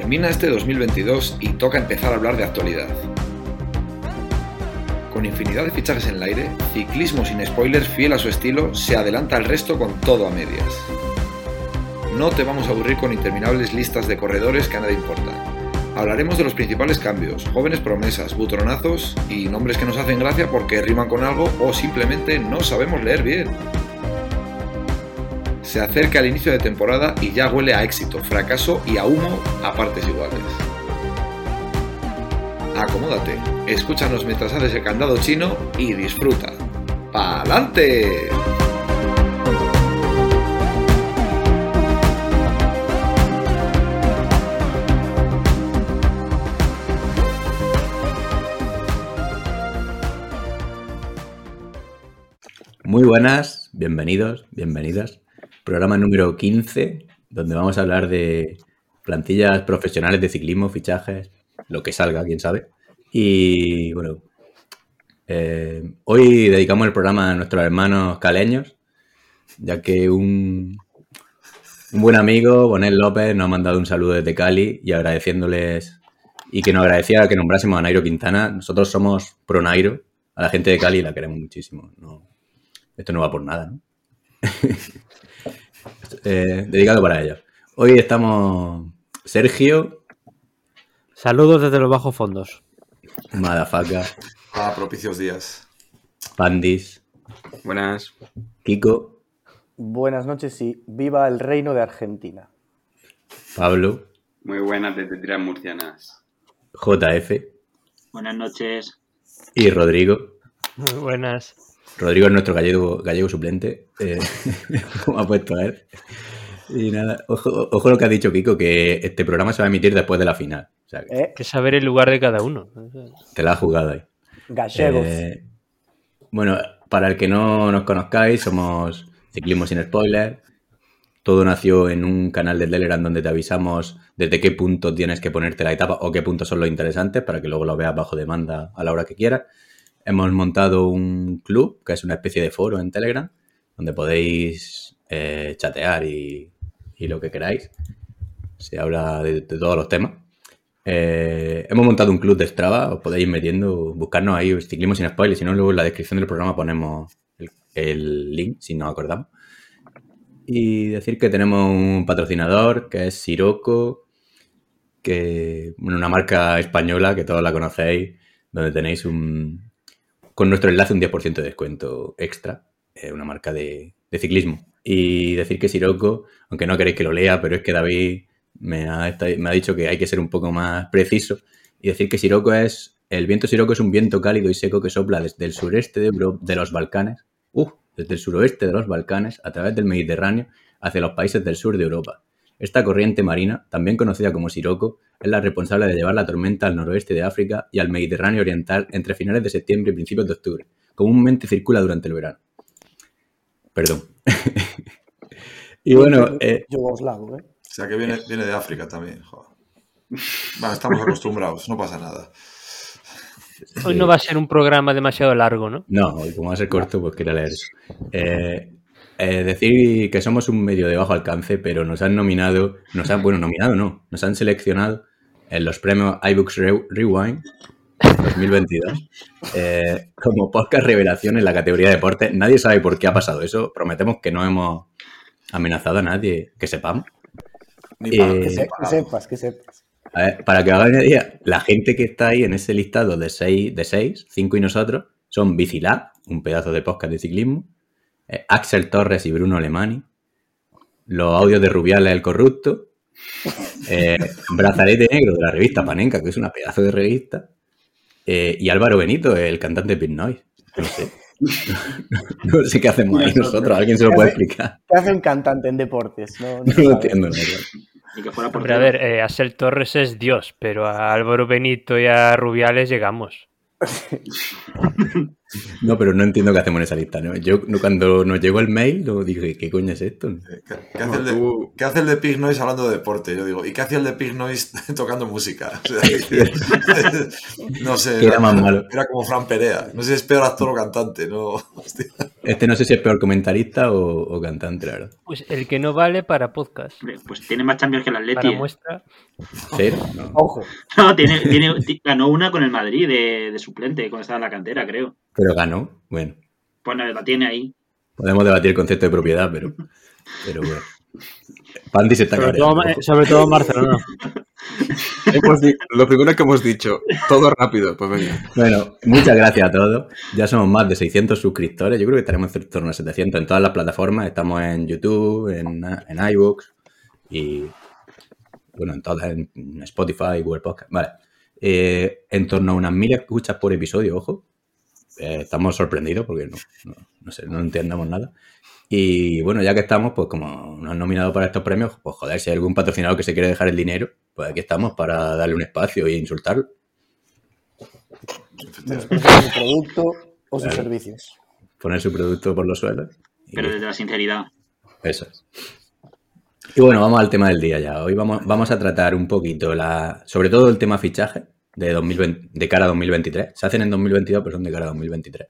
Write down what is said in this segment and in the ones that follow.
Termina este 2022 y toca empezar a hablar de actualidad. Con infinidad de fichajes en el aire, Ciclismo sin spoilers fiel a su estilo se adelanta al resto con todo a medias. No te vamos a aburrir con interminables listas de corredores que a nadie importan. Hablaremos de los principales cambios, jóvenes promesas, butronazos y nombres que nos hacen gracia porque riman con algo o simplemente no sabemos leer bien. Se acerca el inicio de temporada y ya huele a éxito, fracaso y a humo a partes iguales. Acomódate, escúchanos mientras haces el candado chino y disfruta. ¡Pa'lante! Muy buenas, bienvenidos, bienvenidas. Programa número 15, donde vamos a hablar de plantillas profesionales de ciclismo, fichajes, lo que salga, quién sabe. Y bueno, eh, hoy dedicamos el programa a nuestros hermanos caleños, ya que un, buen amigo, Bonel López, nos ha mandado un saludo desde Cali y agradeciéndoles y que nos agradecía que nombrásemos a Nairo Quintana. Nosotros somos pro Nairo, a la gente de Cali la queremos muchísimo. Esto no va por nada, ¿no? Eh, dedicado para ellos. Hoy estamos Sergio, Saludos desde los bajos fondos. Madafaka, A propicios días. Pandis, Buenas. Kiko, Buenas noches y viva el reino de Argentina. Pablo, Muy buenas desde Tiras Murcianas. JF Buenas noches. y Rodrigo. Muy buenas. Rodrigo es nuestro gallego, gallego suplente, eh, como ha puesto él. Y nada, ojo, ojo lo que ha dicho Kiko, que este programa se va a emitir después de la final. O sea, que ¿Eh? Hay que saber el lugar de cada uno. te la has jugado ahí. Gallegos. Eh, bueno, para el que no nos conozcáis, somos Ciclismo sin Spoiler. Todo nació en un canal de Telegram donde te avisamos desde qué punto tienes que ponerte la etapa o qué puntos son los interesantes para que luego lo veas bajo demanda a la hora que quieras. Hemos montado un club, que es una especie de foro en Telegram, donde podéis eh, chatear y, lo que queráis. Se habla de, todos los temas. Eh, hemos montado un club de Strava, os podéis ir metiendo, buscarnos ahí, Ciclismo sin spoilers, si no, luego en la descripción del programa ponemos el, link, si no acordamos. Y decir que tenemos un patrocinador, que es Siroco, que bueno, una marca española que todos la conocéis, donde tenéis un con nuestro enlace un 10% de descuento extra, eh, una marca de, ciclismo. Y decir que Siroco, aunque no queréis que lo lea, pero es que David me ha, me ha dicho que hay que ser un poco más preciso y decir que Siroco es, el viento Siroco es un viento cálido y seco que sopla desde el sureste de, Euro- de los Balcanes, uh, desde el suroeste de los Balcanes a través del Mediterráneo hacia los países del sur de Europa. Esta corriente marina, también conocida como Siroco, es la responsable de llevar la tormenta al noroeste de África y al Mediterráneo oriental entre finales de septiembre y principios de octubre. Comúnmente circula durante el verano. Perdón. y bueno, eh, Yugoslavo, ¿eh? O sea que viene, viene de África también. joder. Bueno, estamos acostumbrados, no pasa nada. Hoy no va a ser un programa demasiado largo, ¿no? No, hoy como va a ser corto, pues quería leer eso. Eh, eh, decir que somos un medio de bajo alcance, pero nos han nominado, nos han, bueno, nominado no, nos han seleccionado en los premios iBooks Re- Rewind 2022 eh, como podcast revelación en la categoría de deporte. Nadie sabe por qué ha pasado eso. Prometemos que no hemos amenazado a nadie, que sepamos. Ni para- Eh, Que, se- sepas, que sepas. A ver, para que hagáis una idea, la gente que está ahí en ese listado de seis, de seis, cinco y nosotros, son Bicilab, un pedazo de podcast de ciclismo, eh, Axel Torres y Bruno Alemani, los audios de Rubiales el Corrupto, eh, Brazalete Negro de la revista Panenka, que es una pedazo de revista, eh, y Álvaro Benito, el cantante de Pit Noise. No sé. no sé qué hacemos ahí nosotros, alguien se lo puede explicar. ¿Qué hace un cantante en deportes? No, no No se lo entiendo, que fuera Hombre, a ver, eh, Axel Torres es Dios, pero a Álvaro Benito y a Rubiales llegamos. No, pero no entiendo qué hacemos en esa lista. ¿no? Yo no- cuando nos llegó el mail, no dije, ¿qué coño es esto? ¿Qué, qué hace el de, qué hace el de Pig Noise hablando de deporte? Yo digo, ¿y qué hacía el de Pig Noise tocando música? O sea, que- no sé. Era más malo. Era como Fran Perea. No sé si es peor actor o cantante, ¿no? Hostia. Este no sé si es peor comentarista o, o cantante, la verdad. Pues el que no vale para podcast. Pues tiene más champions que el Atleti. Para ¿eh? muestra. Cero, no. Ojo. No, tiene, tiene, ti- ganó una con el Madrid de, de suplente cuando estaba en la cantera, creo. Pero ganó. Bueno, Pues no, la tiene ahí. podemos debatir el concepto de propiedad, pero, pero bueno. Pandi se está Sobre todo, sobre todo Barcelona. Hemos di- lo primero que hemos dicho, todo rápido, pues venga. Bueno, muchas gracias a todos. Ya somos más de 600 suscriptores. Yo creo que estaremos en torno a 700 en todas las plataformas. Estamos en YouTube, en, en iVoox y, bueno, en todas, en Spotify, Google Podcast. Vale. Eh, en torno a unas mil escuchas por episodio, ojo. Eh, estamos sorprendidos porque no, no, no sé, no entendemos nada. Y bueno, ya que estamos, pues como nos han nominado para estos premios, pues joder, si hay algún patrocinador que se quiere dejar el dinero, pues aquí estamos para darle un espacio e insultarlo. Por su producto o sus Claro. servicios. poner su producto por los suelos. Y Pero desde la sinceridad. Eso es. Y bueno, vamos al tema del día ya. Hoy vamos, vamos a tratar un poquito la, sobre todo el tema fichaje de 2020, de cara a 2023. Se hacen en 2022, pero son de cara a 2023.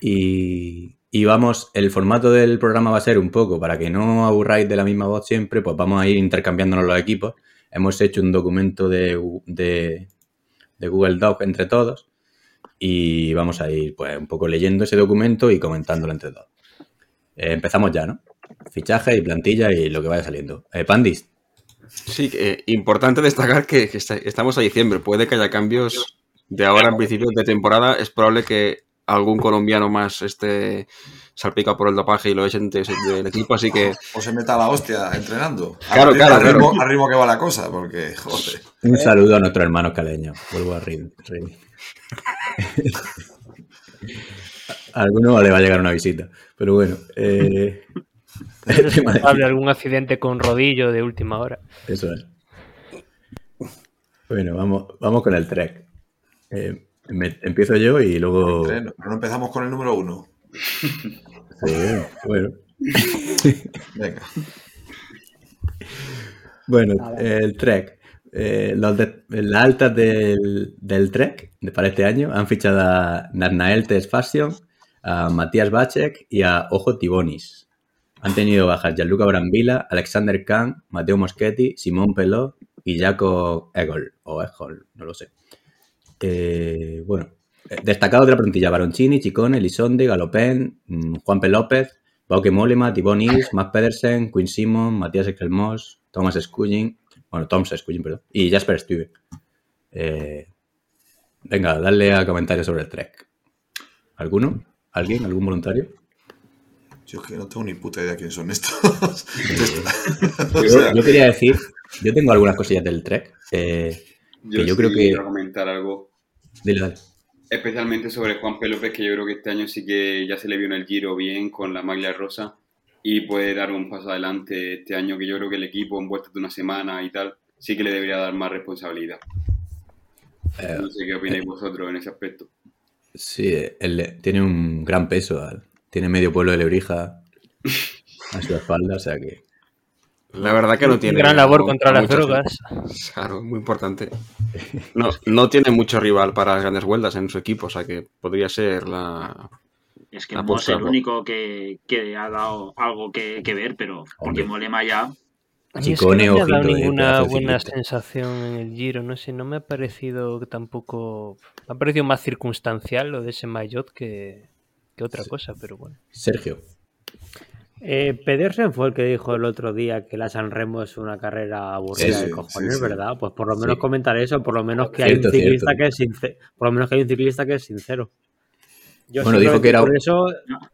Y, y vamos, el formato del programa va a ser un poco, para que no aburráis de la misma voz siempre, pues vamos a ir intercambiándonos los equipos. Hemos hecho un documento de, de, Google Doc entre todos y vamos a ir pues un poco leyendo ese documento y comentándolo entre todos. Eh, empezamos ya, ¿no? Fichaje y plantilla y lo que vaya saliendo. Eh, Pandis, Sí, eh, importante destacar que, que está- estamos a diciembre. Puede que haya cambios de ahora en principio de temporada. Es probable que algún colombiano más esté salpicado por el dopaje y lo echen de- del equipo, así que O se meta la hostia entrenando. Claro, Al- claro, al ritmo, claro. al ritmo que va la cosa, porque, joder. un saludo a nuestros hermanos caleños. Vuelvo a reír. reír. A alguno le va a llegar una visita. Pero bueno, eh, Es el tema de- responsable de algún accidente con rodillo de última hora. Eso es. Bueno, vamos, vamos con el trek. Eh, me- empiezo yo y luego. Pero no empezamos con el número uno. Sí, bueno. Venga. Bueno, el Trek. Eh, los de- las altas del, del Trek de, para este año han fichado a Narnael Test Fashion, a Matías Bacek y a Ojo Tibonis. Han tenido bajas Gianluca Brambila, Alexander Kahn, Mateo Moschetti, Simón Peló y Jaco Egol, o Egol, no lo sé. Eh, bueno, eh, destacados de la plantilla, Baroncini, Chicone, Lisonde, Galopén, mm, Juan P. López, Bauke Mollema, Tibonis, Matt Pedersen, Quinn Simon, Matías Eskelmos, Thomas Scullin, bueno, Tom Scullin, perdón, y Jasper Stuyve. Eh, venga, dale a comentarios sobre el Trek. ¿Alguno? ¿Alguien? ¿Algún voluntario? Yo es que no tengo ni puta idea quién son estos. Yo, O sea, yo quería decir, yo tengo algunas cosillas del Trek. eh, Que yo creo que- quiero comentar algo, dile, dale. especialmente sobre Juan P. López, que yo creo que este año sí que ya se le vio en el giro bien con la maglia rosa y puede dar un paso adelante este año, que yo creo que el equipo en vuelta de una semana y tal, sí que le debería dar más responsabilidad. Eh, No sé qué opináis vosotros en ese aspecto. Sí, él tiene un gran peso. al- Tiene medio pueblo de Lebrija a su espalda, o sea que. la verdad que no tiene... Gran labor no- contra no las drogas. Claro, muy importante. No, no tiene mucho rival para las grandes vueltas en su equipo, o sea que podría ser la... Es que La Mo es el único que, que ha dado algo que, que ver, pero porque Hombre. Molema ya. Mí es que Chicone, no me ha dado ninguna buena sensación en el Giro, no sé, no me ha parecido tampoco... Me ha parecido más circunstancial lo de ese Mayotte que, que otra cosa, pero bueno. Sergio. Eh, Pedersen fue el que dijo el otro día que la San Remo es una carrera aburrida Sí, de cojones, sí, sí. ¿verdad? Pues por lo menos Sí. comentar eso, por lo menos que Cierto, hay un ciclista cierto. que es sincero. Por lo menos que hay un ciclista que es sincero. Yo Bueno, dijo que era- Por eso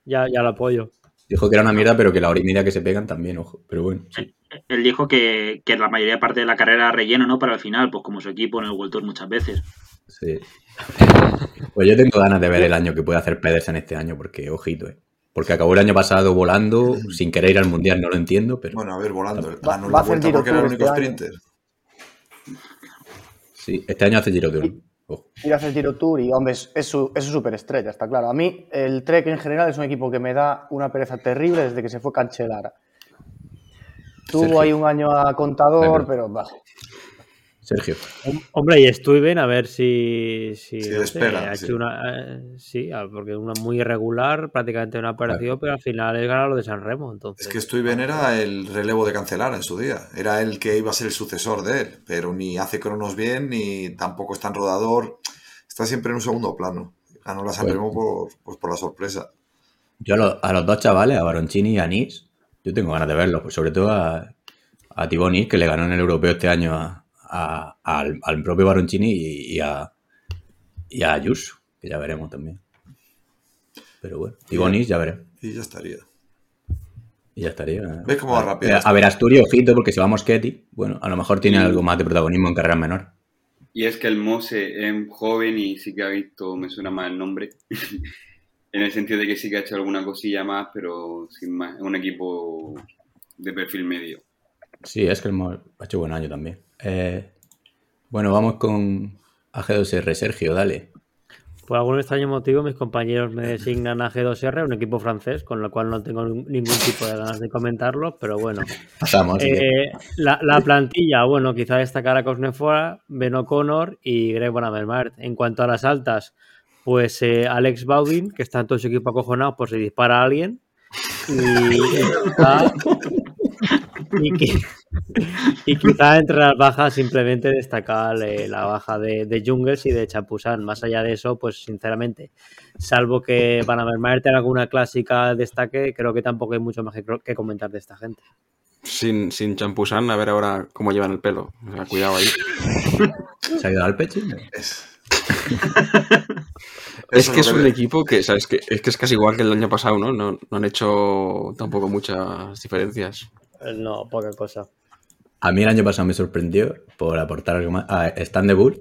ya, ya lo apoyo. Dijo que era una mierda, pero que la hora y media que se pegan también, ojo. Pero bueno, sí. Él dijo que, que la mayoría parte de la carrera era relleno, ¿no? Para el final, pues como su equipo en el World Tour muchas veces. sí. Pues yo tengo ganas de ver el año que puede hacer Pedersen este año, porque, ojito, eh. Porque acabó el año pasado volando, sin querer ir al mundial, no lo entiendo, pero bueno, a ver, volando. Va- Ganó va la a hacer vuelta Giro porque era el Tour único este año. sprinter. sí, este año hace Giro Tour. Ojo. ir a hacer Giro Tour y, hombre, es, es su, es su superestrella, está claro. A mí, el Trek en general es un equipo que me da una pereza terrible desde que se fue Cancelara. Tuvo Sergio. ahí un año a contador, pero bah, Sergio. Hom- Hombre, y Stuyven, a ver si. si Sí, no sé, espera, ha sí. hecho una. eh, sí, ah, porque una muy irregular, prácticamente no ha aparecido, pero al final es ganar lo de San Remo. Entonces, Es que Stuyven era el relevo de Cancelara en su día. Era el que iba a ser el sucesor de él. Pero ni hace cronos bien, ni tampoco es tan rodador. Está siempre en un segundo plano. Ganó la San Bueno. Remo por, pues por la sorpresa. Yo a, los- a los dos chavales, a Baroncini y a Nis, yo tengo ganas de verlos, pues sobre todo a, a Thibaut Nis, que le ganó en el europeo este año a- a- al, al propio Baroncini y, y a, y a Ayuso, que ya veremos también. Pero bueno, Nis ya veremos. Y ya estaría. Y ya estaría. ¿Ves cómo va a, rápido? a ver, Asturias, ojito, porque si va Moschetti, bueno, a lo mejor tiene Sí. algo más de protagonismo en carreras menores. Y es que el Mose es joven y sí que ha visto, me suena más el nombre, en el sentido de que sí que ha hecho alguna cosilla más, pero sin más. Es un equipo de perfil medio. Sí, es que el Mo- ha hecho buen año también. Eh, bueno, vamos con AG2R, Sergio, dale. por algún extraño motivo, mis compañeros me designan a G2R, un equipo francés, con lo cual no tengo nin- ningún tipo de ganas de comentarlo, pero bueno. Pasamos. que- Eh, la, la plantilla, bueno, quizá destacar a Cosnefora, Ben O'Connor y Greg Van Avermaet. En cuanto a las altas, pues eh, Alex Baudin, que está en todo su equipo acojonado por si dispara a alguien. Y, y qui- y quizá entre las bajas simplemente destacar eh, la baja de, de Jungles y de Chapusan. Más allá de eso, pues sinceramente, salvo que Van Avermaet tenga alguna clásica destaque, creo que tampoco hay mucho más que, que comentar de esta gente. Sin, sin champusán, a ver ahora cómo llevan el pelo. O sea, cuidado ahí. ¿Se ha ido al pecho? Es, que es un equipo que, ¿sabes? Que, es que es casi igual que el año pasado, ¿no? No, no han hecho tampoco muchas diferencias. No, poca cosa. A mí el año pasado me sorprendió por aportar algo más a Stan de Boer,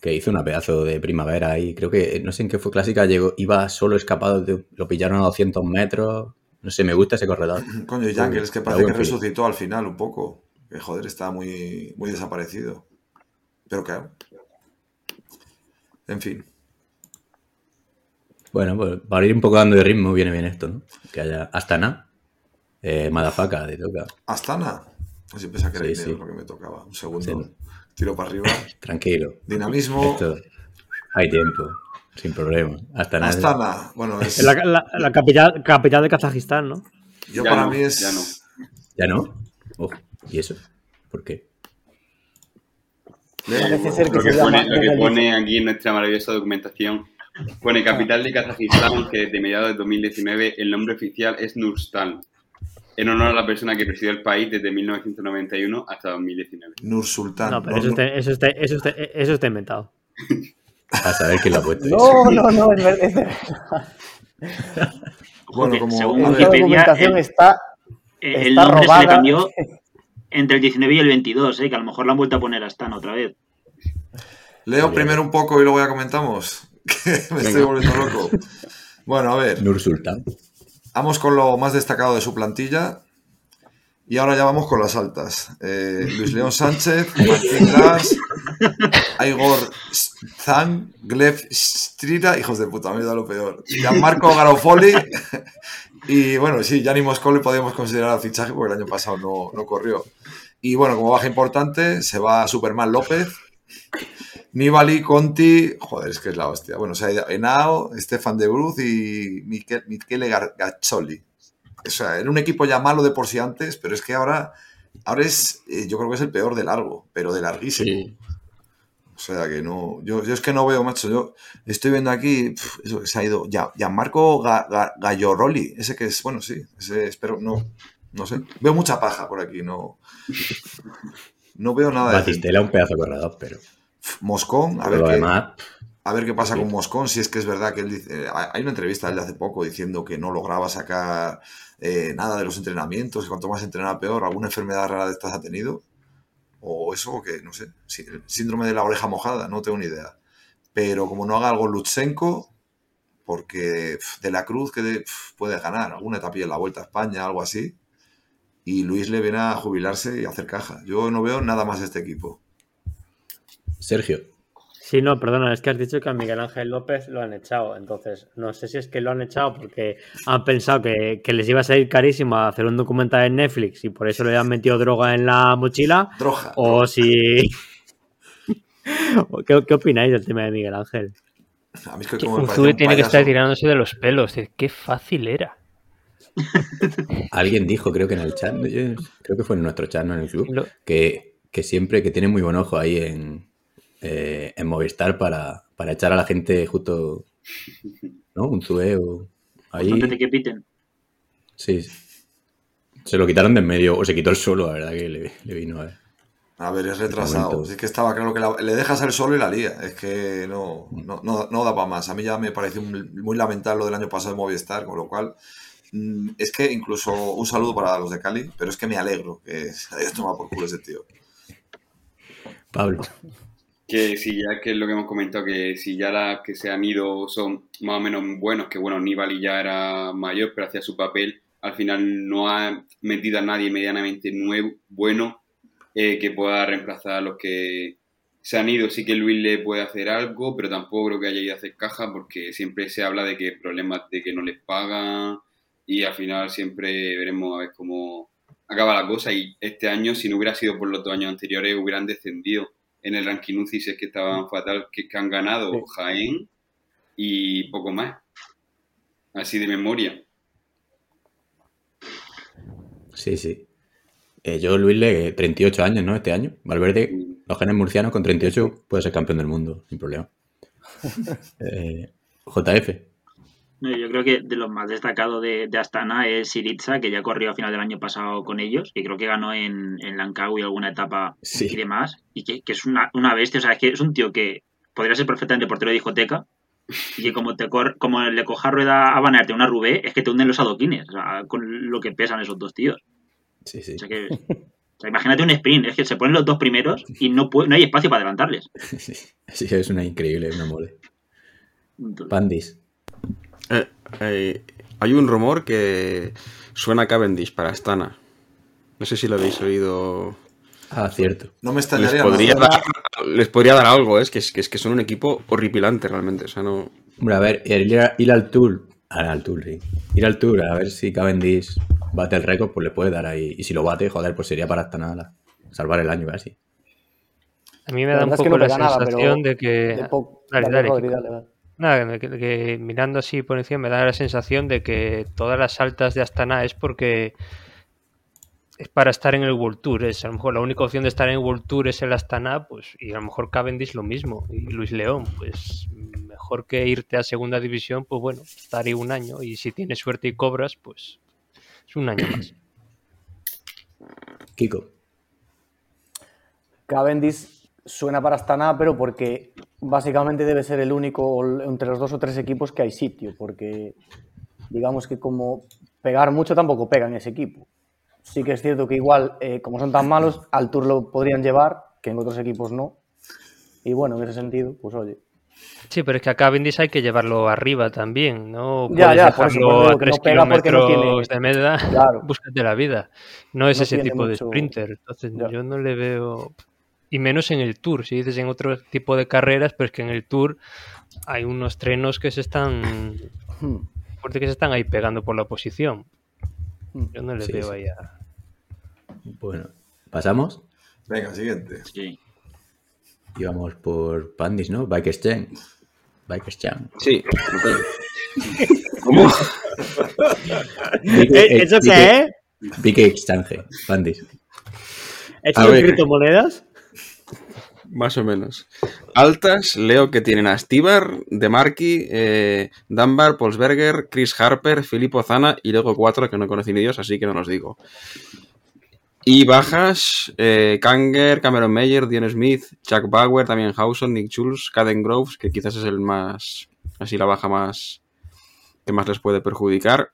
que hizo una pedazo de primavera y creo que, no sé en qué fue clásica, llegó, iba solo escapado, de- lo pillaron a 200 metros. No sé, me gusta ese corredor. coño, y Jangles, que parece que resucitó al final un poco. Que joder, está muy, muy desaparecido. Pero claro. En fin. Bueno, pues para ir un poco dando de ritmo viene bien esto, ¿no? Que haya Astana, eh, Madafaka, te toca. Astana. Así pensaba que era Sí, dinero sí. lo que me tocaba. Un segundo. Sí. Tiro para arriba. Tranquilo. Dinamismo. Esto, hay tiempo, sin problema. Astana. es- Astana. Bueno, es, la, la- la capital, capital de Kazajistán, ¿no? yo Ya para no, mí es. ya no. ¿Ya no? Ojo, ¿y eso? ¿Por qué? Leo, Parece ser que Lo que, pone, lo que pone aquí en nuestra maravillosa documentación, pone capital de Kazajistán, que desde mediados de 2019 el nombre oficial es Nurstan, en honor a la persona que presidió el país desde 1991 hasta 2019. Nur Sultan. No, pero No, eso no- está, eso, está, eso, está, eso está inventado. A saber quién lo ha puesto. No, no, no, es, ver- es de verdad. Bueno, como. según la Wikipedia, documentación el- está. El Está nombre se le cambió entre el 19 y el 22, ¿eh? que a lo mejor lo han vuelto a poner a Stan otra vez. Leo primero un poco y luego ya comentamos. Que me estoy volviendo loco. Bueno, a ver. Nur Sultan. Vamos con lo más destacado de su plantilla. Y ahora ya vamos con las altas. Eh, Luis León Sánchez, Martín Gras, Igor Zan, Gleb Strida, hijos de puta, me da lo peor. Gianmarco Garofoli. Y bueno, sí, Gianni Moscoli podríamos considerar el fichaje porque el año pasado no, no corrió. Y bueno, como baja importante, se va Superman López, Nibali, Conti, joder, es que es la hostia. Bueno, o sea, Henao, Stefan de Bruz y Michele, Michele Gazzoli. O sea, era un equipo ya malo de por sí antes, pero es que ahora, ahora es, eh, yo creo que es el peor de largo, pero de larguísimo. Sí. O sea, que no, yo, yo es que no veo, macho, yo estoy viendo aquí, eso se ha ido, ya, Gianmarco Ga, Ga- Galloroli, ese que es, bueno, sí, ese espero, no, no sé, veo mucha paja por aquí, no, no veo nada de Batistela, un pedazo de corredor, pero. Moscón, a ver qué, a ver qué pasa Sí. con Moscón, si es que es verdad que él dice, eh, hay una entrevista de él hace poco diciendo que no lograba sacar eh, nada de los entrenamientos, que cuanto más entrenaba peor, alguna enfermedad rara de estas ha tenido, o eso, que no sé, sí, el síndrome de la oreja mojada, no tengo ni idea. Pero como no haga algo Lutsenko, porque pf, de la Cruz que de- pf, ganar alguna etapilla en la Vuelta a España, algo así, y Luis le viene a jubilarse y a hacer caja. Yo no veo nada más de este equipo. Sergio. Sí, no, perdona, es que has dicho que a Miguel Ángel López lo han echado. Entonces, no sé si es que lo han echado porque han pensado que, que les iba a salir carísimo hacer un documental en Netflix y por eso le han metido droga en la mochila. Droga. O si. ¿Qué, ¿Qué opináis del tema de Miguel Ángel? A mí es que como me tiene que estar tirándose de los pelos. Qué fácil era. Alguien dijo, creo que en el chat, yo- creo que fue en nuestro chat, no en el club, Lo- que, que siempre que tiene muy buen ojo ahí en, eh, en Movistar para, para echar a la gente justo, ¿no? Un zue o ahí. Antes de que piten. Sí. Se lo quitaron de en medio, o se quitó el solo, la verdad que le, le vino a ver. A ver, es retrasado. momento. Si es que estaba claro que la- le dejas el solo y la lía. Es que no, no, no, no da para más. A mí ya me pareció muy, muy lamentable lo del año pasado de Movistar, con lo cual mm, es que incluso un saludo para los de Cali, pero es que me alegro que se haya tomado por culo ese tío. Pablo. Que si ya que es lo que hemos comentado, que si ya las que se han ido son más o menos buenos, que bueno, Nibali ya era mayor, pero hacía su papel, al final no ha metido a nadie medianamente nuevo, bueno eh, que pueda reemplazar a los que se han ido. Sí que Luis le puede hacer algo, pero tampoco creo que haya ido a hacer caja, porque siempre se habla de que problemas de que no les pagan y al final siempre veremos a ver cómo acaba la cosa. Y este año, si no hubiera sido por los dos años anteriores, hubieran descendido en el ranking UCI si es que estaban fatal, que, que han ganado Sí. Jaén y poco más. Así de memoria. Sí, sí. Eh, yo, Luis, le 38 años, ¿no? Este año. Valverde, los genes murcianos con 38 puede ser campeón del mundo, sin problema. Eh, JF. No, Yo creo que de los más destacados de, de Astana es Siriza, que ya corrió a final del año pasado con ellos, y creo que ganó en, en Langkawi alguna etapa Sí. y demás, y que, que es una, una bestia, o sea, es que es un tío que podría ser perfectamente portero de discoteca, y que como, te cor- como le coja rueda a Banerte una Rubé, es que te hunden los adoquines, o sea, con lo que pesan esos dos tíos. Sí, sí. O sea, que, o sea, imagínate un sprint, es que se ponen los dos primeros y no, puede- no hay espacio para adelantarles. Sí, sí, es una increíble, una mole. Pandis. Eh, eh, hay un rumor que suena a Cavendish para Astana. No sé si lo habéis oído. Ah, cierto. No me Les extrañaría podría, dar, les podría dar algo, ¿eh? es, que, es, que, es que son un equipo horripilante realmente. O sea, no. Hombre, a ver, ir, a- ir al Tour. ah, al Tour, sí. Ir al Tour, a ver si Cavendish bate el récord, pues le puede dar ahí. Y si lo bate, joder, pues sería para hasta nada. Salvar el año casi. A mí me La da un verdad es que poco no la nada, sensación de que... De Dale, dale, dale, dale. Nada, que, que mirando así por encima me da la sensación de que todas las altas de Astana es porque es para estar en el World Tour. Es a lo mejor la única opción de estar en el World Tour es el Astana, pues, y a lo mejor Cavendish lo mismo. Y Luis León, pues mejor que irte a segunda división, pues bueno, estar ahí un año. Y si tienes suerte y cobras, pues es un año más. Kiko. Cavendish suena para Astana, pero porque básicamente debe ser el único entre los dos o tres equipos que hay sitio, porque digamos que como pegar mucho tampoco pega en ese equipo. Sí que es cierto que igual, eh, como son tan malos, al Tour lo podrían llevar, que en otros equipos no. Y bueno, en ese sentido, pues oye. Sí, pero es que a Cavendish hay que llevarlo arriba también, ¿no? Ya, Puedes ya, dejarlo por eso a no pega porque no tiene- de Claro. búscate la vida. No es No ese tipo de sprinter. Entonces Ya. yo no le veo... Y menos en el Tour, si dices en otro tipo de carreras, pero es que en el Tour hay unos trenos que se están... Hmm. fuerte que se están ahí pegando por la posición. Hmm. Yo no le Sí, veo sí. ahí a... Bueno, pasamos Venga, siguiente. Sí. y vamos por Pandis, ¿no? Bike Exchange. Bike Exchange. Sí. ¿Cómo? ¿Eh, ¿Eso qué es? Bike Exchange, Pandis. ¿Eso A son ver. criptomonedas? Más o menos. Altas, leo que tienen a Stibar, De Marchi, eh, Dunbar, Polsberger, Chris Harper, Filippo Zana y luego cuatro que no conocí ni Dios, así que no los digo. Y bajas, eh, Kanger, Cameron Meyer, Dion Smith, Chuck Bauer, también Hawson, Nick Schulz, Caden Groves, que quizás es el más, así la baja más, que más les puede perjudicar.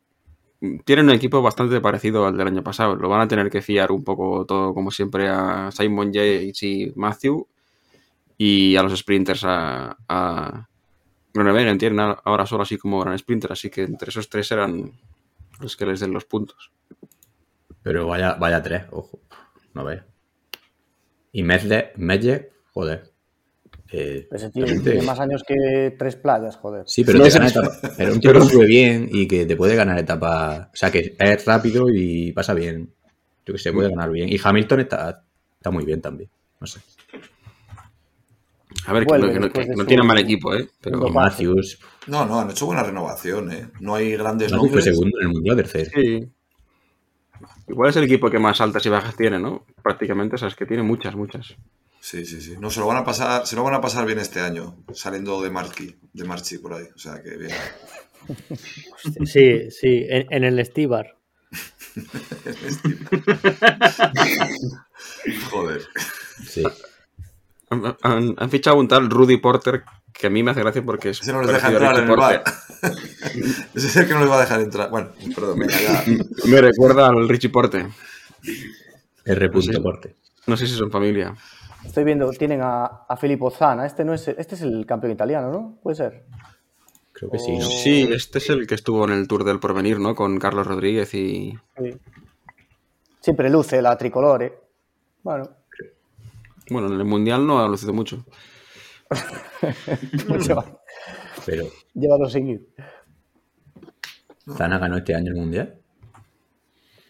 Tienen un equipo bastante parecido al del año pasado. Lo van a tener que fiar un poco todo, como siempre, a Simon Yates y Matthew. Y a los sprinters a, a Groenewegen. Tienen ahora solo así como gran sprinter. Así que entre esos tres eran los que les den los puntos. Pero vaya, vaya tres, ojo. No veo. Y Medle, Medje, joder. Eh, Ese tío tiene más años que tres playas, joder. Sí, pero, No te es- gana etapa. Pero un tío que sube bien y que te puede ganar etapa. O sea, que es rápido y pasa bien. Yo que sé, puede ganar bien. Y Hamilton está, está muy bien también. No sé. A ver, que no, que no- después que de no su- tiene mal equipo, ¿eh? Pero. Matthews. No, no, han hecho buena renovación, ¿eh? No hay grandes Matthews fue nombres. segundo en el mundial, tercero. sí. Igual es el equipo que más altas y bajas tiene, ¿no? Prácticamente, o sea, es que tiene muchas, muchas. Sí, sí, sí. No, se lo van a pasar, se lo van a pasar bien este año, saliendo de Marchi, de Marchi por ahí. O sea que bien. Sí, sí, en, en el Estibar. Joder. Sí. Han, han- han fichado un tal Rudy Porter que a mí me hace gracia porque es. Ese no les deja entrar en el bar. Ese es el que no les va a dejar entrar. Bueno, perdón, venga, ya. Porter. Me recuerda al Richie Porte. R. Sí. Porte. No sé si son familia. Estoy viendo, tienen a, a Filippo Zana. Este, no es, este es el campeón italiano, ¿no? Puede ser. Creo que sí, ¿no? Sí, este es el que estuvo en el Tour del Porvenir, ¿no? Con Carlos Rodríguez y. Sí. Siempre luce la tricolor, ¿eh? Bueno, Bueno, en el Mundial no ha lucido mucho. lleva, Pero lleva dos seguidos. Zana ganó este año el mundial.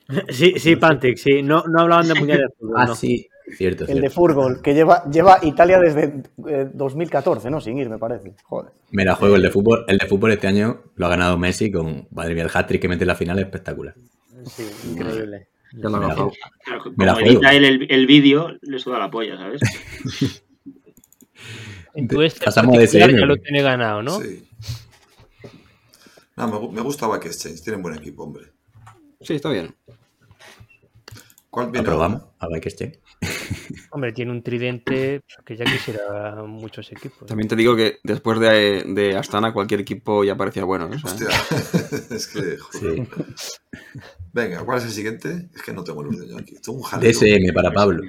Sí, sí, Pantic, sí. No, no hablaban de mundial de fútbol. Ah, no. sí. Cierto, El de fútbol, que lleva, lleva Italia desde eh, 2014, ¿no? Sin ir, me parece. Joder. Me la juego el de fútbol. El de fútbol este año lo ha ganado Messi con, madre mía, el hat-trick que mete en la final es espectacular. Sí, increíble. Ya lo ha Me la juego. Claro, como Me la juego. edita él el, el vídeo, le suda la polla, ¿sabes? En tu este Pasamos DSM. ya lo tiene ganado, ¿no? Sí. No, me, me gusta Back Exchange, tienen buen equipo, hombre. Sí, está bien. ¿Cuál viene? Aprobamos a Bike Exchange. Hombre, tiene un tridente que ya quisiera muchos equipos. También te digo que después de, de Astana cualquier equipo ya parecía bueno. ¿eh? Hostia, es que. joder. Sí. Venga, ¿cuál es el siguiente? Es que no tengo el orden yo aquí. Tengo un jaleo. DSM para Pablo.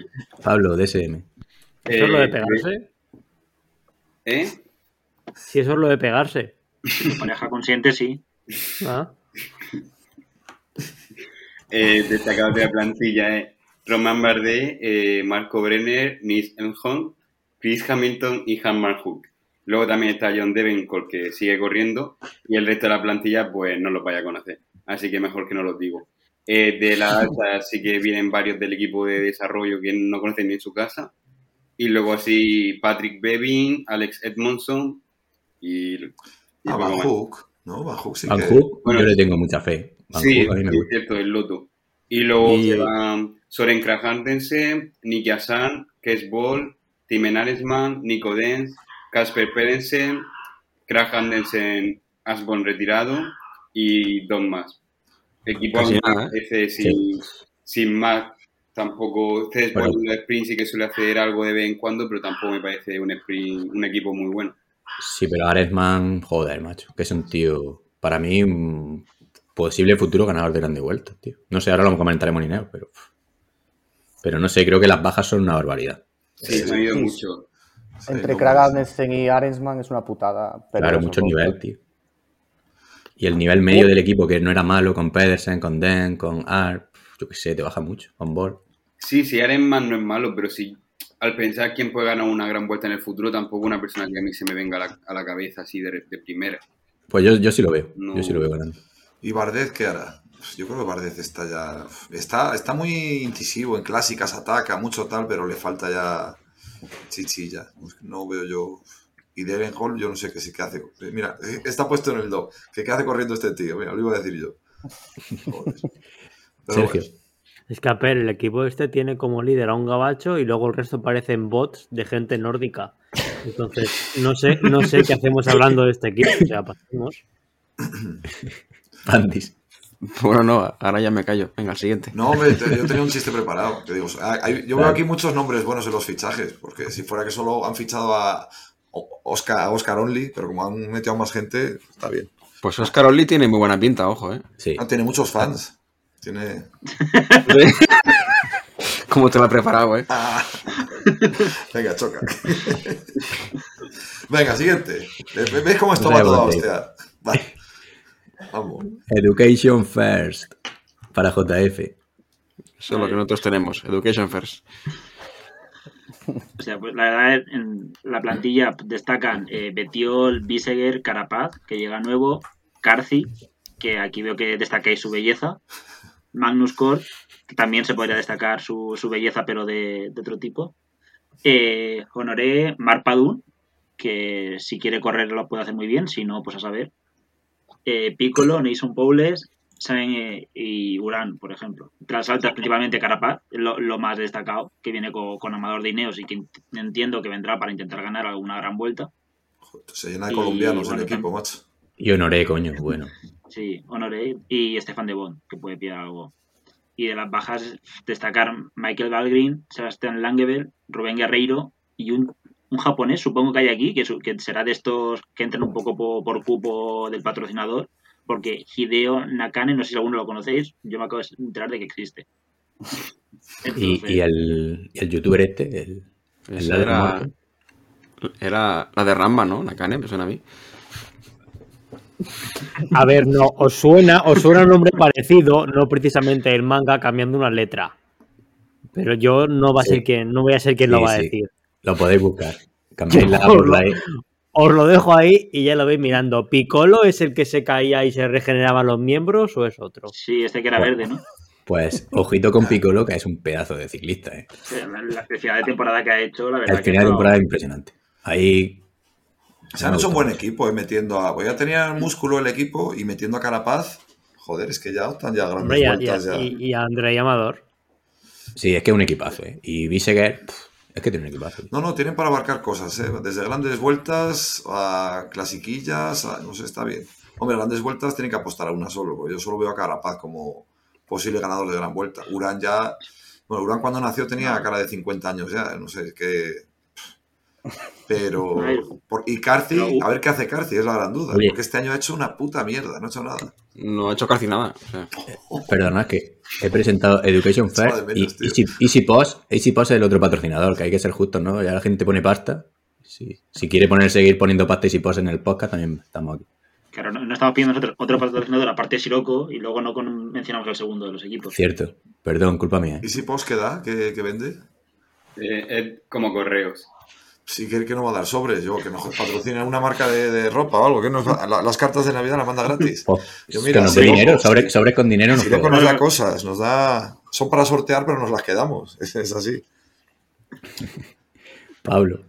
Pablo, DSM. ¿Eso es lo de Eh, pegarse? ¿Eh? Si eso es lo de pegarse. Tu pareja consciente, sí. Ah, Eh, de la plantilla es Roman Bardet, eh, Marco Brenner, Nils Elmholm, Chris Hamilton y Hanmar Hook. Luego también está John Devencourt que sigue corriendo y el resto de la plantilla pues no los vaya a conocer. Así que mejor que no los digo. Eh, de la alta sí que vienen varios del equipo de desarrollo que no conocen ni en su casa. Y luego así Patrick Bevin, Alex Edmondson y... y Ah, Van. Hook. ¿No? Van Hook sí Van que. Hook, Bueno. yo le tengo mucha fe. Van Sí, Hook a mí me sí, es cierto, el Loto. Y luego Y- se van Soren Krag Hansen, Nicky Asan, Kes Ball, Timen Aresman, Nico Dens, Casper Pedersen, Krag Hansen, Asbon retirado y dos más. Equipo Casi nada, parece sin, sin más. Tampoco, es Bueno. el sprint sí que suele hacer algo de vez en cuando, pero tampoco me parece un sprint, un equipo muy bueno. Sí, pero Aresman, joder, macho. Que es un tío, para mí, un posible futuro ganador de grande vuelta, tío. No sé, ahora lo comentaremos ni nada, pero. Pero no sé, creo que las bajas son una barbaridad. Sí, se han ido sí. mucho. Sí, Entre no, Krag Andersen y Arensman es una putada. pero Claro, mucho nivel, tío. Y el nivel medio del equipo, que no era malo, con Pedersen, con Den, con Arp, yo qué sé, te baja mucho, con Ball. Sí, sí, Arenman no es malo, pero sí, al pensar quién puede ganar una gran vuelta en el futuro, tampoco una persona que a mí se me venga a la, a la cabeza así de, de primera. Pues yo, yo sí lo veo, No. yo sí lo veo ganando. ¿Y Bardet qué hará? Yo creo que Bardet está ya. Está, está muy incisivo en clásicas, ataca mucho tal, pero le falta ya chichilla. No veo yo. Y Devin Hall, yo no sé qué que hace. Mira, está puesto en el do. ¿Qué, qué hace corriendo este tío? Mira, lo iba a decir yo. Joder. Sergio. bueno, Es que, a ver, el equipo este tiene como líder a un gabacho y luego el resto parecen bots de gente nórdica. Entonces, no sé, no sé qué hacemos hablando de este equipo. O sea, pasemos. Pandis. Bueno, no, ahora ya me callo. Venga, al siguiente. No, hombre, te- yo tenía un chiste preparado. Que digo, hay- hay- yo veo aquí muchos nombres buenos en los fichajes, porque si fuera que solo han fichado a Oscar, a Oscar Only, pero como han metido a más gente, está bien. Pues Oscar Oli tiene muy buena pinta, ojo, ¿eh? Sí. Ah, tiene muchos fans. Tiene. ¿Cómo te lo ha preparado, eh? Ah. Venga, choca. Venga, siguiente. ¿Ve- ¿Ves cómo esto va todo a? Vale. Vamos. Education First. Para JF. Eso es lo que nosotros tenemos. Education First. O sea, pues la verdad, en la plantilla destacan eh, Betiol, Biseguer, Carapaz, que llega nuevo, Carci, que aquí veo que destacáis su belleza, Magnus Cort, que también se podría destacar su, su belleza, pero de, de otro tipo. Eh, Honoré, Marpadun, que si quiere correr lo puede hacer muy bien, si no, pues a saber. Eh, Piccolo, Nason Powles, Saben eh, y Urán, por ejemplo. Tras altas, principalmente Carapaz, lo, lo más destacado, que viene con, con Amador de Ineos y que ent- entiendo que vendrá para intentar ganar alguna gran vuelta. Joder, Se llena de Y, colombianos bueno, el equipo, macho. Y honoré, coño, bueno. Sí, Honoré y Estefan de Bond, que puede pillar algo. Y de las bajas, destacar Michael Valgrin, Sebastián Langevel, Rubén Guerreiro y un, un japonés, supongo que hay aquí, que, su- que será de estos que entran un poco po- por, cupo del patrocinador, porque Hideo Nakane, no sé si alguno lo conocéis, yo me acabo de enterar de que existe. Y, Entonces, y el, y el youtuber este, el, el era, era la de Ramba, ¿no? Nakane, me suena a mí. A ver, no, os suena, os suena un nombre parecido, no precisamente el manga cambiando una letra. Pero yo no va a Sí. ser quien, no voy a ser quien lo Sí, va a decir. Lo podéis buscar. Cambiáis por lo- la. Os lo dejo ahí y ya lo veis mirando. ¿Piccolo es el que se caía y se regeneraban los miembros o es otro? sí, este que era verde, ¿no? Pues ojito con Piccolo, que es un pedazo de ciclista. ¿eh? La, la- el final de temporada que ha hecho, la verdad El que final de no- temporada es impresionante. Ahí. Se han hecho un buen equipo, eh, metiendo a. Pues ya tenía músculo el equipo y metiendo a Carapaz. Joder, es que ya están ya grandes Hombre, y a, y, a, vueltas. ya. y- y a André Amador. Sí, es que es un equipazo. ¿eh? Y Biseguer, pf, es que tiene un equipazo. No, no, tienen para abarcar cosas, ¿eh? desde grandes vueltas a clasiquillas, a- no sé, está bien. Hombre, grandes vueltas tienen que apostar a una solo, porque yo solo veo a Carapaz como posible ganador de gran vuelta. Urán ya, bueno, Urán cuando nació tenía cara de 50 años ya, no sé, es que... Pero... por- y Carci, Pero- a ver qué hace Carci, es la gran duda, Oye. porque este año ha hecho una puta mierda, no ha hecho nada. No ha hecho casi nada. o sea, Perdona, es que he presentado Education y menos, tío. Easy, Easy Post, Easy Post es el otro patrocinador, que hay que ser justos, ¿no? Ya la gente pone pasta. Sí. Si quiere poner seguir poniendo pasta Easy Post en el podcast, también estamos aquí. Claro, no, no estamos pidiendo nosotros otro patrocinador aparte de Siroco y luego no con- mencionamos el segundo de los equipos. Cierto. Perdón, culpa mía. ¿eh? ¿Y si Post qué da? ¿Qué, qué vende? Eh, es como correos. Sí, que, que no va a dar sobres, yo, que nos patrocina una marca de, de ropa o algo, que nos va- la- las cartas de Navidad las manda gratis. Yo, que mira, nos si dé loco, dinero, sobre, con dinero nos Si juega. nos da cosas, nos da. Son para sortear, pero nos las quedamos. Es, es así. Pablo.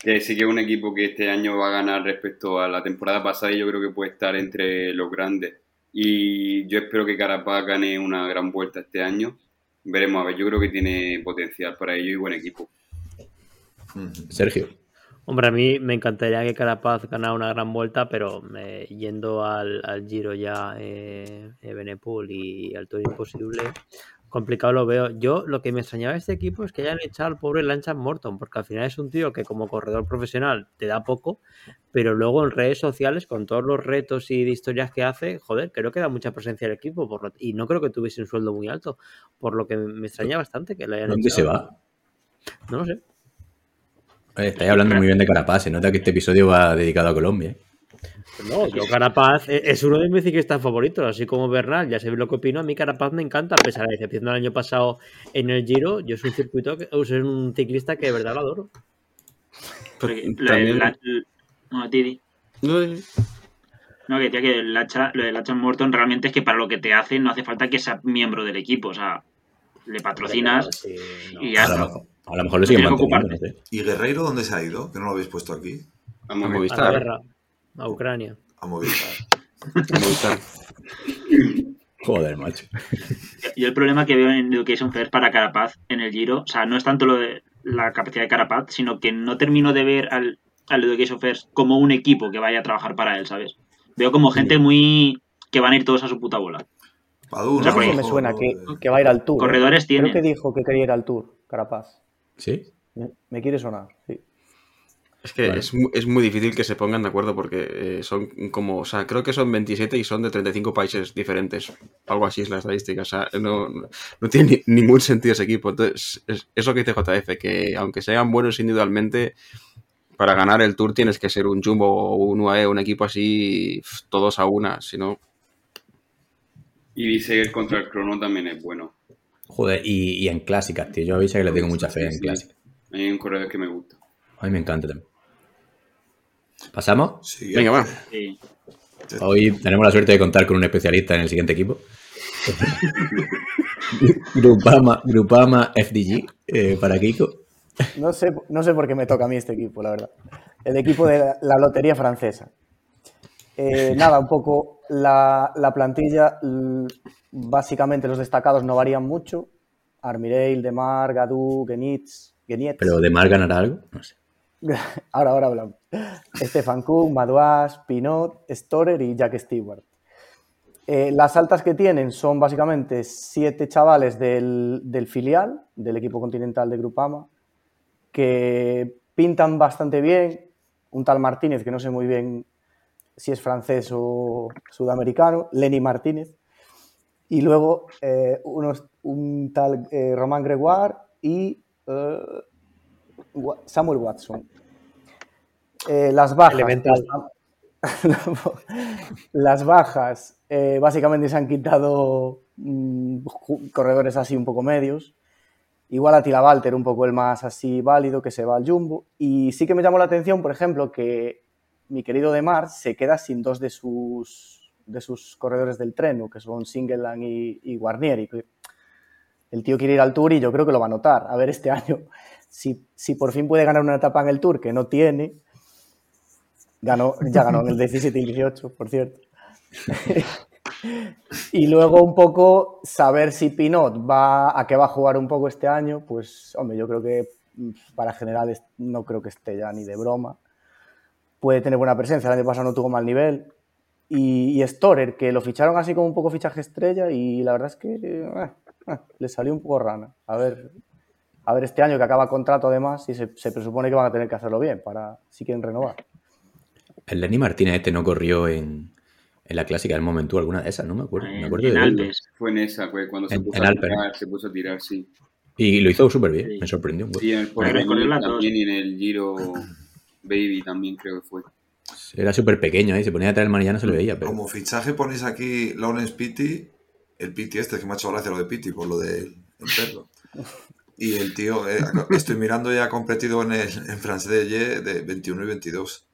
Que sí que es un equipo que este año va a ganar respecto a la temporada pasada y yo creo que puede estar entre los grandes. Y yo espero que Carapaz gane una gran vuelta este año. Veremos a ver, yo creo que tiene potencial para ello y buen equipo. Sergio. Hombre, a mí me encantaría que Carapaz ganara una gran vuelta, pero eh, yendo al, al Giro ya, eh, Benepul y al Tour Imposible, complicado lo veo. Yo lo que me extrañaba de este equipo es que hayan echado al pobre Lance Morton, porque al final es un tío que como corredor profesional te da poco, pero luego en redes sociales, con todos los retos y de historias que hace, joder, creo que da mucha presencia al equipo por lo- y no creo que tuviese un sueldo muy alto, por lo que me extraña bastante que le hayan ¿Dónde se va? No lo sé. Estáis hablando muy bien de Carapaz. Se nota que este episodio va dedicado a Colombia. ¿eh? No, yo Carapaz e- es uno de mis ciclistas favoritos, así como Bernal, ya sé lo que opino, a mí Carapaz me encanta, a pesar de la decepción del año pasado en el Giro, yo soy un circuito, que, o sea, un ciclista que de verdad lo adoro. pero Porque lo de también- la- l- no, Tidi. No, No, que decía que el hacha- lo del hacha Morton realmente es que para lo que te hace no hace falta que sea miembro del equipo, o sea, le patrocinas Sí, no. y ya está. A lo mejor lo siguen manteniendo, no sé. ¿Y Guerreiro dónde se ha ido? Que no lo habéis puesto aquí. A a. A la Movistar. guerra, a Ucrania. A Movistar. a Movistar. Joder, macho. Yo el problema que veo en Education First para Carapaz en el Giro, o sea, no es tanto lo de la capacidad de Carapaz, sino que no termino de ver al, al Education First como un equipo que vaya a trabajar para él, ¿sabes? Veo como gente muy... que van a ir todos a su puta bola. Padú, O me suena que, que va a ir al Tour. ¿eh? Corredores Creo tiene. que dijo que quería ir al Tour, Carapaz. ¿Sí? Me, me quiere sonar, sí. Es que Vale. es, es muy difícil que se pongan de acuerdo porque eh, son como, o sea, creo que son 27 y son de 35 países diferentes. Algo así es la estadística. O sea, no, no- tiene ni- ningún sentido ese equipo. Entonces, es, eso que dice JF, que aunque sean buenos individualmente, para ganar el Tour tienes que ser un Jumbo o un UAE, un equipo así, todos a una, si no... Y Biseguer contra el crono también es bueno. Joder, y, y en clásicas, tío. Yo aviso que le tengo mucha fe en Sí. clásicas. Hay un corredor que me gusta. A mí me encanta también. ¿Pasamos? Sí, Venga, va. Sí. Hoy tenemos la suerte de contar con un especialista en el siguiente equipo. Grupama, Grupama FDG eh, para Kiko. No sé, no sé por qué me toca a mí este equipo, la verdad. El equipo de la, la lotería francesa. Eh, nada, un poco la, la plantilla, básicamente los destacados no varían mucho. Armireil, Demar, Gadou, Genitz, Genietz. Pero de Mar ganará algo. No sé. Ahora, ahora hablamos. Stefan Cook, Madouas, Pinot, Storer y Jack Stewart. Eh, las altas que tienen son básicamente siete chavales del, del filial, del equipo continental de Grupama, que pintan bastante bien. Un tal Martínez, que no sé muy bien si es francés o sudamericano, Lenny Martínez. Y luego eh, unos, un tal eh, Román Gregoire y eh, Samuel Watson. Eh, las bajas. Elemental. las bajas, eh, básicamente se han quitado mm, corredores así un poco medios. Igual a Tila Walter, un poco el más así válido, que se va al Jumbo. Y sí que me llamó la atención, por ejemplo, que mi querido Demar se queda sin dos de sus, de sus corredores del tren, que son Singeland y, y El tío quiere ir al Tour y yo creo que lo va a notar. A ver este año si, si por fin puede ganar una etapa en el Tour, que no tiene. Ganó, ya ganó en el 17 y 18, por cierto. y luego un poco saber si Pinot va a qué va a jugar un poco este año, pues hombre, yo creo que para generales no creo que esté ya ni de broma. Puede tener buena presencia, el año pasado no tuvo mal nivel. Y, y Storer, que lo ficharon así como un poco fichaje estrella y la verdad es que eh, eh, le salió un poco rana. A ver, a ver este año que acaba contrato además y se, se presupone que van a tener que hacerlo bien para si quieren renovar. El Lenny Martínez este no corrió en, en la clásica del Momentum, alguna de esas, no me acuerdo. Me En, acuerdo en de verlo. Alpes. Fue en esa, fue cuando se En- puso en a tirar, se puso a tirar, sí. Y lo hizo súper bien, Sí. me sorprendió. Sí, en el recorrió las dos. también y en el Giro Baby también creo que fue. Era súper pequeño, ¿eh? se ponía detrás del manillar no se le veía. Pero... Como fichaje ponéis aquí Lawrence Pitti, el Pitti este, que me ha hecho gracia lo de Pitti por lo del el perro. Y el tío, eh, estoy mirando ya ha competido en el en France de Ye de 21 y 22.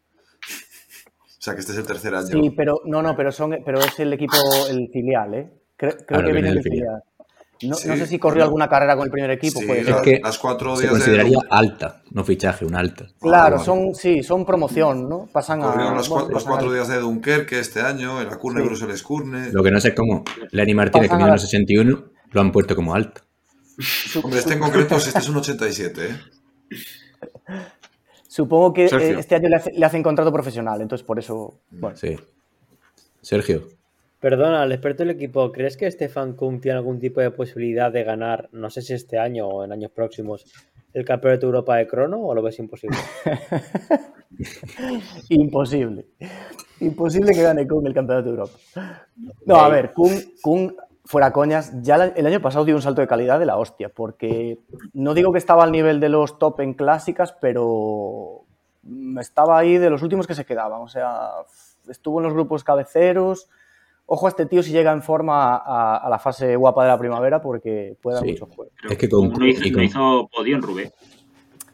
O sea que este es el tercer año. Sí, pero no, no, pero son, pero es el equipo, el filial, ¿eh? Creo, creo Claro, que viene filial. filial. No, Sí, no sé si corrió alguna carrera con el primer equipo, Sí, puede la- ser. que las cuatro Se días de consideraría alta, no fichaje, un alta. Claro, son, sí, son promoción, ¿no? Pasan a. Los, bueno, los pasan cuatro días de Dunkerque este año, el Acurne Sí. Bruselas Curne. Lo que no sé es cómo Lenny Martínez, que Pasan a mide la- unos 61, lo han puesto como alta. Hombre, este en concreto, este es un 87, ¿eh? Supongo que Sergio. eh, este año le, hace- le hacen contrato profesional, entonces por eso. Bueno, Sí. Sergio, Perdona, al experto del equipo, ¿crees que Stefan Kuhn tiene algún tipo de posibilidad de ganar, no sé si este año o en años próximos, el campeonato de Europa de crono o lo ves imposible? imposible. Imposible que gane Kuhn el campeonato de Europa. No, a ver, Kuhn, Kuhn, fuera coñas, ya la- el año pasado dio un salto de calidad de la hostia, porque no digo que estaba al nivel de los top en clásicas, pero estaba ahí de los últimos que se quedaban. O sea, estuvo en los grupos cabeceros. Ojo a este tío si llega en forma a, a la fase guapa de la primavera, porque puede dar Sí. mucho juego. Es que con- no hizo, y con- hizo podio en Rubé.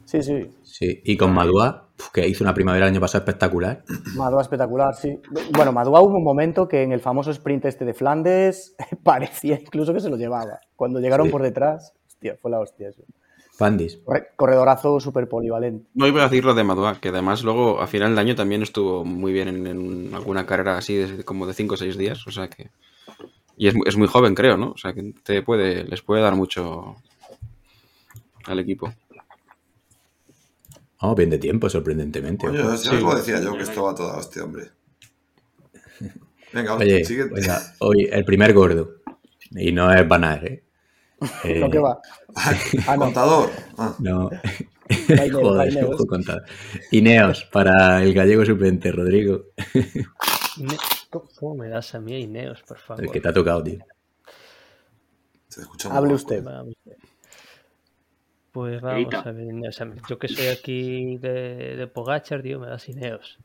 Sí, sí. sí. Y con Madua, que hizo una primavera el año pasado espectacular. Madua espectacular, sí. Bueno, Madua hubo un momento que en el famoso sprint este de Flandes parecía incluso que se lo llevaba. Cuando llegaron Sí. por detrás, hostia, fue la hostia eso. Pandis. Corre- Corredorazo súper polivalente. No iba a decir lo de Madua, que además luego a final del año también estuvo muy bien en, en alguna carrera así de, como de 5 o 6 días, o sea que... Y es, mu- es muy joven, creo, ¿no? O sea que te puede, les puede dar mucho al equipo. Vamos bien de tiempo, sorprendentemente. Ojo. ya os lo decía yo que estaba toda hostia, hombre. Venga, Oye, siguiente. venga, hoy el primer gordo. Y no es Banar, ¿eh? Eh, Lo que va. Ah, no. Contador. Ah, No. Ineos, Joder, Ineos. ojo contado. Ineos, para el gallego suplente, Rodrigo. ¿Cómo- ¿Cómo me das a mí a Ineos, por favor? El que te ha tocado, tío. se escucha muy Hable poco. usted. Vamos. Pues vamos Evita. a ver, Ineos. Yo que soy aquí de, de Pogachar, tío, me das Ineos.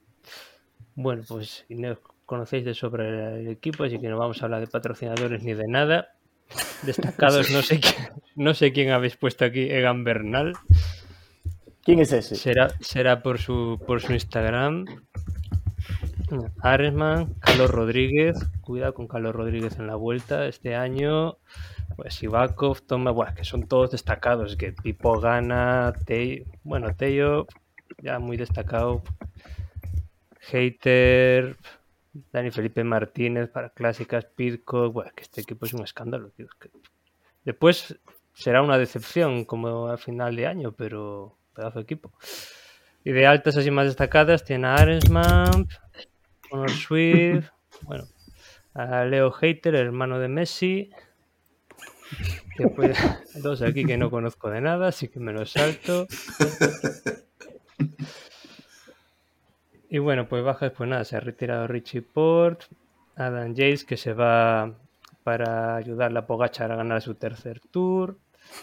Bueno, pues Ineos conocéis de sobre el equipo, así que no vamos a hablar de patrocinadores ni de nada. Destacados, no sé quién, no sé quién habéis puesto aquí, Egan Bernal. ¿Quién es ese? Será, será por su por su Instagram. Aresman, Carlos Rodríguez, cuidado con Carlos Rodríguez en la vuelta este año. Pues Ivakov, Toma, bueno, que son todos destacados, que Pipo gana, Te, bueno, Tello, ya muy destacado. Hater, Dani Felipe Martínez para clásicas, Pitcock, bueno, que este equipo es un escándalo. tío, Después será una decepción como a final de año, pero pedazo de equipo. Y de altas así más destacadas tiene a Arensman, Conor Swift, bueno, a Leo Hater, hermano de Messi. Después, dos aquí que no conozco de nada, así que me los salto. Y bueno, pues bajas, pues nada, se ha retirado Richie Port, Adam Jace que se va para ayudar a Pogachar a ganar su tercer tour.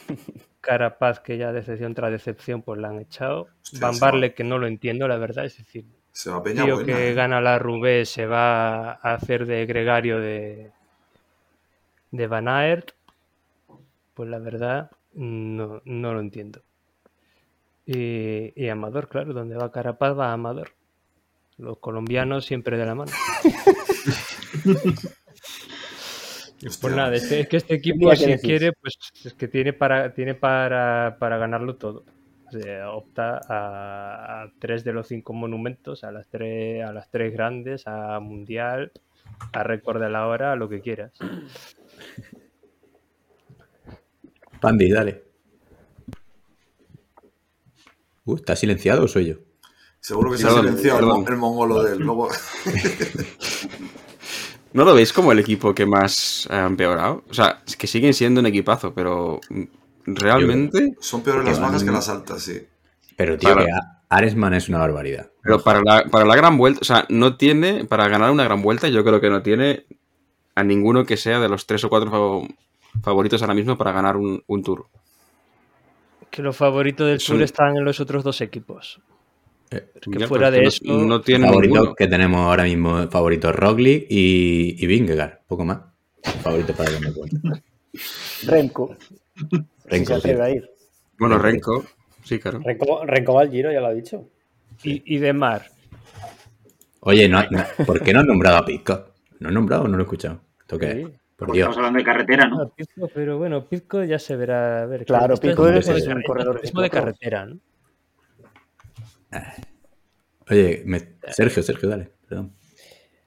Carapaz que ya decepción tras decepción pues la han echado. Hostia, Van va. Barle que no lo entiendo la verdad, es decir, Se va Peña tío buena. que ¿eh? gana la Rubé se va a hacer de gregario de, de Van Aert, pues la verdad no, no lo entiendo. Y, y Amador, claro, donde va Carapaz va Amador. Los colombianos siempre de la mano. Hostia. Pues nada, este- es que este equipo si decís. quiere, pues es que tiene para, tiene para, para ganarlo todo. O sea, opta a, a tres de los cinco monumentos, a las tres, a las tres grandes, a mundial, a récord de la hora, a lo que quieras. Pandi, dale. Uh, ¿Está silenciado o soy yo? Seguro que se ha silenciado el, mongolo de él. Luego... ¿No lo veis como el equipo que más ha empeorado? O sea, es que siguen siendo un equipazo, pero realmente... Son peores las bajas van- que las altas, sí. Pero, tío, Para- que Aresman es una barbaridad. Pero para la, para la gran vuelta, o sea, no tiene, para ganar una gran vuelta, yo creo que no tiene a ninguno que sea de los tres o cuatro fav- favoritos ahora mismo para ganar un, un tour. Que los favoritos del Es Tour un- están en los otros dos equipos. Eh, Que Ya, fuera de es que eso, no, no tiene favorito ninguno. que tenemos ahora mismo, favorito Roglic y, y Vingegaard, poco más. Favorito para vuelta. Remco. si Renko, tío. a ir. Bueno, Renko, sí, claro. Renko, Renko va al Giro, ya lo ha dicho. y, y de Mar. Oye, no, no- ¿por qué no has nombrado a Pisco? ¿No has nombrado o no lo he escuchado? ¿Esto qué es? Sí. Por Porque Dios. estamos hablando de carretera, ¿no? Pizco, pero bueno, Pizco ya se verá. A ver, Claro, es Pizco un es de un corredor es de carretera, ¿no? Oye, me- Sergio, Sergio, dale, perdón.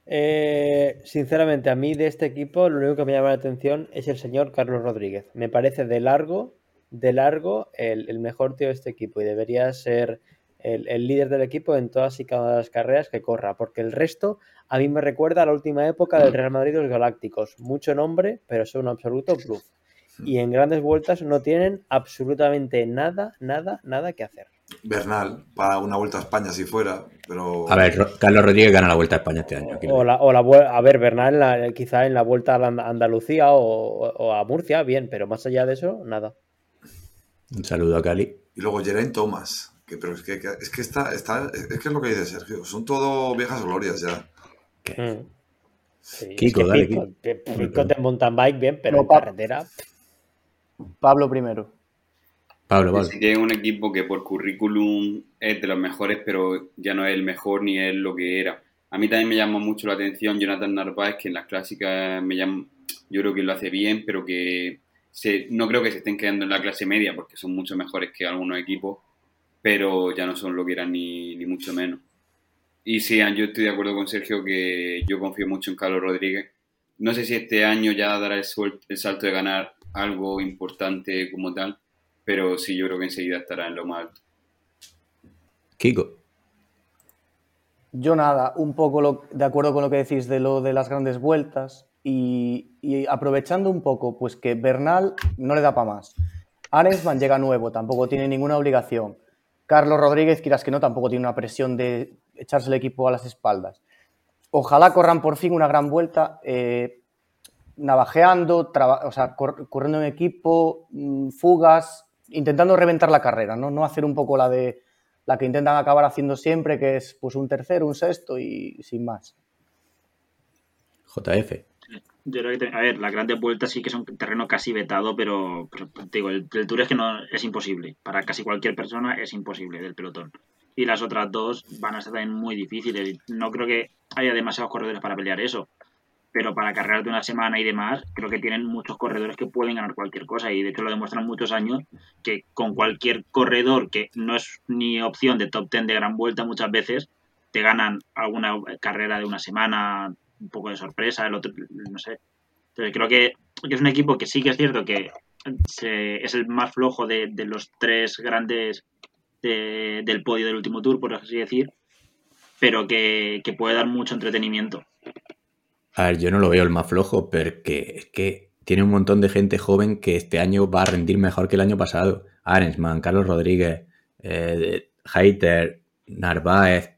Eh, sinceramente, a mí de este equipo lo único que me llama la atención es el señor Carlos Rodríguez. Me parece de largo, de largo, el, el mejor tío de este equipo y debería ser el, el líder del equipo en todas y cada una de las carreras que corra, porque el resto a mí me recuerda a la última época del Real Madrid y los Galácticos. Mucho nombre, pero son un absoluto bluff. Y en grandes vueltas no tienen absolutamente nada, nada, nada que hacer. Bernal, para una vuelta a España si fuera, pero... A ver, Carlos Rodríguez gana la Vuelta a España este año. O la, o la a ver, Bernal, en la- quizá en la vuelta a Andalucía o, o a Murcia, bien, pero más allá de eso, nada. Un saludo a Cali. Y luego Geraint Thomas. Que, pero es que, que- es que está, está, es que es lo que dice Sergio. Son todo viejas glorias ya. Mm. Sí, es Kiko, que dale, Kiko. Pitcock de mountain bike, bien, pero No, en pa- carretera. Pablo primero. Pablo, Pablo. Así que es un equipo que por currículum es de los mejores, pero ya no es el mejor ni es lo que era. A mí también me llama mucho la atención Jonathan Narváez, que en las clásicas me llama, yo creo que lo hace bien, pero que se, no creo que se estén quedando en la clase media, porque son mucho mejores que algunos equipos, pero ya no son lo que eran ni, ni mucho menos. Y sí, yo estoy de acuerdo con Sergio que yo confío mucho en Carlos Rodríguez. No sé si este año ya dará el, suel- el salto de ganar algo importante como tal, pero sí, yo creo que enseguida estará en lo más alto. Kiko. Yo nada, un poco lo- de acuerdo con lo que decís de lo de las grandes vueltas y, y aprovechando un poco, pues que Bernal no le da para más. Arensman llega nuevo, tampoco tiene ninguna obligación. Carlos Rodríguez, quieras que no, tampoco tiene una presión de echarse el equipo a las espaldas. Ojalá corran por fin una gran vuelta, eh, navajeando, traba- o sea, cor- corriendo en equipo, mm, fugas, intentando reventar la carrera, ¿no? No hacer un poco la de la que intentan acabar haciendo siempre, que es pues un tercero, un sexto y sin más. JF. Yo creo que, te- a ver, las grandes vueltas sí que son terreno casi vetado, pero, pero te digo, el, el Tour es que no es imposible. Para casi cualquier persona es imposible del pelotón. Y las otras dos van a ser también muy difíciles. No creo que haya demasiados corredores para pelear eso. Pero para carreras de una semana y demás, creo que tienen muchos corredores que pueden ganar cualquier cosa. Y de hecho lo demuestran muchos años que con cualquier corredor que no es ni opción de top 10 de gran vuelta muchas veces, te ganan alguna carrera de una semana, un poco de sorpresa, el otro, no sé. Entonces creo que, es un equipo que sí que es cierto que es el más flojo de, de los tres grandes de- del podio del último tour, por así decir, pero que puede dar mucho entretenimiento. A ver, yo no lo veo el más flojo, porque es que tiene un montón de gente joven que este año va a rendir mejor que el año pasado. Arensman, Carlos Rodríguez, eh, Narváez,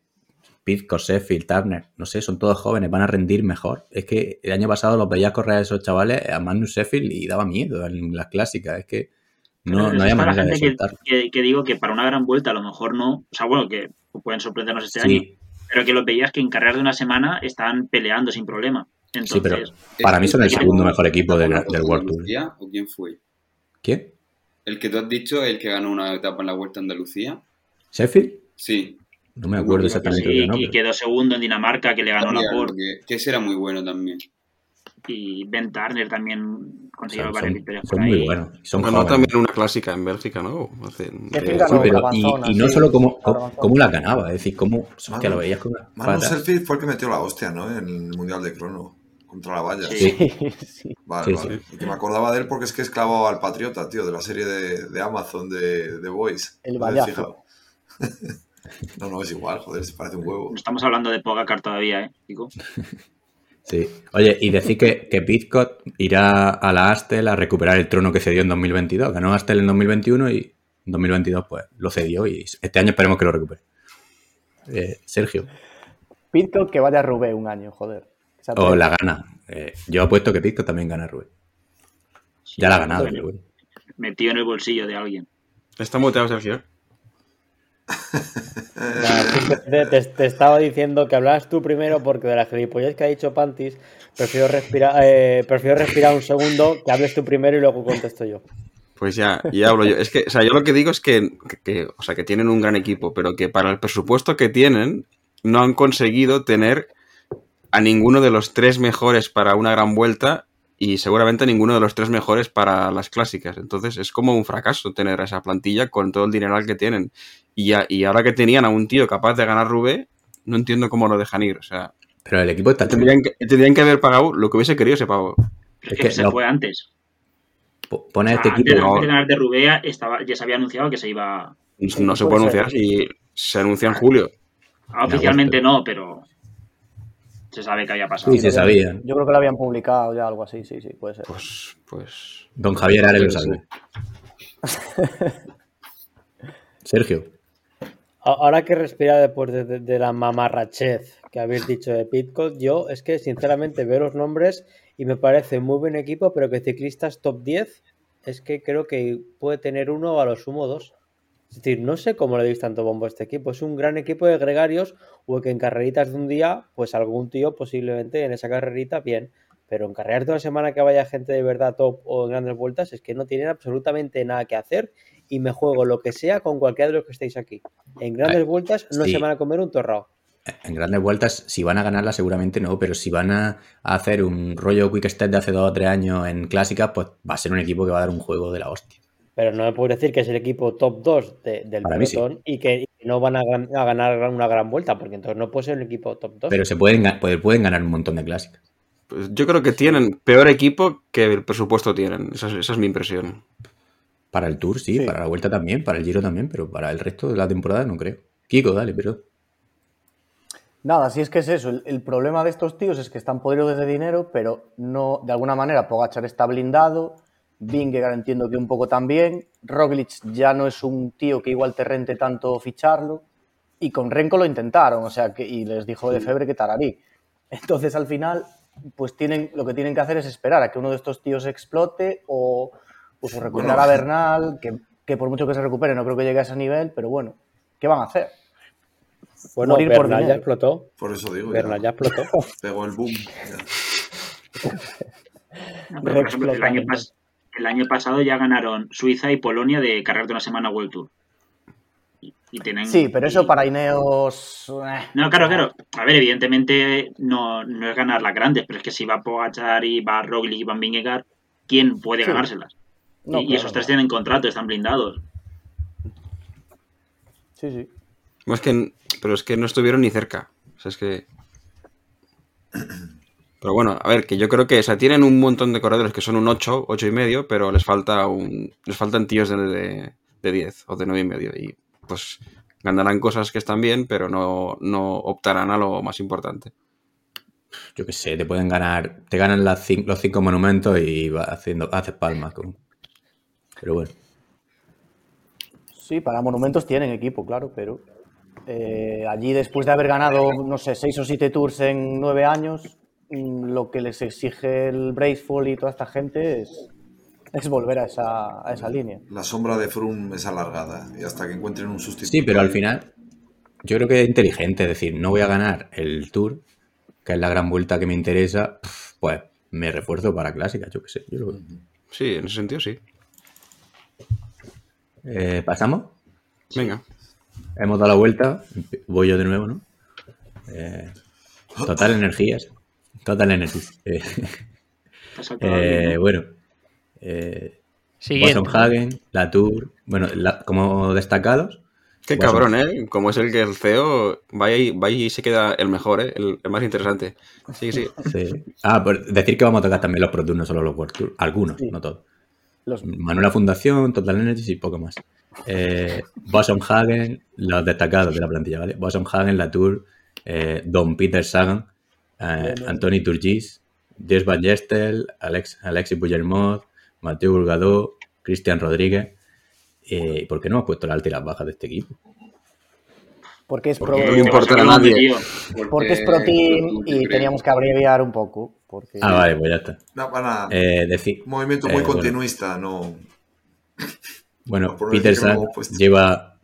Pizco, Sheffield, Turner, no sé, son todos jóvenes, van a rendir mejor. Es que el año pasado los veía correr a esos chavales a Magnus Sheffield y daba miedo en las clásicas. Es que no, no para manera de que, que- que digo que para una gran vuelta a lo mejor no, o sea, bueno, que pueden sorprendernos este año, Sí, pero que los veías que en carreras de una semana están peleando sin problema. Entonces, sí, pero para mí son el ¿Es segundo que- mejor equipo del, ¿Ganó del World Tour. ¿O quién fue? ¿Quién? El que tú has dicho, el que ganó una etapa en la Vuelta a Andalucía. ¿Sheffield? Sí. No me acuerdo exactamente sí, ganó, y quedó segundo en Dinamarca, que le ganó la Sabía, Porte. que, que ese era muy bueno también. Y Ben Turner también consiguió varias victorias son por ahí. muy buenos. Son Ganó jóvenes. también una clásica en Bélgica, ¿no? Hace- Que eh, ganó Sí, pero y, no sí. solo cómo, cómo, la ganaba, es decir, cómo hostia, lo veías con una Manu. Selfie fue el que metió la hostia, ¿no? En el Mundial de Crono. Contra la valla. Sí. sí. Vale, Sí, vale. Y que me acordaba de él porque es que es clavado al Patriota, tío, de la serie de, de Amazon de, de Boys. El ¿No vallazo. no, no, es igual, joder, se parece un huevo. No estamos hablando de Pogacar todavía, ¿eh, Chico? Sí. Oye, y decir que, que Pitcott irá a la Astel a recuperar el trono que cedió en 2022. Ganó Astel en 2021 y en 2022 pues lo cedió y este año esperemos que lo recupere. Eh, Sergio, Pitcock que vaya a Rubé un año, joder. O la gana. Eh, yo apuesto que Pitcott también gana Rubén. Ya la ha ganado. Metido en el bolsillo de alguien. Está muteado, Sergio. Te, te estaba diciendo que hablas tú primero porque de la gilipollez que ha dicho Pantis, prefiero respirar, eh, prefiero respirar un segundo, que hables tú primero y luego contesto yo. Pues ya, ya hablo yo. Es que, o sea, yo lo que digo es que, que- que, o sea, que tienen un gran equipo, pero que para el presupuesto que tienen, no han conseguido tener a ninguno de los tres mejores para una gran vuelta y seguramente a ninguno de los tres mejores para las clásicas. Entonces es como un fracaso tener esa plantilla con todo el dineral que tienen. Y, ya- y ahora que tenían a un tío capaz de ganar Rubé, no entiendo cómo lo dejan ir. O sea, Pero el equipo está tendrían que, tendrían que haber pagado lo que hubiese querido ese pago. Es, Es que, que se no- fue antes. Po- Pone a este antes, equipo. antes de ganar de Rubea estaba, ya se había anunciado que se iba. No se puede anunciar si se anuncia en julio. Ah, Oficialmente no, pero se sabe que había pasado. Sí, se sabía. Yo creo que lo habían publicado ya, algo así, sí, sí, puede ser. Pues, pues. Don Javier Ares lo sabe. Sergio. Ahora que respira después de, de- de la mamarrachez que habéis dicho de Pitcock, yo es que sinceramente veo los nombres y me parece muy buen equipo, pero que ciclistas top 10 es que creo que puede tener uno o a lo sumo dos. Es decir, no sé cómo le deis tanto bombo a este equipo. Es un gran equipo de gregarios o que en carreritas de un día, pues algún tío posiblemente en esa carrerita, bien. Pero en carreras de una semana que vaya gente de verdad top o en grandes vueltas, es que no tienen absolutamente nada que hacer y me juego lo que sea con cualquiera de los que estéis aquí. En grandes Ay, vueltas no sí. se van a comer un torrao. En grandes vueltas, si van a ganarla, seguramente no, pero si van a a hacer un rollo Quick Step de hace dos o tres años en clásicas, pues va a ser un equipo que va a dar un juego de la hostia. Pero no me puedo decir que es el equipo top 2 de- del Para sí. pelotón y que no van a, gan- a ganar una gran vuelta, porque entonces no puede ser un equipo top 2. Pero se pueden, ga- pueden, pueden ganar un montón de clásicas. Pues yo creo que tienen peor equipo que el presupuesto tienen. Esa es, esa es mi impresión. Para el Tour, sí, Sí. para la Vuelta también, para el Giro también, pero para el resto de la temporada no creo. Kiko, dale, pero... Nada, si es que es eso. El, el problema de estos tíos es que están podridos de dinero, pero no, de alguna manera, Pogachar está blindado. Vingegaard entiendo que un poco también. Roglic ya no es un tío que igual te rente tanto ficharlo. Y con Renko lo intentaron, o sea, que, y les dijo de febre que tararí. Entonces, al final, pues tienen, lo que tienen que hacer es esperar a que uno de estos tíos explote o, pues, o recuperar Bueno. a Bernal, que, que por mucho que se recupere no creo que llegue a ese nivel, pero bueno, ¿qué van a hacer? bueno, morir por Bernal ya dinero. explotó. Por eso digo, Bernal ya ya, explotó. pegó el boom. ya. No, pero, por ejemplo, el año, pas- el año pasado ya ganaron Suiza y Polonia de carreras de una semana World Tour. Y, y tienen, Sí, pero eso y- para Ineos. eh, No, claro, claro. A ver, evidentemente no, no es ganar las grandes, pero es que si va Pogachar y va Roglic y Van Vingegaard, ¿quién puede Sí. ganárselas? no, y, esos tres no. tienen contrato, están blindados. Sí, sí. Que, pero es que no estuvieron ni cerca. O sea, es que. Pero bueno, a ver, que yo creo que, o sea, tienen un montón de corredores que son un 8, 8 y medio, pero les falta un. Les faltan tíos de, de, de 10 o de 9 y medio. Y pues ganarán cosas que están bien, pero no, no optarán a lo más importante. Yo qué sé, te pueden ganar, te ganan las los cinco monumentos y vas haciendo, haces palmas. Con... Pero bueno, Sí, para monumentos tienen equipo, claro, pero eh, allí después de haber ganado, no sé, seis o siete tours en nueve años, lo que les exige el Braceful y toda esta gente es, es volver a esa, a esa línea. La sombra de Froome es alargada y hasta que encuentren un sustituto. sí, pero al final, yo creo que es inteligente decir, no voy a ganar el Tour, que es la gran vuelta que me interesa, pues me refuerzo para clásicas, yo qué sé. yo lo veo. Sí, en ese sentido sí. Eh, ¿Pasamos? Venga. Hemos dado la vuelta, voy yo de nuevo, ¿no? Eh, total energías. Total energies. Eh, eh, bueno. Eh. Hagen, Latour, bueno, la- como destacados. Qué Pues, cabrón, ¿eh? Como es el que el CEO, vaya y, vaya y se queda el mejor, ¿eh? El, el más interesante. Sí, sí. sí. Ah, por decir que vamos a tocar también los Pro Tour, no solo los World Tour. Algunos, Sí. no todos. Los, Manuela Fundación, Total Energies y poco más. Eh, Boson Hagen, los destacados de la plantilla, ¿vale? Boson Hagen, Latour, eh, Don Peter Sagan, eh. Anthony Turgis, Jess Van Gestel, Alex, Alexis Puigdemont, Mateo Burgadó, Cristian Rodríguez. Eh, ¿Por qué no hemos puesto las altas y las bajas de este equipo? porque es pro, Porque no le Te vas importa a nadie. tío. porque es pro team Pro y teníamos que abreviar un poco. Porque, Ah, vale, pues ya está. No, van a- Eh, decir, un movimiento eh, muy bueno. continuista, no. Bueno, no Peter no Sagan hemos puesto. lleva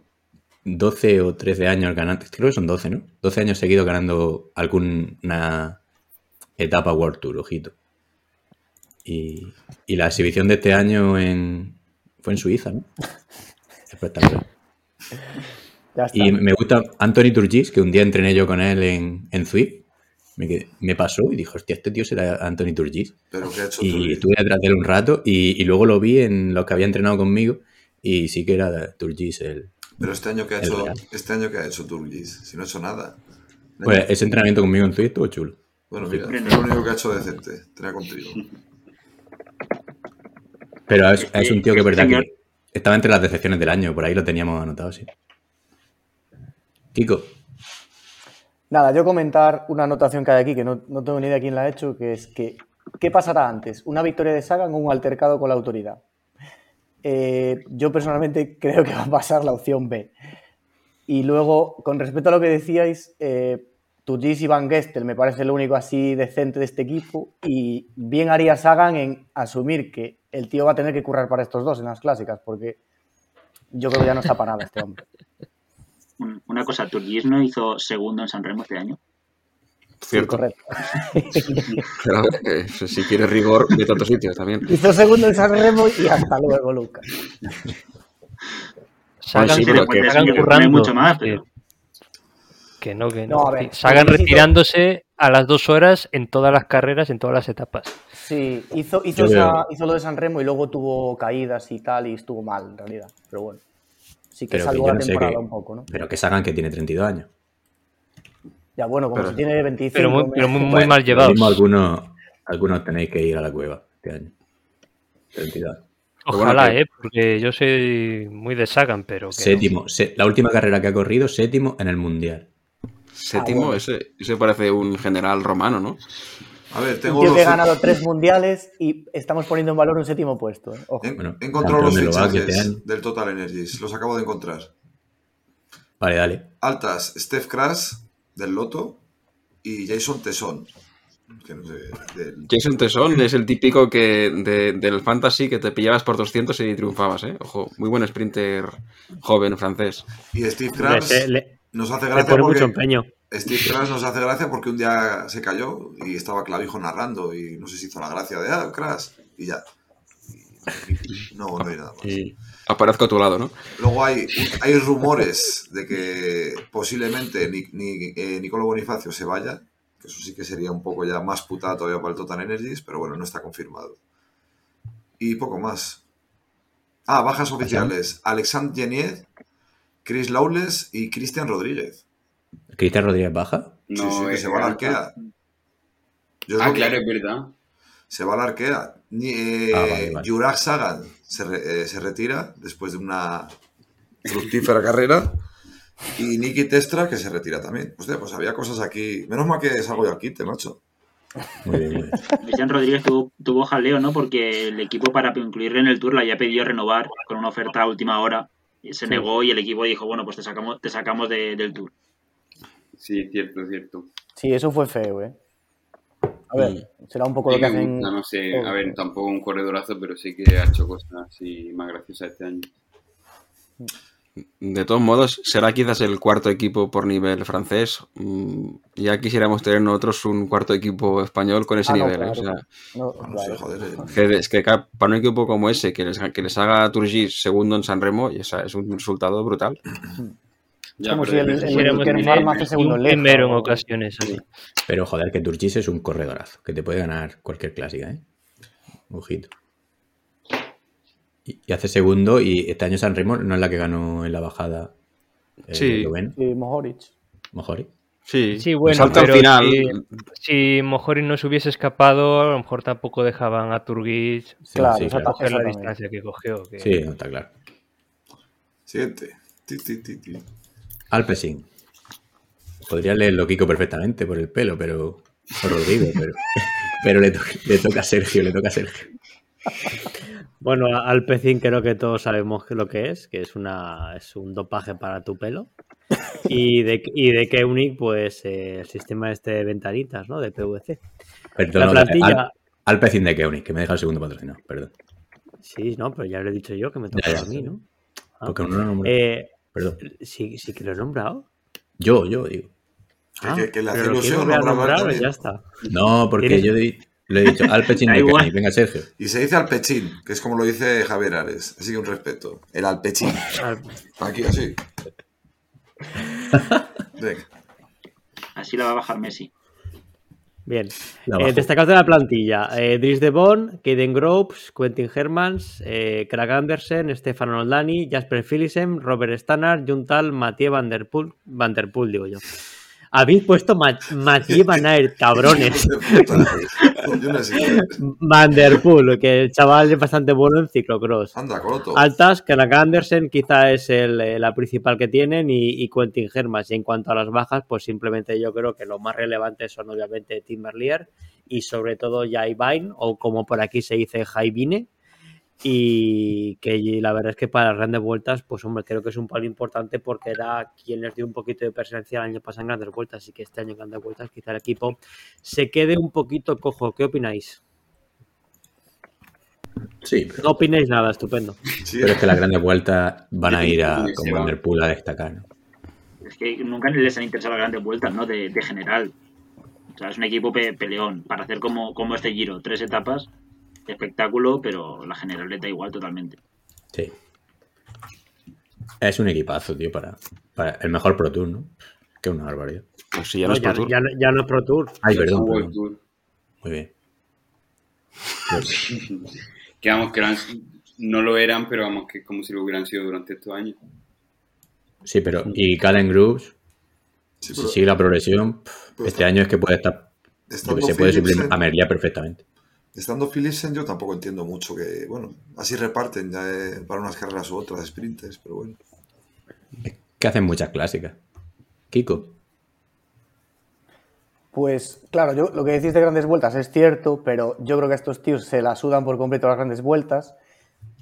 12 o 13 años ganando, creo que son 12, ¿no? 12 años seguidos ganando alguna etapa World Tour, ojito. Y, y la exhibición de este año en, fue en Suiza, ¿no? Espectacular. ya está. Y me gusta Anthony Turgis, que un día entrené yo con él en, en Zwift. Me, quedé- me pasó y dijo, hostia, este tío será Anthony Turgis. Pero que ha hecho Y Turgis? estuve detrás de él un rato y, y luego lo vi en los que había entrenado conmigo y sí que era Turgis el... Pero este año que ha hecho, Real. este año que ha hecho Turgis, si no ha hecho nada. Pues ese entrenamiento conmigo en Zwift estuvo chulo. Bueno, mira, es lo único que ha hecho decente, tener contigo. Pero es, es un tío que es verdad que estaba entre las decepciones del año, por ahí lo teníamos anotado, sí. Kiko, Nada, yo comentar una anotación que hay aquí, que no, no tengo ni idea quién la ha hecho, que es que, ¿qué pasará antes? ¿Una victoria de Sagan o un altercado con la autoridad? Eh, yo personalmente creo que va a pasar la opción B. Y luego, con respecto a lo que decíais, eh, y Van Gestel me parece lo único así decente de este equipo y bien haría Sagan en asumir que el tío va a tener que currar para estos dos en las clásicas, porque yo creo que ya no está para nada este hombre. Un- Una cosa, Turgis no hizo segundo en San Remo este año. Cierto. Correcto. Pero, eh, si quieres rigor, vete a otros sitios también. Hizo segundo en San Remo y hasta luego, Lucas. Sagan, sí, que- que mucho más, pero Que no, que No, no. a ver, Sagan retirándose a las dos horas en todas las carreras, en todas las etapas. Sí, hizo, hizo, esa- lo de San Remo y luego tuvo caídas y tal y estuvo mal en realidad. Pero bueno, sí que pero salvó la no temporada un poco, ¿no? pero que Sagan que tiene 32 años. Ya bueno, como Pero- si tiene 25. Pero muy, pero muy, muy Bueno, mal llevados. mismo algunos, algunos tenéis que ir a la cueva este año. 32. Pero bueno, Ojalá, eh, porque yo soy muy de Sagan, pero que no. Séptimo, se- la última carrera que ha corrido, séptimo en el Mundial. Séptimo, bueno. ese, ese parece un general romano, ¿no? A ver, Un tengo tío los, que ha ganado tres mundiales y estamos poniendo en valor un séptimo puesto. ¿eh? Ojo. he, Bueno, he encontrado los fichajes este del Total Energies, los acabo de encontrar. Vale, dale. Altas, Steph Crash del Loto y Jason Tesson. Que no sé, del- Jason Tesson es el típico que de- del fantasy que te pillabas por 200 y triunfabas, ¿eh? Ojo, muy buen sprinter joven francés. Y Steve le- nos hace gracia porque mucho empeño. Steve nos hace gracia porque un día se cayó y estaba Clavijo narrando y no sé si hizo la gracia de, ah, Crash, y ya. Y no, no hay nada más. Y aparezco a tu lado, ¿no? Luego hay, hay rumores de que posiblemente Ni- Ni- eh, Nicolo Bonifacio se vaya, que eso sí que sería un poco ya más putada todavía para el Total Energies, pero bueno, no está confirmado. Y poco más. Ah, bajas oficiales. Alexandre Genier, Chris Lawless y Cristian Rodríguez. ¿Cristian Rodríguez baja? Sí, No, sí, que se va a la alta. arquea. Yo Ah, que claro, es verdad. Se va a la arquea. Ni, eh, Ah, vale, vale. Juraj Sagan se, re- eh, se retira después de una fructífera carrera. Y Nicky Testra que se retira también. Hostia, pues había cosas aquí. Menos mal que salgo yo al quite, macho. Muy bien, muy bien. Cristian Rodríguez tuvo, tuvo jaleo, ¿no? Porque el equipo para incluirle en el tour le había pedido renovar con una oferta a última hora. Y se negó y el equipo dijo, bueno, pues te sacamos, te sacamos de- del tour. Sí, cierto, cierto. Sí, eso fue feo, ¿eh? A ver, será un poco Sí lo que hacen. gusta, no sé, a ver, tampoco un corredorazo, pero sí que ha hecho cosas así más graciosas este año. De todos modos, será quizás el cuarto equipo por nivel francés. Mm, Ya quisiéramos tener nosotros un cuarto equipo español con ese Ah, no, nivel. ¿eh? O sea, No, claro. sé, joder. eh. que es que para un equipo como ese, que les, que les haga Turgis segundo en San Remo, y es un resultado brutal. Ya, como pero si el- el- tener Farm hace segundo un primero en ocasiones así. Pero joder, que Turgis es un corredorazo, que te puede ganar cualquier clásica, ¿eh? Ojito. Y, y hace segundo, y este año San Remo no es la que ganó en la bajada. eh, Sí. Sí, Mohoric. Mojori. Sí, Sí, bueno, salta al pero final. si, si Mojori no se hubiese escapado, a lo mejor tampoco dejaban a Turgis Sí, Claro, sí, esa claro. coger la distancia que cogió. que- Sí, no, está claro. Siguiente. Ti, ti, ti, ti. Alpecin. Podría leerlo Kiko perfectamente por el pelo, pero. Por Rodrigo, pero. Pero le, to- le toca a Sergio, le toca a Sergio. Bueno, Alpecin creo que todos sabemos lo que es, que es una es un dopaje para tu pelo. Y de, y de pues eh, el sistema este de ventanitas, ¿no? De PVC. Perdón, La plantilla- Al- Alpecin de Keunig, que me deja el segundo patrocinado, perdón. Sí, no, pero ya lo he dicho yo que me toca a mí. ¿no? Ah. Porque no lo nombré. Eh, Perdón. sí, sí que lo he nombrado. Yo, yo digo. Ah, que- que le hace pero lo ilusión también. ya está. No, porque Tienes- yo di- le he dicho Alpecin Da de. Keunig. Venga, Sergio. Y se dice Alpechín, que es como lo dice Javier Ares. Así que un respeto. El Alpechín. Al- Aquí, así. Venga. Así la va a bajar Messi. Bien. Eh, destacados de la plantilla: eh, Dries de Bon, Kaden Groves, Quentin Hermans, eh, Craig Andersen, Stefan Oldani, Jasper Philipsen, Robert Stannard, Juntal, Mathieu Van Der Poel, Van Der Poel, digo yo. Habéis puesto Ma- Mathieu Van Aert, cabrones. Hijos de puta. Yo no sé. Van Der Poel, que el chaval es bastante bueno en ciclocross. Anda, Coloto. Altas, Craig Andersen quizá es el, eh, la principal que tienen y, y Quentin Hermans. Y en cuanto a las bajas, pues simplemente yo creo que lo más relevante son obviamente Tim Merlier y sobre todo Jai Vine, o como por aquí se dice Jaivine. Y que la verdad es que para las grandes vueltas, pues hombre, creo que es un palo importante porque era quien les dio un poquito de presencia el año pasado en grandes vueltas. Así que este año en grandes vueltas quizá el equipo se quede un poquito cojo. ¿Qué opináis? Sí, pero, No opináis nada, estupendo. Sí, pero es que las grandes vueltas van a ir a Sí, con se va. Van der Poel a destacar. ¿no? Es que nunca les han interesado las grandes vueltas, ¿no? De, de general. O sea, es un equipo pe- peleón. Para hacer como, como este giro, tres etapas, espectáculo, pero la general le da igual totalmente. Sí. Es un equipazo, tío, para, para el mejor Pro Tour, ¿no? Que una barbaridad. Pues si ya no, No, es Pro Tour. ya no- ya no es Pro Tour. Ay, perdón, Jugó el perdón. Tour. Muy bien. Que vamos, que eran- no lo eran, pero vamos, que es como si lo hubieran sido durante estos años. Sí, pero y Calen Groups, sí, si sigue la progresión, este está- año es que puede estar. se puede suplir a Merlia perfectamente. Estando Philipsen yo tampoco entiendo mucho que, bueno, así reparten ya eh, para unas carreras u otras, sprinters, pero bueno. Que hacen muchas clásicas. Kiko. Pues claro, yo lo que decís de grandes vueltas es cierto, pero yo creo que estos tíos se la sudan por completo las grandes vueltas.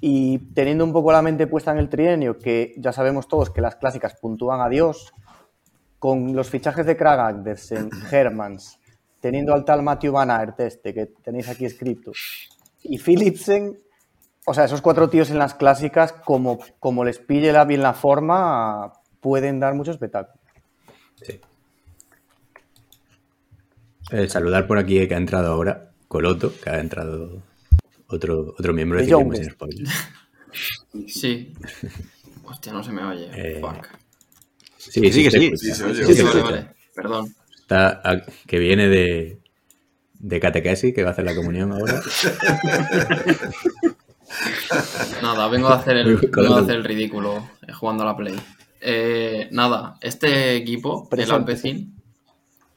Y teniendo un poco la mente puesta en el trienio, que ya sabemos todos que las clásicas puntúan a Dios, con los fichajes de Krag Andersen, Hermans, teniendo al tal Matthew Van Aert este que tenéis aquí escrito, y Philipsen, o sea, esos cuatro tíos en las clásicas, como, como les pille la, bien la forma, pueden dar mucho espectáculo. Sí. Eh, saludar por aquí que ha entrado ahora, Coloto, que ha entrado otro, otro miembro de De Ciclismo sin Spoiler. Sí. Hostia, no se me oye. Eh, Fuck. Sí, sí, que sí. Sí, se oye. Sí, vale, vale. Perdón. Está a- que viene de, de catequesis, que va a hacer la comunión ahora. Nada, vengo a hacer el, vengo a hacer el ridículo eh, jugando a la Play. Eh, nada, este equipo, el. Alpecin,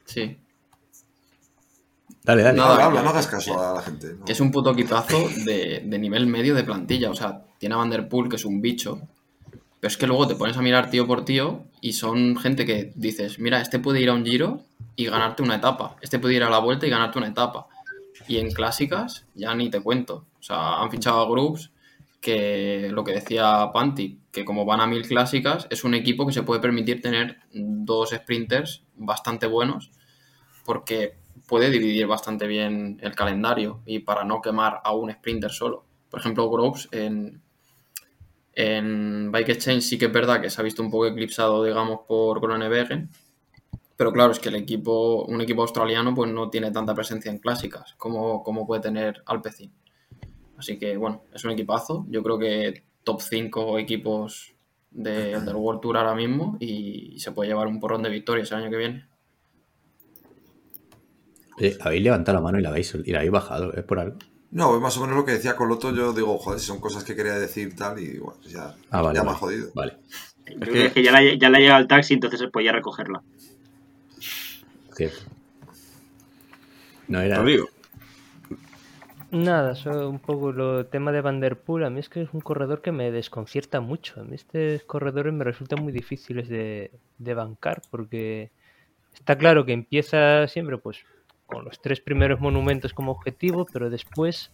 sí, Dale, dale. Nada, Habla, no hagas caso a la gente. ¿no? que es un puto equipazo de, de nivel medio de plantilla. O sea, tiene a Van Der Poel, que es un bicho. Pero es que luego te pones a mirar tío por tío y son gente que dices, mira, este puede ir a un giro y ganarte una etapa. Este puede ir a la vuelta y ganarte una etapa. Y en clásicas, ya ni te cuento. O sea, han fichado a Groups que lo que decía Panti, que como van a mil clásicas, es un equipo que se puede permitir tener dos sprinters bastante buenos porque puede dividir bastante bien el calendario y para no quemar a un sprinter solo. Por ejemplo, Groves en, en Bike Exchange sí que es verdad que se ha visto un poco eclipsado, digamos, por Groenewegen, pero claro, es que el equipo, un equipo australiano pues no tiene tanta presencia en clásicas como, como puede tener Alpecin. Así que bueno, es un equipazo. Yo creo que top 5 equipos de- del World Tour ahora mismo y se puede llevar un porrón de victorias el año que viene. Oye, habéis levantado la mano y la habéis, y la habéis bajado, ¿es por algo? No, es más o menos lo que decía Coloto. Yo digo, joder, si son cosas que quería decir tal y bueno, pues ya, Ah, vale. ya me vale. ha jodido. Vale. Yo creo que es que ya le, ya le ha llegado el taxi, entonces se podía recogerla. Cierto. No era. Rodrigo. Nada, solo un poco lo tema de Van Der Poel. A mí es que es un corredor que me desconcierta mucho. A mí estos corredores me resultan muy difíciles de, de bancar porque está claro que empieza siempre pues con los tres primeros monumentos como objetivo, pero después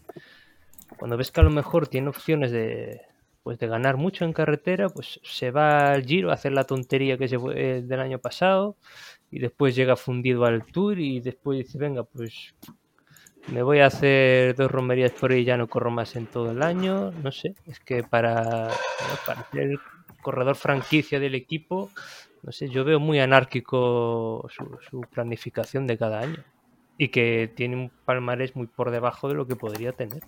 cuando ves que a lo mejor tiene opciones de pues de ganar mucho en carretera, pues se va al Giro a hacer la tontería que se fue eh, del año pasado y después llega fundido al Tour y después dice, venga, pues me voy a hacer dos romerías por ahí y ya no corro más en todo el año. No sé, es que para, para ser el corredor franquicia del equipo, no sé, yo veo muy anárquico su, su planificación de cada año y que tiene un palmarés muy por debajo de lo que podría tener.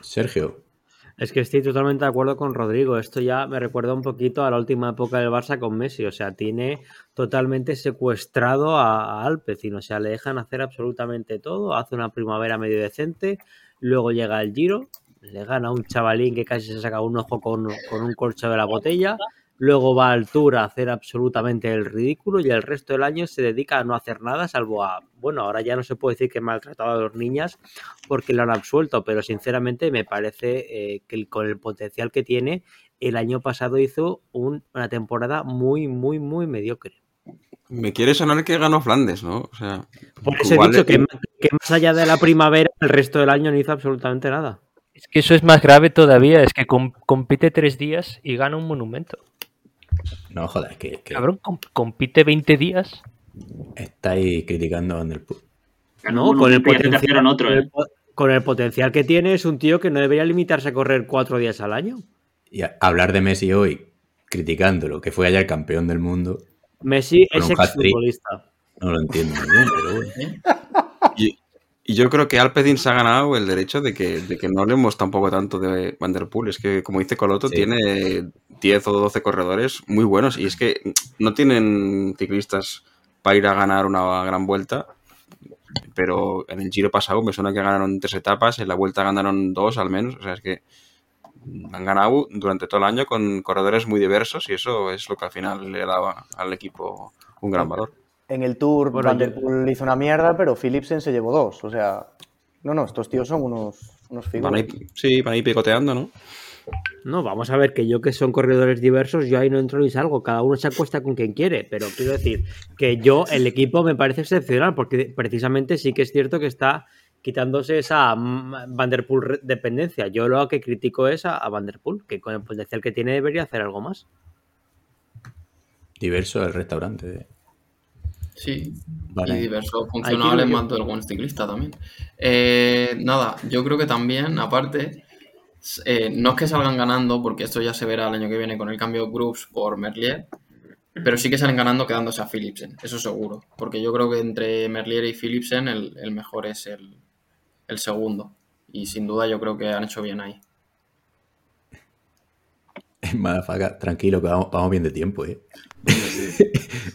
Sergio. Es que estoy totalmente de acuerdo con Rodrigo. Esto ya me recuerda un poquito a la última época del Barça con Messi. O sea, tiene totalmente secuestrado a, a Alpecin. O sea, le dejan hacer absolutamente todo. Hace una primavera medio decente. Luego llega el Giro. Le gana a un chavalín que casi se saca un ojo con, con un corcho de la botella. Luego va al Tour a hacer absolutamente el ridículo y el resto del año se dedica a no hacer nada, salvo a, bueno, ahora ya no se puede decir que maltrataba a los niñas porque lo han absuelto, pero sinceramente me parece eh, que el- con el potencial que tiene, el año pasado hizo un- una temporada muy, muy, muy mediocre. Me quiere sonar que ganó Flandes, ¿no? O sea, Por eso he dicho que, más- que más allá de la primavera, el resto del año no hizo absolutamente nada. Es que eso es más grave todavía, es que com- compite tres días y gana un monumento. No, joder, es que, que Cabrón, com- compite 20 días. estáis criticando No, con el, potencial, en otro, con, ¿eh? el, con el potencial que tiene, es un tío que no debería limitarse a correr cuatro días al año. Y a- hablar de Messi hoy, criticándolo, que fue ayer campeón del mundo, Messi es exfutbolista. no lo entiendo muy bien, pero bueno. Y, yo creo que Alpecin se ha ganado el derecho de que, de que no hablemos tampoco tanto de Van der Poel. Es que, como dice Coloto, Sí. tiene 10 o 12 corredores muy buenos. Y es que no tienen ciclistas para ir a ganar una gran vuelta. Pero en el Giro pasado me suena que ganaron tres etapas, en la vuelta ganaron dos al menos. O sea, es que han ganado durante todo el año con corredores muy diversos y eso es lo que al final le daba al equipo un gran valor. En el Tour Bueno, Van yo- der Poel hizo una mierda, pero Philipsen se llevó dos. O sea, no, no, estos tíos son unos, unos Van a figuras. ir- sí, van a ir picoteando, ¿no? No, vamos a ver que yo que son corredores diversos, yo ahí no entro ni salgo, cada uno se acuesta con quien quiere, pero quiero decir que yo, el equipo me parece excepcional, porque precisamente sí que es cierto que está quitándose esa mm, Van der Poel re- dependencia. Yo lo que critico es a, a Van der Poel, que con el potencial que tiene debería hacer algo más. Diverso el restaurante. Sí, Vale. y diversos funcionales más del buen ciclista también. Eh, nada, yo creo que también, aparte, eh, no es que salgan ganando, porque esto ya se verá el año que viene con el cambio de groups por Merlier, pero sí que salen ganando quedándose a Philipsen, eso seguro. Porque yo creo que entre Merlier y Philipsen el, el mejor es el, el segundo. Y sin duda yo creo que han hecho bien ahí. Madafaca, tranquilo, que vamos, vamos bien de tiempo, ¿eh? Sí.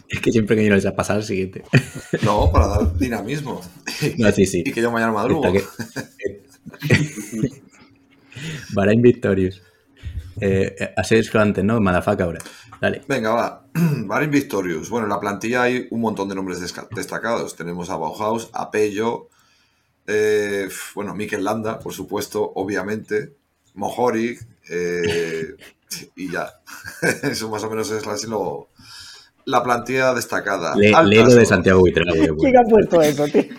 Es que siempre que yo les ha pasado al siguiente. No, para dar dinamismo. No, sí, sí. Y que yo mañana madrugo. Bahrain Victorious. Eh, eh, así es antes, ¿no? Madafaca ahora. Dale. Venga, va. Bahrain Victorious. Bueno, en la plantilla hay un montón de nombres destacados. Tenemos a Bauhaus, a Pello, eh, bueno, Mikel Landa, por supuesto, obviamente, Mohoric, eh, y ya. Eso más o menos es así lo- la plantilla destacada. Le, Altas, lee lo de. Santiago Buitrago. ¿Quién ha puesto eso, tío?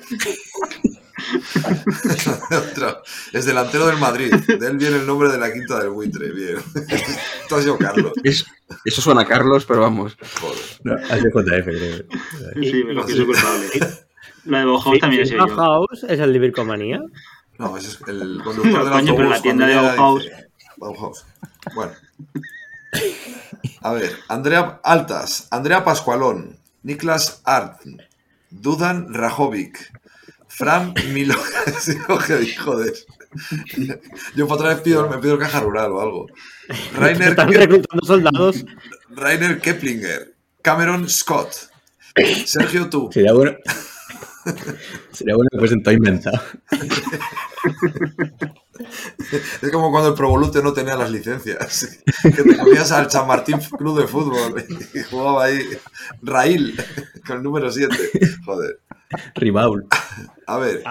Otro. Es delantero del Madrid. De él viene el nombre de la quinta del buitre. Bien. Esto ha sido Carlos. Es- eso suena a Carlos, pero vamos. Joder. No, hace JF, creo. Sí, me confieso culpable. La de Bauhaus también sido yo. House es el de Vircomanía. No, ese es el conductor Coño, pero la autobús tienda de Bauhaus. dice, Bauhaus. Bueno. A ver, Andrea Altas, Andrea Pascualón, Niklas Art, Dudan Rajovic, Fran Milo. Joder. Yo para otra vez pido, me pido caja rural o algo. Rainer, Están Ke- reclutando soldados. Rainer Keplinger, Cameron Scott, Sergio Tu, Sería bueno. Sería bueno que fuesen todo inventado. Es como cuando el Provolute no tenía las licencias. Que te cogías al San Martín Club de Fútbol y jugaba ahí Raíl con el número 7. Joder. Ribaul. A ver.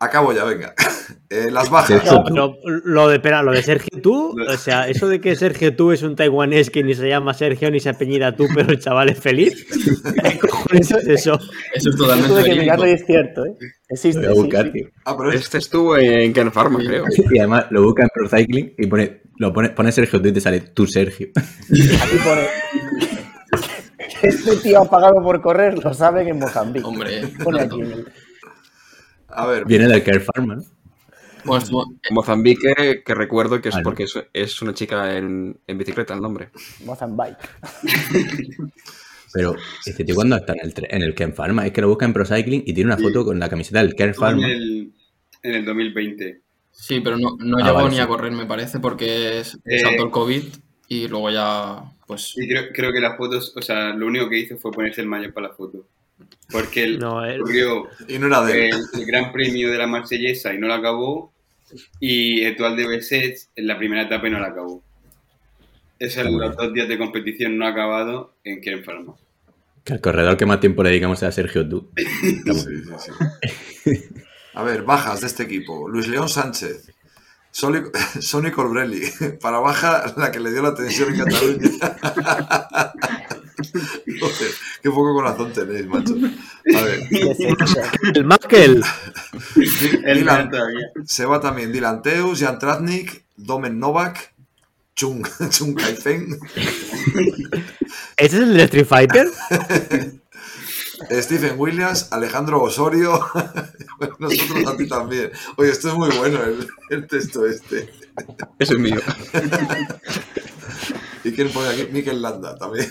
Acabo ya, venga. Eh, las bajas. Sergio No, no, lo de, espera, lo de Sergio Tú, o sea, eso de que Sergio Tú es un taiwanés que ni se llama Sergio ni se apellida Tú, pero el chaval es feliz. ¿Qué cojones es eso? Eso es totalmente Tuve que verídico. mirarlo y es cierto, ¿eh? Existe. Lo voy a sí, buscar, sí. tío. Ah, pero es- Este estuvo en Ken Pharma, creo. Y además lo busca en Pro Cycling y pone, lo pone, pone Sergio tú y te sale tú, Sergio. Aquí pone. Este tío ha pagado por correr, lo saben en Mozambique. Hombre, Pone tanto. aquí. En el- A ver. Viene del Care Farm, ¿no? Bueno, estuvo- Mozambique, que recuerdo que es porque es, es una chica en, en bicicleta el nombre. Mozambique. Pero este tío cuando está en el, en el Ken Pharma, es que lo busca en Pro Cycling y tiene una Sí. foto con la camiseta del Ken En Pharma. el, en el 2020. Sí, pero no, no Ah, llegó vale, ni sí. a correr, me parece, porque es, Eh. saltó el COVID y luego ya, pues... Y creo, creo que las fotos, o sea, lo único que hizo fue ponerse el maillot para la foto. Porque él No, él- corrió Y no era de el, el Gran Premio de la Marsellesa y no la acabó. Y Etoile de Besset en la primera etapa y no la acabó. Esos muy los dos días de competición no acabado en Ken Pharma. Que al corredor que más tiempo le dedicamos a Sergio tú. Sí, sí, sí. A ver, bajas de este equipo. Luis León Sánchez. Sonny Colbrelli. Para baja, la que le dio la tensión en Cataluña. Joder, qué poco corazón tenéis, macho. A ver, El más que él. Él Dylan, no todavía. se va también Dylan Teus, Jan Tratnik, Domen Novak, Chung, Chung Kai-Feng, ¿Ese es el de Street Fighter? Stephen Williams, Alejandro Osorio. Nosotros a ti también. Oye, esto es muy bueno, el, el texto este. Ese es mío. ¿Y quién pone aquí? Mikel Landa también.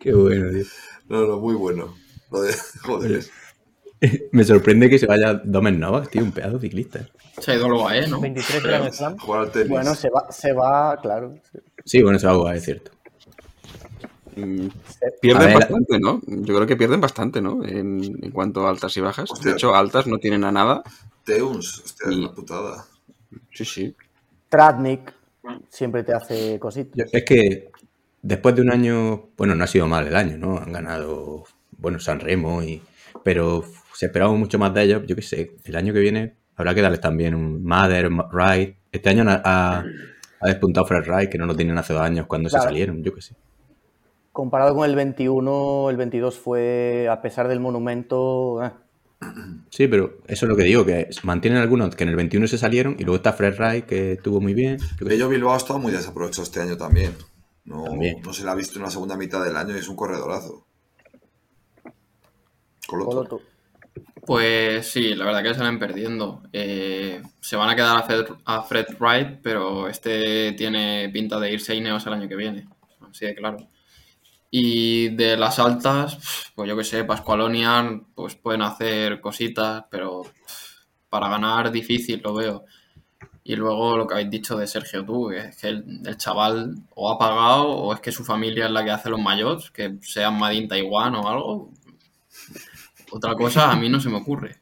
Qué bueno, tío. No, no, muy bueno. Lo de, joder. Me sorprende que se vaya Domen Novak, tío, un pedazo ciclista. Se ha ido luego a E, ¿no? 23 Grand Slam. Bueno, se va, se va, claro. Sí, bueno, eso hago, es cierto. Mm, A Pierden ver. bastante, ¿no? Yo creo que pierden bastante, ¿no? En, en cuanto a altas y bajas. Hostia. De hecho, altas no tienen a nada. Teuns, hostia, es Y- una putada. Sí, sí. Tratnik siempre te hace cositas. Es que después de un año, bueno, no ha sido mal el año, ¿no? Han ganado, bueno, San Remo, y, pero se esperaba mucho más de ellos. Yo qué sé, el año que viene habrá que darles también un Mother, Ride. Este año ha, ha- ha despuntado Fred Wright, que no lo tienen hace dos años cuando Claro. se salieron, yo qué sé. Comparado con el 21, el 22 fue, a pesar del monumento, eh, Sí, pero eso es lo que digo, que mantienen algunos que en el 21 se salieron y luego está Fred Wright, que estuvo muy bien. Bello Bilbao ha estado muy desaprovechado este año también. No, También. no se le ha visto en la segunda mitad del año y es un corredorazo. Coloto. Coloto. Pues sí, la verdad que salen perdiendo. Eh, se van a quedar a Fred, a Fred Wright, pero este tiene pinta de irse a Ineos el año que viene. Así de claro. Y de las altas, pues yo que sé, Pascualonian, pues pueden hacer cositas, pero para ganar difícil lo veo. Y luego lo que habéis dicho de Sergio tú, que es que el, el chaval o ha pagado o es que su familia es la que hace los mayores, que sean Madin Taiwán o algo. Otra cosa a mí no se me ocurre.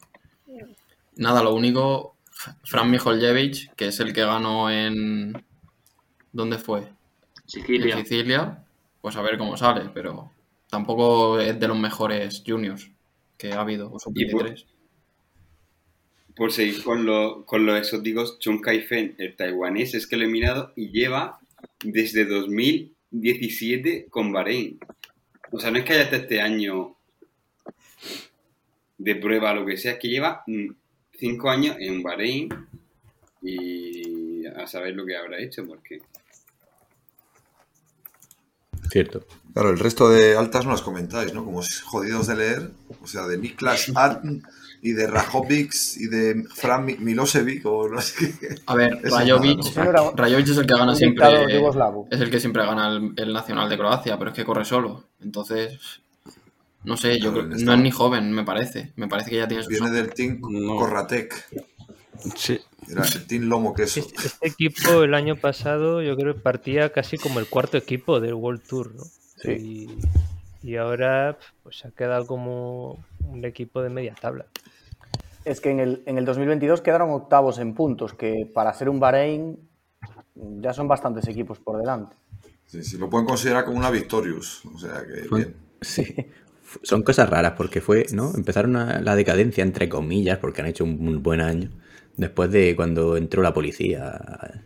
Nada, lo único, Fran Mijoljevich, que es el que ganó en... ¿Dónde fue? Sicilia. En Sicilia, pues a ver cómo sale, pero tampoco es de los mejores juniors que ha habido, o por- sub-23. Por seguir con, lo- con los exóticos, Chung Kai-fen, el taiwanés, es que lo he mirado y lleva desde 2017 con Bahrein. O sea, no es que haya hasta este año de prueba o lo que sea, es que lleva mm, cinco años en Bahrein y a saber lo que habrá hecho, porque Cierto. Claro, el resto de altas no las comentáis, ¿no? Como es jodidos de leer. O sea, de Niklas Atn y de Rajovic y de Fran Mi- Milosevic o no sé qué. A ver, Rajovic, nada, no Rajovic es el que gana siempre. Es el que siempre gana el, el Nacional de Croacia, pero es que corre solo. Entonces, no sé, yo Claro, creo no es ni joven, me parece. Me parece que ya tiene sus Viene del Team No. Corratec. Sí. Era el Team Lomo Queso. Este, este equipo el año pasado yo creo que partía casi como el cuarto equipo del World Tour, ¿no? Sí. Y, y ahora pues ha quedado como un equipo de media tabla. Es que en el, en el 2022 quedaron octavos en puntos, que para ser un Bahrein ya son bastantes equipos por delante. Sí, sí, lo pueden considerar como una Victorious. O sea que bien. Sí. Son cosas raras porque fue, ¿no? Empezaron a- la decadencia, entre comillas, porque han hecho un, un buen año. Después de cuando entró la policía.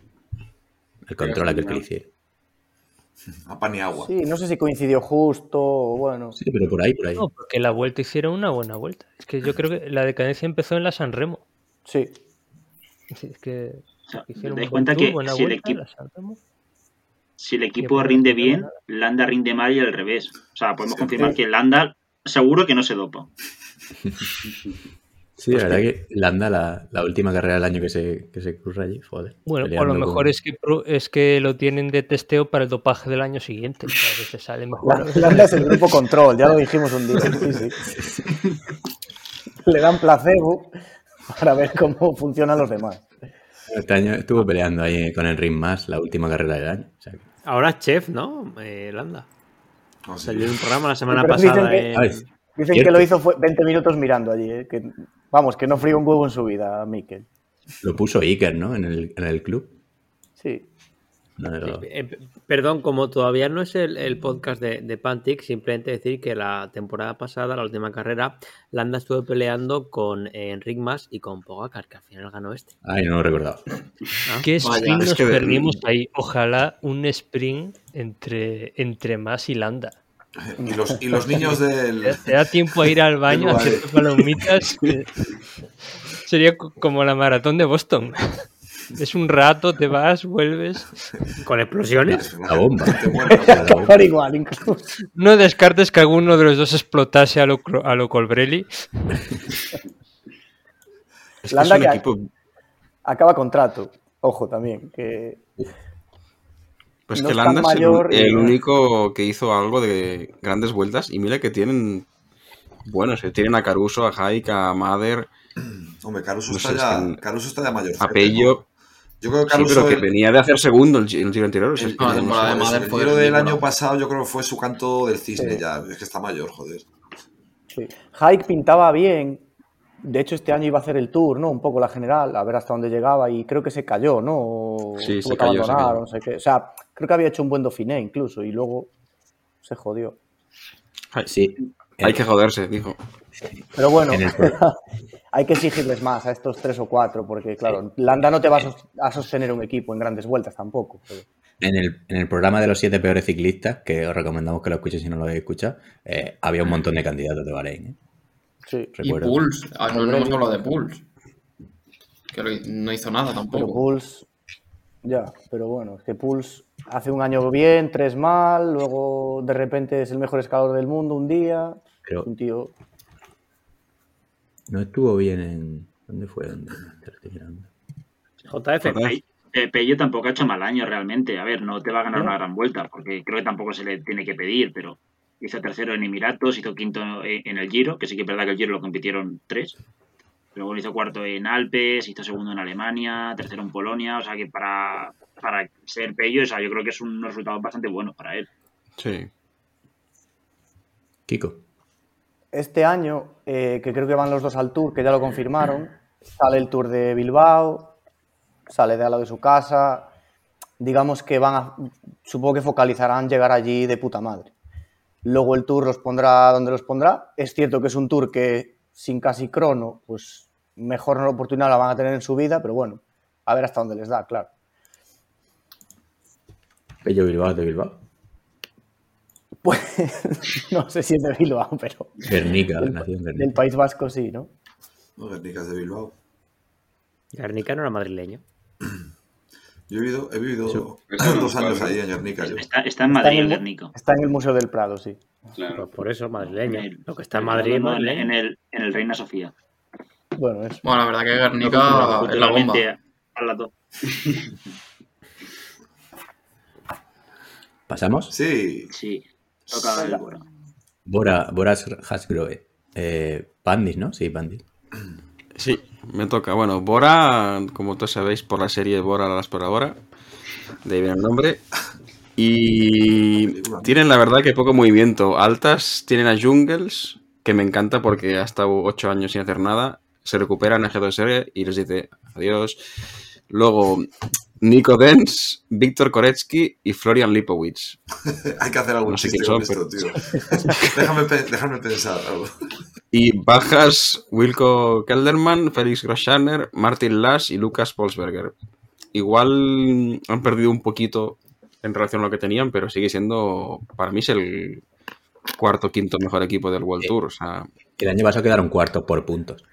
El control aquel que le hicieron. A pan y agua. Sí, no sé si coincidió justo, o bueno. Sí, pero por ahí, por ahí. No, porque la vuelta hicieron una buena vuelta. Es que yo creo que la decadencia empezó en la San Remo. Sí. Es que O sea, hicieron buen cuenta tour, que buena si el, vuelta en equipo, la San Remo. si el equipo rinde bien. Landa rinde mal y al revés. O sea, podemos Sí. confirmar que Landa seguro que no se dopa. Sí, la verdad que Landa, la, la última carrera del año que se, que se curra allí, joder. Bueno, o lo mejor con- es que es que lo tienen de testeo para el dopaje del año siguiente. A veces sale mejor. La Holanda es el grupo control, ya lo dijimos un día. Sí, sí. Le dan placebo para ver cómo funcionan los demás. Este año estuvo peleando ahí con el Ring Más, la última carrera del año. O sea que- Ahora es chef, ¿no? Eh, Landa. No, sí. Salió en un programa la semana pasada. que- en- Dicen Cierto. que lo hizo fue 20 minutos mirando allí. eh, que, vamos, que no frío un huevo en su vida, Mikel. lo puso Iker, ¿no? En el, en el club. Sí. No, pero- Eh, perdón, como todavía no es el, el podcast de, de Pantic, simplemente decir que la temporada pasada, la última carrera, Landa estuvo peleando con eh, Enric Mas y con Pogacar, que al final ganó este. Ay, no lo recordaba. ¿Qué Vaya, sprint es nos que perdimos ahí? Ojalá un sprint entre, entre más y Landa. Y los, y los niños del. Te, da tiempo a ir al baño, a Del hacerte palomitas. que Sería co- como la maratón de Boston. Es un rato, te vas, vuelves. ¿Con explosiones? La bomba. Igual, incluso. No descartes que alguno de los dos explotase a lo, a lo Colbrelli. Es que es un que- equipo. Acaba contrato. Ojo también, que Pues no que Landa es el, mayor y- el único que hizo algo de grandes vueltas. Y mira que tienen. Bueno, se tienen a Caruso, a Haik, a Mader, Hombre, Caruso, No está, sé, ya, Caruso está ya mayor. a Pello. Yo creo que Sí, Caruso. pero que el- venía de hacer segundo el, el giro anterior. o sea, el- es que la no temporada de el giro del año pasado, yo creo que fue su canto del cisne Sí. ya. Es que está mayor, joder. sí. Hike pintaba bien. De hecho, este año iba a hacer el tour, ¿no? Un poco la general, a ver hasta dónde llegaba y creo que se cayó, ¿no? O Sí, tuvo se que cayó, se abandonar, cayó. no sé qué. O sea, creo que había hecho un buen Dauphiné incluso y luego se jodió. Sí. Hay que joderse, dijo. Pero bueno, hay que exigirles más a estos tres o cuatro, porque claro, Landa no te va a, sos- a sostener un equipo en grandes vueltas tampoco. pero- En el, en el programa de los siete peores ciclistas, que os recomendamos que lo escuchéis si no lo habéis escuchado, eh, había un montón de candidatos de Bahrein. ¿eh? Sí. Y Recuerdo. Pulse. Ah, no, no hemos hablado de Pulse. Que no hizo nada Pero tampoco. Pulse, ya, pero bueno, es que Pulse hace un año bien, tres mal, luego de repente es el mejor escalador del mundo un día. Pero Un tío. no estuvo bien en. ¿Dónde fue? ¿Dónde? JF. Pe- Pello tampoco ha hecho mal año realmente. A ver, no te va a ganar una gran vuelta, porque creo que tampoco se le tiene que pedir, pero hizo tercero en Emiratos, hizo quinto en en el Giro, que sí que es verdad que el Giro lo compitieron tres. Luego hizo cuarto en Alpes, hizo segundo en Alemania, tercero en Polonia. O sea que para, para ser Pello, o sea, yo creo que es un resultado bastante bueno para él. Sí. Kiko. Este año, eh, que creo que van los dos al Tour, que ya lo confirmaron, sale el Tour de Bilbao, sale de al lado de su casa. Digamos que van a, supongo que focalizarán llegar allí de puta madre. Luego el Tour los pondrá donde los pondrá. Es cierto que es un Tour que sin casi crono, pues mejor oportunidad la van a tener en su vida, pero bueno, a ver hasta dónde les da, claro. Pello Bilbao de Bilbao. Pues no sé si es de Bilbao, pero Guernica, del, nació en del Guernica. País Vasco sí, ¿no? No, Guernicas de Bilbao. Garnica no era madrileño. Yo he vivido, he vivido dos años ahí en Guernica. Yo. Está, está en Está Madrid en el el- Guernica. Está en el Museo del Prado, sí. Claro. Pues por eso, madrileño. El- Lo que está en Madrid es No, no, en, el, en el Reina Sofía. Bueno, eso. Bueno, la verdad que No, Guernica es la bomba. lado. ¿Pasamos? Sí, Sí, toca el Bora. Bora, Boras Hasgrove. Eh, Pandis, ¿no? Sí, Pandis. Sí, me toca. Bueno, Bora, como todos sabéis, por la serie Bora la exploradora, de ahí viene el nombre. Y tienen la verdad que poco movimiento. Altas tienen a Jungles, que me encanta porque ha estado ocho años sin hacer nada. Se recuperan en G2R y les dice adiós. Luego, Nico Dens, Víctor Koretsky y Florian Lipowicz. hay que hacer algún No sé chiste quién con son, esto, tío. déjame, déjame pensar algo. Y bajas Wilco Kelderman, Felix Groschaner, Martin Lass y Lucas Polsberger. Igual han perdido un poquito en relación a lo que tenían, pero sigue siendo, para mí es el cuarto quinto mejor equipo del World Tour. O sea, El año pasado quedaron cuartos por puntos.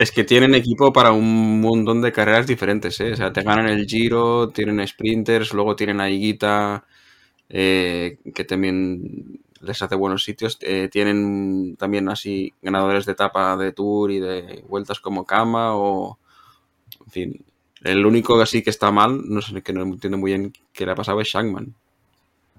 Es que tienen equipo para un montón de carreras diferentes. ¿eh? O sea, te ganan el Giro, tienen sprinters, luego tienen a Higuita, eh, que también les hace buenos sitios. Eh, tienen también así ganadores de etapa de Tour y de vueltas como Kama o... En fin, el único así que está mal, no sé, que no entiendo muy bien qué le ha pasado es Shankman.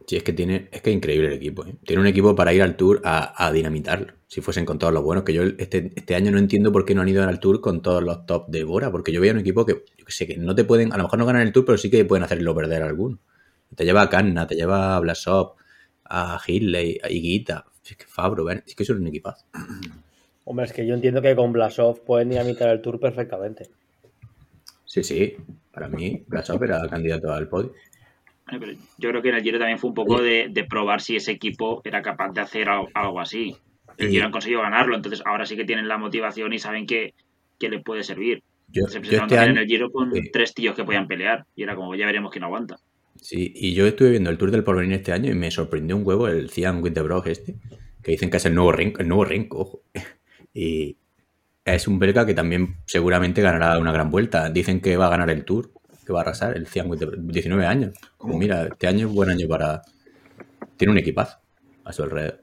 Sí, es que tiene, es que es increíble el equipo. ¿eh? Tiene un equipo para ir al Tour a, a dinamitarlo. Si fuesen con todos los buenos, que yo este, este año no entiendo por qué no han ido al Tour con todos los top de Bora, porque yo veía un equipo que, yo que sé, que no te pueden, a lo mejor no ganan el Tour, pero sí que pueden hacerlo perder a alguno. Te lleva a Kanna, te lleva a Blasov, a Hitley, a Higuita, es que Fabro, ven, es que son un equipazo. Hombre, es que yo entiendo que con Blasov pueden dinamitar el tour perfectamente. Sí, sí, para mí Blasov era candidato al podio. Pero Yo creo que en el Giro también fue un poco de, de probar si ese equipo era capaz de hacer al- algo así. El Giro han conseguido ganarlo, entonces ahora sí que tienen la motivación y saben que, que le puede servir. Yo, Se yo presentaron este también año, en el Giro con tres tíos que podían pelear y era como ya veremos quién aguanta. Sí, y yo estuve viendo el Tour del Porvenir este año y me sorprendió un huevo el Cian Winterbrock este, que dicen que es el nuevo Renko, el nuevo Renko, ojo. Y es un belga que también seguramente ganará una gran vuelta. Dicen que va a ganar el Tour, que va a arrasar el Cian Winterbrock, 19 años. ¿Cómo? Mira, este año es buen año para... Tiene un equipazo a su alrededor.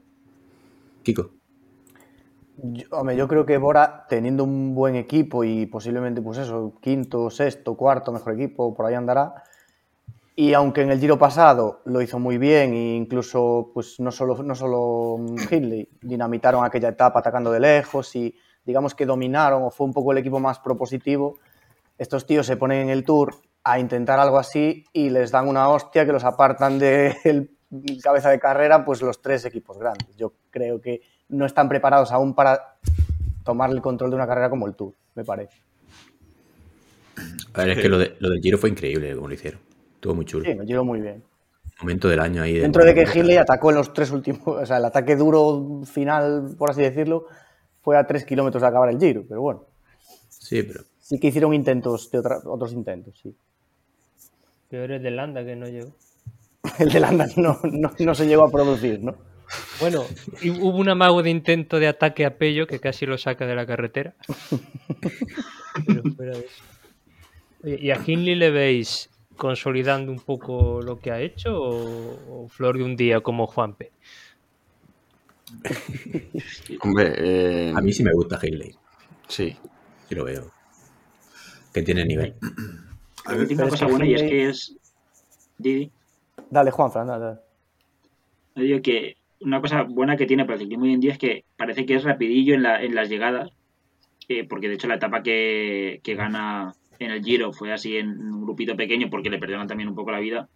Kiko. Yo, hombre, yo creo que Bora, teniendo un buen equipo y posiblemente, pues eso, quinto, sexto, cuarto, mejor equipo, por ahí andará. Y aunque en el Giro pasado lo hizo muy bien, e incluso, pues no solo, no solo Hindley, dinamitaron aquella etapa atacando de lejos y digamos que dominaron o fue un poco el equipo más propositivo, estos tíos se ponen en el Tour a intentar algo así y les dan una hostia que los apartan del cabeza de carrera, pues los tres equipos grandes. Yo creo que no están preparados aún para tomar el control de una carrera como el Tour, me parece. A ver, es que lo, de- lo del Giro fue increíble como lo hicieron. Estuvo muy chulo. Sí, me llevo muy bien. Momento del año ahí. Dentro de que Hindley atacó en los tres últimos, o sea, el ataque duro final, por así decirlo, fue a tres kilómetros de acabar el Giro, pero bueno, Sí, pero sí que hicieron intentos, de otra- otros intentos, sí. Peor es de Landa que no llegó. El de Landa no, no, no se llegó a producir, ¿no? Bueno, y hubo un amago de intento de ataque a Pello que casi lo saca de la carretera. Pero fuera de eso. Oye, ¿Y a Hindley le veis consolidando un poco lo que ha hecho o, o flor de un día como Juanpe? Hombre, eh, a mí sí me gusta Hindley. sí. Sí lo veo. Que tiene nivel. A ver, Tiene una cosa buena y es que es. Didi, Dale, Juan, Fran, dale, dale. yo digo que una cosa buena que tiene para el ciclismo hoy en día es que parece que es rapidillo en, la- en las llegadas, eh, porque de hecho la etapa que, que gana en el Giro fue así en un grupito pequeño porque le perdieron también un poco la vida.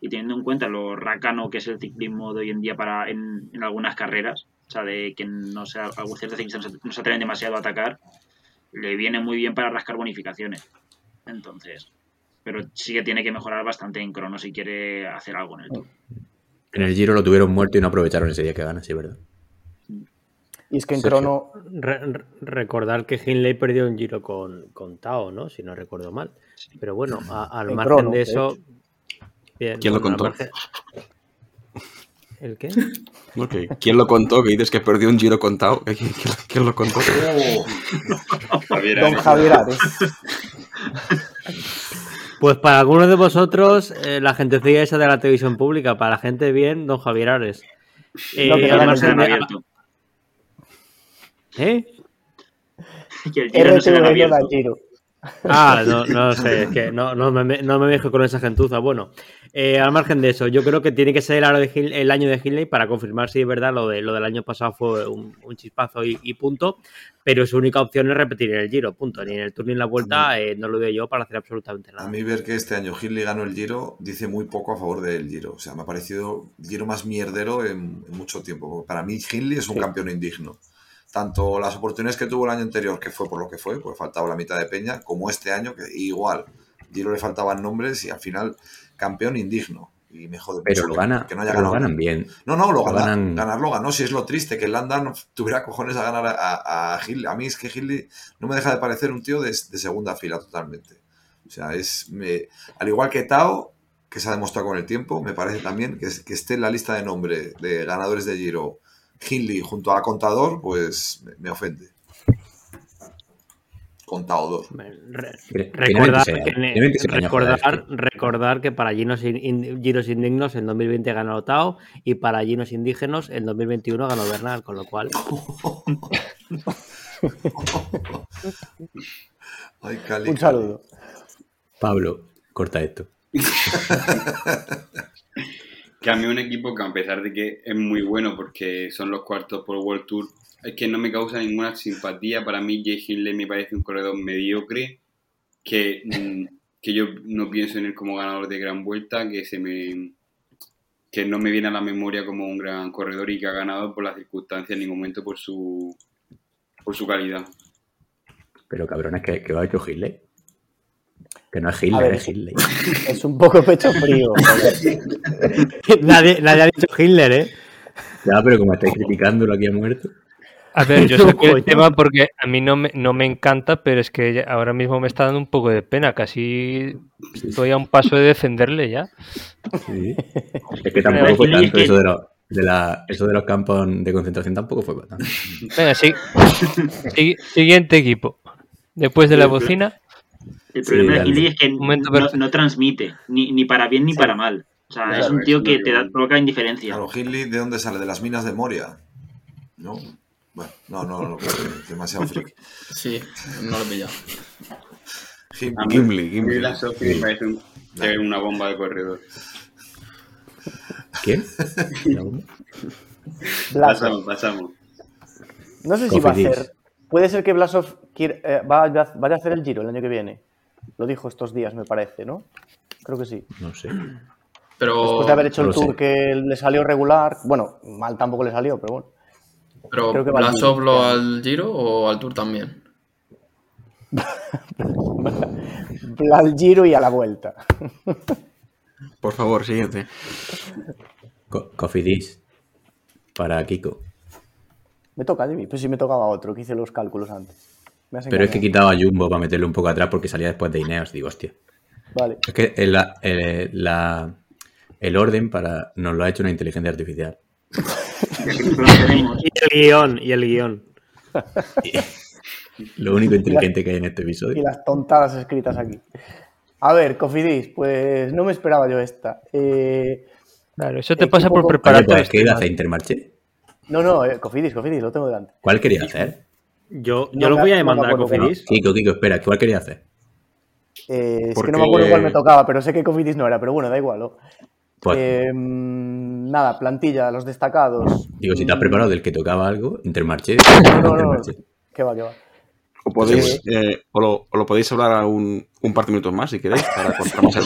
Y teniendo en cuenta lo racano que es el ciclismo de hoy en día para en, en algunas carreras, o sea, de que no sea, algunos ciertos ciclistas no se, no se atreven demasiado a atacar, le viene muy bien para rascar bonificaciones. Entonces, pero sí que tiene que mejorar bastante en crono si quiere hacer algo en el Tour. En el Giro lo tuvieron muerto y no aprovecharon ese día que gana, sí, ¿verdad? Y es que en Sergio. crono, Re- re- recordar que Hindley perdió un giro con, con Tao, ¿no? Si no recuerdo mal. Pero bueno, a- al En margen crono, de eso. bien, ¿Quién lo bueno, contó? margen- ¿El qué? Ok. ¿Quién lo contó? Que dices que perdió un giro contado. ¿Quién, quién- quién lo contó? Oh, Javier Don. Javier Ares. Pues para algunos de vosotros, eh, la gentecilla esa de la televisión pública, para la gente bien, don Javier Ares. Eh, No, que al no margen se han de- abierto. ¿Eh? Que el Giro no se no giro. Ah, no, no sé, es que no, no me, no me con esa gentuza. Bueno, eh, al margen de eso, yo creo que tiene que ser el año de, Hill- el año de Hindley para confirmar si es verdad lo, de, lo del año pasado fue un, un chispazo y, y punto, pero su única opción es repetir en el Giro, punto. Ni en el Tour ni en la Vuelta eh, no lo veo yo para hacer absolutamente A nada. mí ver que este año Hindley ganó el Giro dice muy poco a favor del Giro. O sea, me ha parecido el Giro más mierdero en, en mucho tiempo. Para mí Hindley es un Sí. campeón indigno. Tanto las oportunidades que tuvo el año anterior, que fue por lo que fue, pues faltaba la mitad de Peña, como este año, que igual, Giro le faltaban nombres y al final campeón indigno. Y me jode Pero lo, que- gana, que no haya pero lo ganado. ganan bien. No, no, lo, Lo gana, ganan- ganarlo ganó. Si es lo triste que el Landa no tuviera cojones a ganar a, a, a Hindley. A mí es que Hindley no me deja de parecer un tío de, de segunda fila totalmente. O sea, es. me- al igual que Tao, que se ha demostrado con el tiempo, me parece también que, es- que esté en la lista de nombre de ganadores de Giro Hindley junto a Contador, pues me, me ofende. Contador. Re- Recordar, 26 que, años, tiene 26 años, joder, recordar, es que- recordar que para Giros, in- Giros Indignos en 2020 ganó Tao y para Giros Indígenas en 2021 ganó Bernal, con lo cual Ay, Cali, Un saludo. Pablo, corta esto. Que a mí un equipo que a pesar de que es muy bueno porque son los cuartos por World Tour, es que no me causa ninguna simpatía. Para mí Jay Hindley me parece un corredor mediocre que, mm, que yo no pienso en él como ganador de gran vuelta, que se me que no me viene a la memoria como un gran corredor y que ha ganado por las circunstancias en ningún momento por su por su calidad. Pero cabrones, que, que lo ha hecho Hitler. Que no es Hitler, ver, es Hitler. Es un poco pecho frío. nadie, nadie ha dicho Hitler, ¿eh? Ya, pero como estáis criticándolo aquí a muerto. A ver, yo saqué el tema porque a mí no me, no me encanta, pero es que ahora mismo me está dando un poco de pena. Casi estoy a un paso de defenderle ya. Sí. Es que tampoco fue tanto eso de, los- de la, eso de los campos de concentración, tampoco fue tanto. Venga, sí. Si- siguiente equipo. Después de la bocina, El problema Sí, de Hindley dale. es que Momento no, no transmite, ni, ni para bien ni para mal. O sea, es un tío es que te da, provoca indiferencia. Claro, Hindley, ¿de dónde sale? ¿De las minas de Moria? ¿No? Bueno, no, no, no, demasiado freak. Sí, no lo he pillado. Gimli, Gimli. la Sophie me parece un- una bomba de corredor. ¿Quién? Pasamos, pasamos. No sé si va a hacer. Puede ser que Blasov quiere- eh, vaya, vaya a hacer el giro el año que viene. Lo dijo estos días, me parece, ¿no? Creo que sí. No sé. Pero, Después de haber hecho el tour sé. que le salió regular. Bueno, mal tampoco le salió, pero bueno. pero creo que va al ¿Blasov Giro, lo ya. al Giro o al Tour también? Al giro y a la vuelta. Por favor, siguiente. Co- Coffee Dish. Para Kiko. Me toca, Jimmy. Pues sí me tocaba otro, que hice los cálculos antes. Pero es que quitaba a Jumbo para meterle un poco atrás porque salía después de Ineos. Digo, hostia. Vale. Es que el, el- la- el orden para nos lo ha hecho una inteligencia artificial. Y el guion, y el guion. Lo único inteligente que hay en este Y episodio. las tontadas escritas aquí. A ver, Cofidis, pues no me esperaba yo esta. Eh, claro, eso te pasa por prepararte. pues, los ¿qué iba a hacer Intermarché? no, no, eh, Cofidis, Cofidis, lo tengo delante. ¿Cuál quería hacer? Yo, No yo lo me- voy a no demandar a. Cofidis. Kiko, Kiko, espera, ¿cuál quería hacer? Eh, es Porque- que no me acuerdo cuál me tocaba, pero sé que Cofidis no era, pero bueno, da igual. ¿no? Pues, Eh, mm, nada, plantilla, los destacados. Digo, si te has Mm, preparado del que tocaba algo, Intermarché. No, no, no. Que va, que va. O, podéis, eh, o, lo, o lo podéis hablar a un, un par de minutos más si queréis, para cortar más el.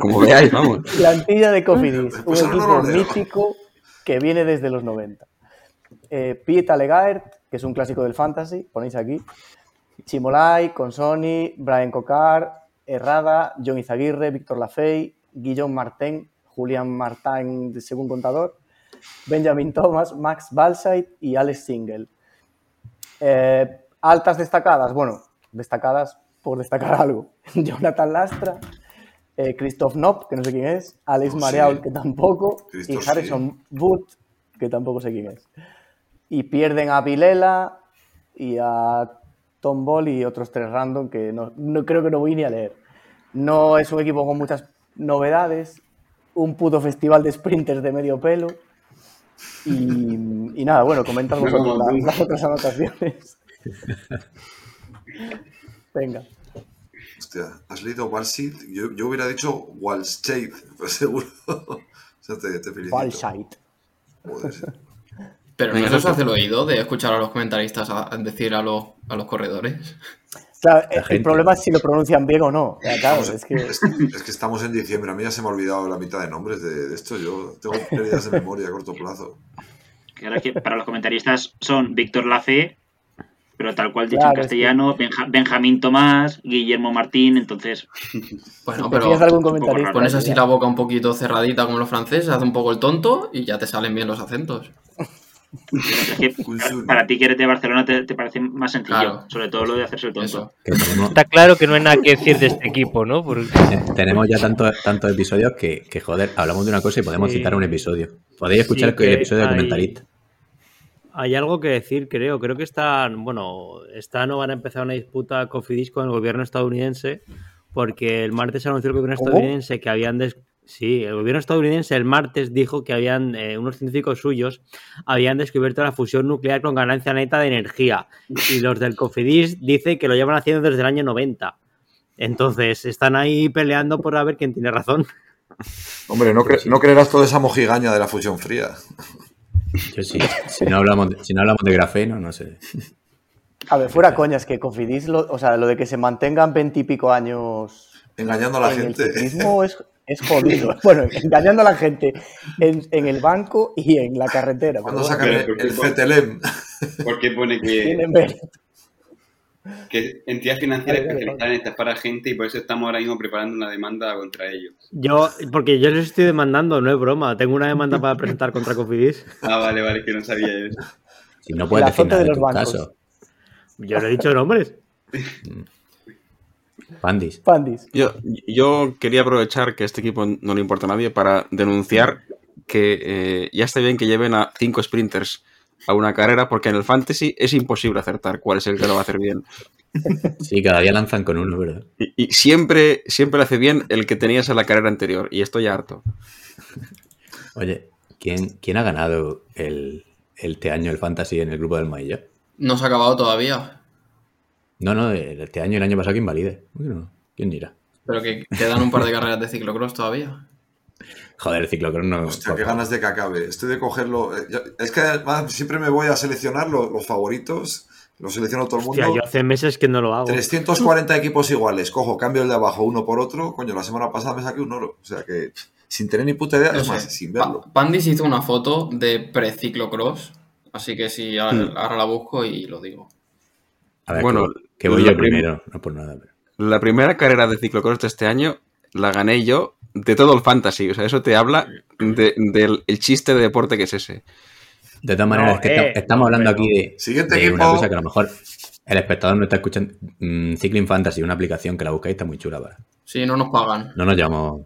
Como veáis, vamos. Plantilla de Cofidis, un Pues no equipo mítico que viene desde los 90. Eh, Piet Alegaert, que es un clásico del fantasy, ponéis aquí. Chimolai, Consoni, Brian Cocar, Herrada, John Izaguirre, Víctor Lafey, Guillaume Martin, Julián Martin, según contador, Benjamin Thomas, Max Balsait y Alex Single. Eh, altas destacadas, bueno, destacadas por destacar algo. Jonathan Lastra, eh, Christoph Knopp, que no sé quién es, Alex Oh, Mareaul, sí. que tampoco, Christoph, y Harrison Wood, que tampoco sé quién es. Y pierden a Vilela y a Tom Ball y otros tres random que no, no- creo que no voy ni a leer. No es un equipo con muchas novedades, un puto festival de sprinters de medio pelo. Y, y nada, bueno, comentad vosotros las, las otras anotaciones. Venga. Hostia, ¿has leído Walshid? Yo, yo hubiera dicho Walshade, pues seguro. o sea, te, te felicito. Balsite. Joder. Pero no os Jorge. hace el oído de escuchar a los comentaristas a, a decir a los, a los corredores. Claro, el gente. problema es si lo pronuncian bien o no. Ya, claro, es que es, es que estamos en diciembre. A mí ya se me ha olvidado la mitad de nombres de, de esto. Yo tengo pérdidas de memoria a corto plazo. Claro, es que para los comentaristas son Víctor Lafe, pero tal cual dicho Claro, en castellano, Benja- Benjamín Tomás, Guillermo Martín, entonces Bueno, ¿te pero pones así ya. la boca un poquito cerradita como los franceses, hace un poco el tonto y ya te salen bien los acentos. Que para ti que eres de Barcelona te, te parece más sencillo, Claro. sobre todo lo de hacerse el tonto. Eso. Que tenemos, Está claro que no hay nada que decir de este equipo, ¿no? Porque tenemos ya tantos tantos episodios que, que, joder, hablamos de una cosa y podemos Sí. citar un episodio. Podéis escuchar Sí, que el episodio de hay- comentarista. Hay algo que decir, creo. Creo que están, bueno, están o van a empezar una disputa Cofidis con el gobierno estadounidense, porque el martes anunció el gobierno ¿Cómo? estadounidense que habían. des- Sí, el gobierno estadounidense el martes dijo que habían, eh, unos científicos suyos habían descubierto la fusión nuclear con ganancia neta de energía. Y los del Cofidis dicen que lo llevan haciendo desde el año 90. Entonces, están ahí peleando por a ver quién tiene razón. Hombre, no, cre- no creerás toda esa mojigaña de la fusión fría. Yo sí, si no hablamos de, si no hablamos de grafeno, no sé. A ver, fuera coñas, que Cofidis, lo- o sea, lo de que se mantengan veintipico años Engañando a la en gente. el ciclismo es, es jodido. Bueno, engañando a la gente en, en el banco y en la carretera. Cuando sacan bueno, el, Pero, ¿por el qué? CTLM. Porque pone que, que entidad financiera Dale, dale, especializada en estafar a gente y por eso estamos ahora mismo preparando una demanda contra ellos. Yo, porque yo les estoy demandando, no es broma. Tengo una demanda para presentar contra Cofidis. Ah, vale, vale, que no sabía eso. Si no puedes El decir nada de de los tu bancos. caso. Yo le he dicho nombres. Pandis. Pandis. Yo, yo quería aprovechar que este equipo no le importa a nadie para denunciar que eh, ya está bien que lleven a cinco sprinters a una carrera, porque en el fantasy es imposible acertar cuál es el que lo va a hacer bien. Sí, cada día lanzan con uno, ¿verdad? Y, y siempre, siempre lo hace bien el que tenías en la carrera anterior, y estoy harto. Oye, ¿quién, quién ha ganado el, este año el fantasy en el grupo del Mailla? No se ha acabado todavía, No, no, este año y el año pasado que invalide. ¿Quién dirá? pero que quedan un par de carreras de ciclocross todavía. Joder, el ciclocross no. Hostia, qué ganas de que acabe. Estoy de cogerlo. eh, Es que además siempre me voy a seleccionar lo- los favoritos. Los selecciono todo el mundo. Hostia, yo hace meses que no lo hago. 340 equipos iguales. Cojo, cambio el de abajo uno por otro. Coño, la semana pasada me saqué un oro. O sea que sin tener ni puta idea, No es sé. más, sin verlo. Pa- Pandis hizo una foto de pre-ciclocross, así que sí, ahora, Hmm. ahora la busco y lo digo. A ver, Bueno, que, que voy la yo prim- primero, no por nada. pero- La primera carrera de ciclocross de este año la gané yo de todo el fantasy. O sea, eso te habla de- del el chiste de deporte que es ese. De todas maneras, No, es que eh, esta- estamos hablando pero- aquí de, Siguiente de una cosa que a lo mejor el espectador no está escuchando. Mm, Cycling Fantasy, una aplicación que la buscáis está muy chula. Para. Sí, no nos pagan. No nos llamamos.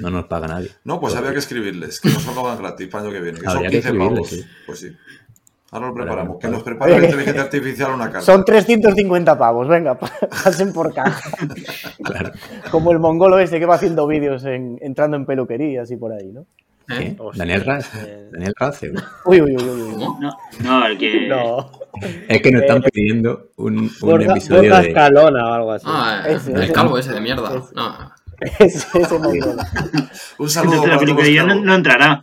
No nos paga nadie. No, pues había que escribirles, que nos lo hagan gratis para el año que viene. Que son Habría que 15 escribirles, pavos. sí. Pues sí. Ahora lo preparamos. Vale, Que vale. nos prepare la inteligencia artificial una carta. Son 350 pavos, venga, pasen por caja. Claro. Como el mongolo ese que va haciendo vídeos en- entrando en peluquerías y por ahí, ¿no? ¿eh? ¿Qué? Daniel Raz. Eh, Daniel Race. Uy, uy, uy, uy. No, no, el que. No. Es que nos están pidiendo un, un episodio Borja de. Escalona o algo así. Ah, Ese, el ese. calvo ese de mierda. Ese. No, ese, ese. Un saludo Entonces la peluquería no, no entrará.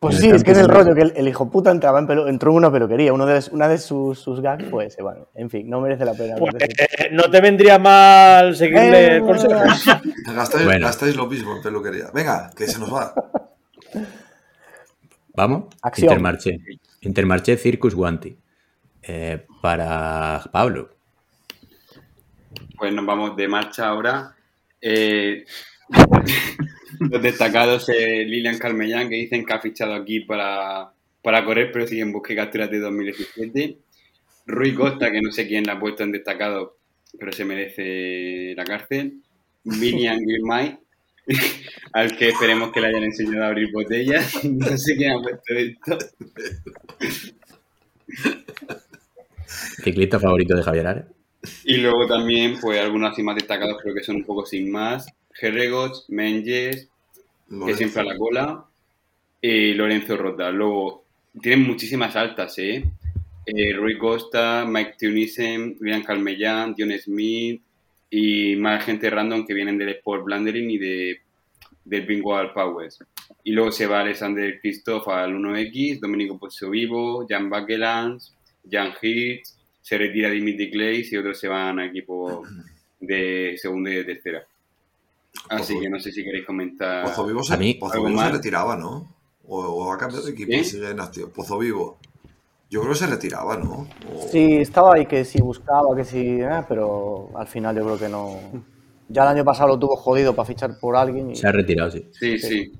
Pues sí, es que es el rollo, que el, el hijo puta entraba en pelu- entró en una peluquería. Uno de, una de sus, sus gags fue ese, bueno, en fin, no merece la pena. Pues, eh, no te vendría mal seguirle Eh, el consejo. Gastáis, Bueno. gastáis lo mismo en peluquería. Venga, que se nos va. ¿Vamos? Acción. Intermarché. Intermarché Circus Guanti. Eh, para Pablo. Pues nos vamos de marcha ahora. Los destacados eh, Lilian Carmellán, que dicen que ha fichado aquí para, para correr, pero sigue en busca y capturas de 2017. Rui Costa, que no sé quién la ha puesto en destacado, pero se merece la cárcel. William Girmay, al que esperemos que le hayan enseñado a abrir botellas. No sé quién ha puesto esto. Ciclista favorito de Javier Ares. Y luego también, pues algunos así más destacados, pero que son un poco sin más. Gerregots, Menges, que siempre a la cola, y Lorenzo Rota. Luego, tienen muchísimas altas, ¿eh? Eh, Rui Costa, Mike Tunisen, William Calmellán, John Smith y más gente random que vienen del Sport Blandering y de, del Bingual Powers. Y luego se va Alexander Christoph al 1X, Domenico Pozzo Vivo, Jan Bakelans, Jan Hitz, se retira Dimitri Clays y otros se van a equipos de segunda y de tercera. Así Pozo- que no sé si queréis comentar. Pozo Vivo, se, A mí- Pozo algo Vivo se más. retiraba, ¿no? O, o ha cambiado de equipo ¿Sí? y sigue en activo. Pozo Vivo. Yo creo que se retiraba, ¿no? O- Sí, estaba ahí que si buscaba, que si. eh, pero al final yo creo que no. Ya el año pasado lo tuvo jodido para fichar por alguien. Y... Se ha retirado, sí. Sí, sí.